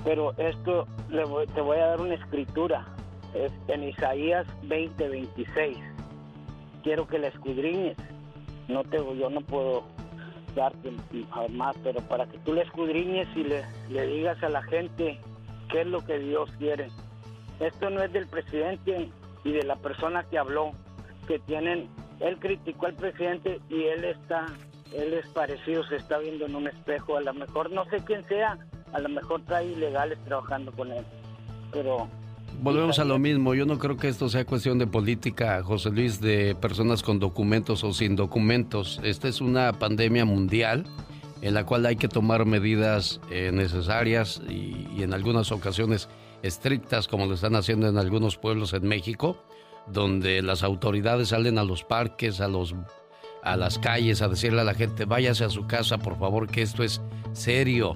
Pero esto, le te voy a dar una escritura. Es en Isaías 20, 26. Quiero que la escudriñes no te, yo no puedo darte más, pero para que tú le escudriñes y le, le digas a la gente qué es lo que Dios quiere. Esto no es del presidente y de la persona que habló, que tienen, él criticó al presidente y él está, él es parecido, se está viendo en un espejo, a lo mejor no sé quién sea, a lo mejor trae ilegales trabajando con él, pero Volvemos a lo mismo. Yo no creo que esto sea cuestión de política, José Luis, de personas con documentos o sin documentos. Esta es una pandemia mundial en la cual hay que tomar medidas eh, necesarias y, en algunas ocasiones estrictas, como lo están haciendo en algunos pueblos en México, donde las autoridades salen a los parques, a los a las calles a decirle a la gente, váyase a su casa, por favor, que esto es serio.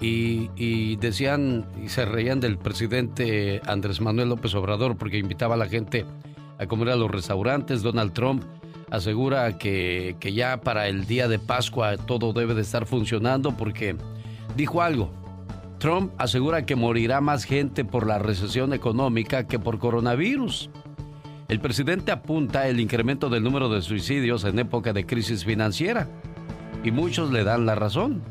Y, decían y se reían del presidente Andrés Manuel López Obrador porque invitaba a la gente a comer a los restaurantes. Donald Trump asegura que, que ya para el día de Pascua todo debe de estar funcionando porque dijo algo. Trump asegura que morirá más gente por la recesión económica que por coronavirus. El presidente apunta el incremento del número de suicidios en época de crisis financiera y muchos le dan la razón.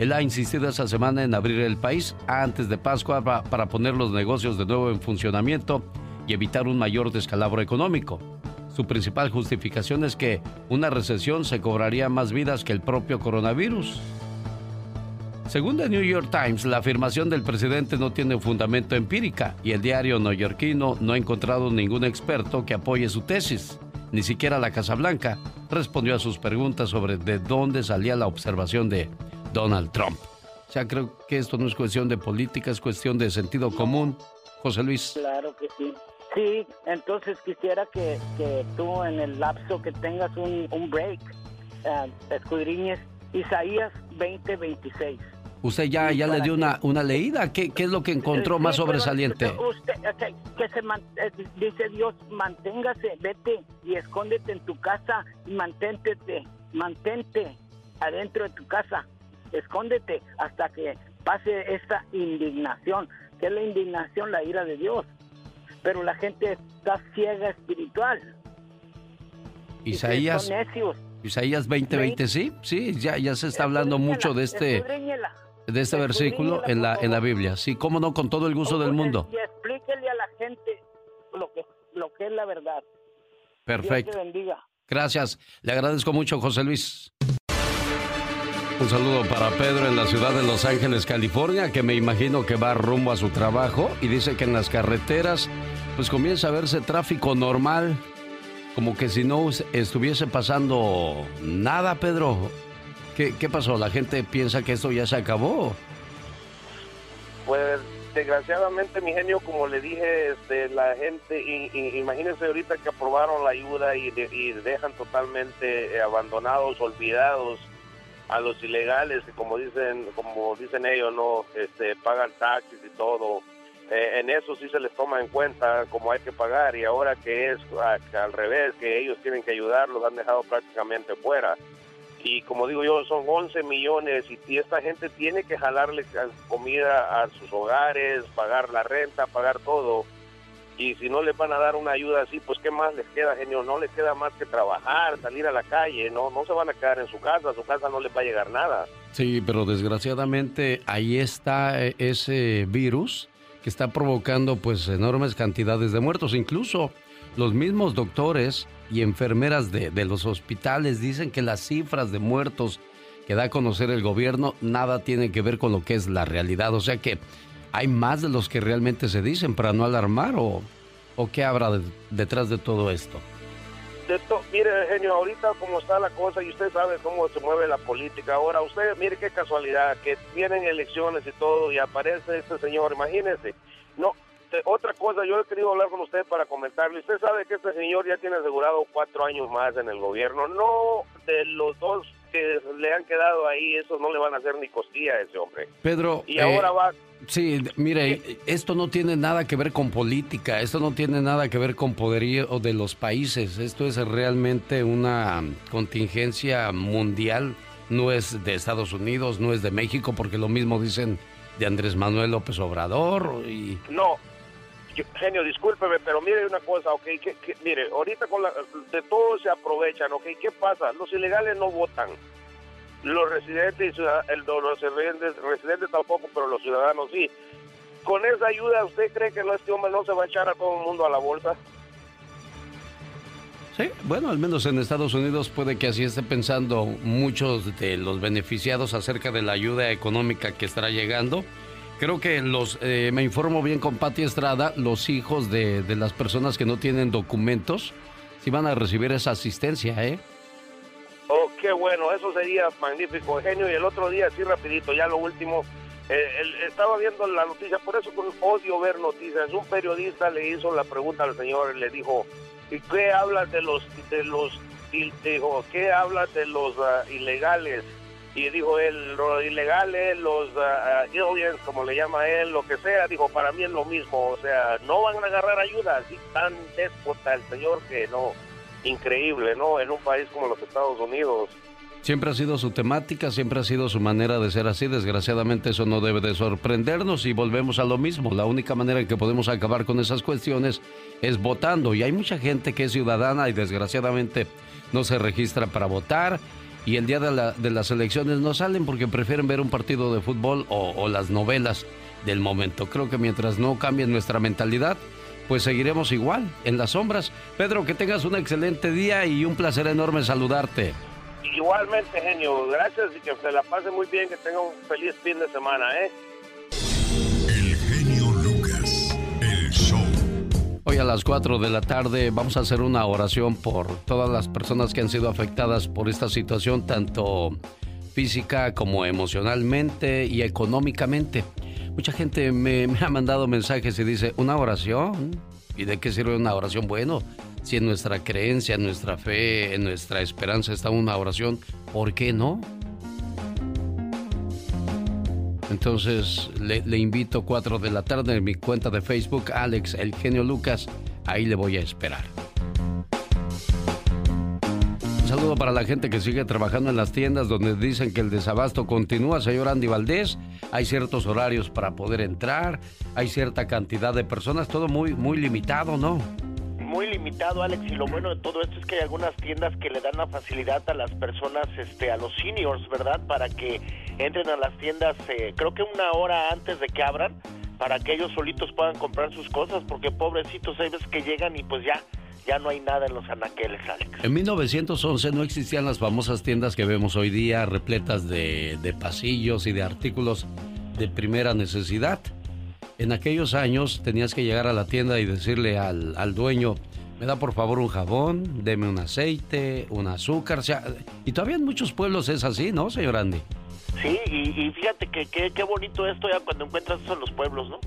Él ha insistido esa semana en abrir el país antes de Pascua para poner los negocios de nuevo en funcionamiento y evitar un mayor descalabro económico. Su principal justificación es que una recesión se cobraría más vidas que el propio coronavirus. Según el New York Times, la afirmación del presidente no tiene fundamento empírica y el diario neoyorquino no ha encontrado ningún experto que apoye su tesis. Ni siquiera la Casa Blanca respondió a sus preguntas sobre de dónde salía la observación de Donald Trump. O sea, creo que esto no es cuestión de política, es cuestión de sentido común. José Luis. Claro que sí. Sí, entonces quisiera que, tú en el lapso que tengas un, break, uh, escudriñes Isaías 20:26. Usted ya, ya le dio una, una leída. ¿Qué, ¿Qué es lo que encontró más sobresaliente? Usted, que se eh, dice Dios, manténgase, vete y escóndete en tu casa y mantente, mantente adentro de tu casa escóndete hasta que pase esta indignación, que es la indignación, la ira de Dios. Pero la gente está ciega espiritual. Isaías. Isaías 20:20, sí, sí, ya, ya se está hablando mucho de este de este versículo en la en la Biblia. Sí, cómo no, con todo el gusto del mundo. Y explíquele a la gente lo que lo que es la verdad. Perfecto. Dios te bendiga. Gracias. Le agradezco mucho, José Luis. Un saludo para Pedro en la ciudad de Los Ángeles, California, que me imagino que va rumbo a su trabajo y dice que en las carreteras pues comienza a verse tráfico normal, como que si no estuviese pasando nada, Pedro. ¿Qué, pasó? ¿La gente piensa que esto ya se acabó? desgraciadamente, mi genio, como le dije, este, la gente, y, imagínense ahorita que aprobaron la ayuda y, y dejan totalmente eh, abandonados, olvidados a los ilegales, que como dicen, como dicen ellos, no, este, pagan taxis y todo. Eh, en eso sí se les toma en cuenta como hay que pagar y ahora que es al revés, que ellos tienen que ayudar, los han dejado prácticamente fuera y como digo yo, son 11 millones y, esta gente tiene que jalarle comida a sus hogares, pagar la renta, pagar todo. Y si no les van a dar una ayuda así, pues qué más les queda, genio, no les queda más que trabajar, salir a la calle, no, no se van a quedar en su casa, a su casa no les va a llegar nada. Sí, pero desgraciadamente ahí está eh, ese virus que está provocando pues enormes cantidades de muertos, incluso los mismos doctores y enfermeras de, los hospitales dicen que las cifras de muertos que da a conocer el gobierno nada tiene que ver con lo que es la realidad. O sea que hay más de los que realmente se dicen para no alarmar o, qué habrá detrás de todo esto. mire, genio, ahorita como está la cosa y usted sabe cómo se mueve la política. Ahora, usted, mire qué casualidad, que vienen elecciones y todo y aparece este señor, imagínese. No, este, otra cosa, yo he querido hablar con usted para comentarle. Usted sabe que este señor ya tiene asegurado cuatro años más en el gobierno. No de los dos que le han quedado ahí, esos no le van a hacer ni costilla a ese hombre. Pedro. Y ahora eh, va. Sí, mire, esto no tiene nada que ver con política, esto no tiene nada que ver con poderío de los países, esto es realmente una contingencia mundial, no es de Estados Unidos, no es de México, porque lo mismo dicen de Andrés Manuel López Obrador y... No, genio, discúlpeme, pero mire una cosa, ok, que, mire, ahorita con la, de todo se aprovechan, ok, ¿qué pasa? Los ilegales no votan, los residentes el, los residentes, residentes tampoco, pero los ciudadanos sí. Con esa ayuda, ¿usted cree que este hombre no se va a echar a todo el mundo a la bolsa? Sí, bueno, al menos en Estados Unidos puede que así esté pensando muchos de los beneficiados acerca de la ayuda económica que estará llegando Creo que los, eh, me informo bien con Pati Estrada, los hijos de, las personas que no tienen documentos, si van a recibir esa asistencia, ¿eh? Oh, qué bueno, eso sería magnífico, genio. Y el otro día, así rapidito, ya lo último, eh, estaba viendo la noticia, por eso con odio ver noticias. Un periodista le hizo la pregunta al señor, le dijo, ¿y qué hablas de los, de los, qué hablas de los ah, ilegales? Y dijo él, los ilegales, los uh, como le llama él, lo que sea, dijo, para mí es lo mismo, o sea, no van a agarrar ayuda, así tan déspota el señor que no, increíble, ¿no? En un país como los Estados Unidos. Siempre ha sido su temática, siempre ha sido su manera de ser así. Desgraciadamente eso no debe de sorprendernos y volvemos a lo mismo. La única manera en que podemos acabar con esas cuestiones es votando. Y hay mucha gente que es ciudadana y desgraciadamente no se registra para votar y el día de, las elecciones no salen porque prefieren ver un partido de fútbol o, las novelas del momento. Creo que mientras no cambie nuestra mentalidad, pues seguiremos igual, en las sombras. Pedro, que tengas un excelente día y un placer enorme saludarte. Igualmente, genio. Gracias y que se la pase muy bien, que tenga un feliz fin de semana, ¿eh? Hoy a las 4 de la tarde vamos a hacer una oración por todas las personas que han sido afectadas por esta situación, tanto física como emocionalmente y económicamente. Mucha gente me, ha mandado mensajes y dice, ¿una oración? ¿Y de qué sirve una oración? Bueno, si en nuestra creencia, en nuestra fe, en nuestra esperanza está una oración, ¿por qué no? Entonces le, invito 4 de la tarde en mi cuenta de Facebook, Alex El Genio Lucas. Ahí le voy a esperar. Un saludo para la gente que sigue trabajando en las tiendas donde dicen que el desabasto continúa, señor Andy Valdés. Hay ciertos horarios para poder entrar, hay cierta cantidad de personas, todo muy, muy limitado, ¿no? Muy limitado, Alex, y lo bueno de todo esto es que hay algunas tiendas que le dan la facilidad a las personas, este, a los seniors, ¿verdad? Para que entren a las tiendas, eh, creo que una hora antes de que abran, para que ellos solitos puedan comprar sus cosas, porque pobrecitos hay veces que llegan y pues ya, ya no hay nada en los anaqueles, Alex. En 1911 no existían las famosas tiendas que vemos hoy día, repletas de, de pasillos y de artículos de primera necesidad. En aquellos años tenías que llegar a la tienda y decirle al, al dueño, me da por favor un jabón, deme un aceite, un azúcar. O sea, y todavía en muchos pueblos es así, ¿no, señor Andy? Sí, y, fíjate que qué bonito esto ya cuando encuentras eso en los pueblos, ¿no?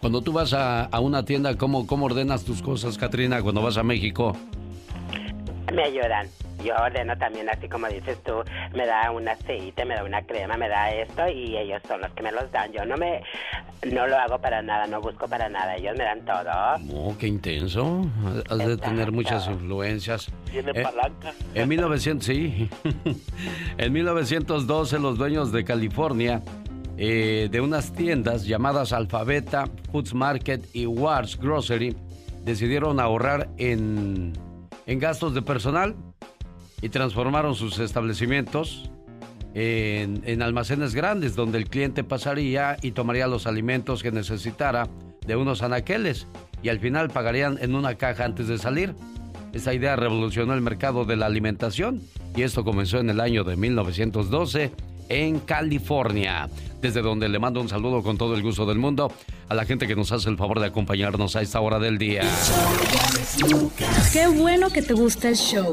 Cuando tú vas a, una tienda, ¿cómo, ¿cómo ordenas tus cosas, Katrina, cuando vas a México? Me ayudan yo ordeno también así como dices tú, me da un aceite, me da una crema, me da esto y ellos son los que me los dan. Yo no me no lo hago para nada, no busco para nada, ellos me dan todo. Oh, qué intenso. Has de tener muchas influencias. Tiene eh, palanca. En 1900, sí. en 1912 los dueños de California eh, de unas tiendas llamadas Alfabeta, Foods Market y Wars Grocery decidieron ahorrar en, en gastos de personal y transformaron sus establecimientos en, almacenes grandes donde el cliente pasaría y tomaría los alimentos que necesitara de unos anaqueles y al final pagarían en una caja antes de salir. Esta idea revolucionó el mercado de la alimentación y esto comenzó en el año de 1912 en California, desde donde le mando un saludo con todo el gusto del mundo a la gente que nos hace el favor de acompañarnos a esta hora del día. Qué bueno que te gusta el show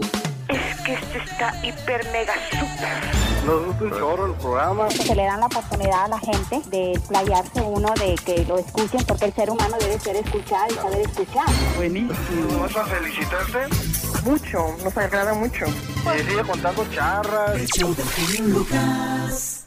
es que este está hiper mega super. Nos gusta un chorro el programa. Se le dan la oportunidad a la gente de playarse uno, de que lo escuchen, porque el ser humano debe ser escuchado y saber escuchar. Buenísimo. ¿Vas a felicitarte? Mucho, nos agrada mucho. Y sigue contando charras. El show del Lucas.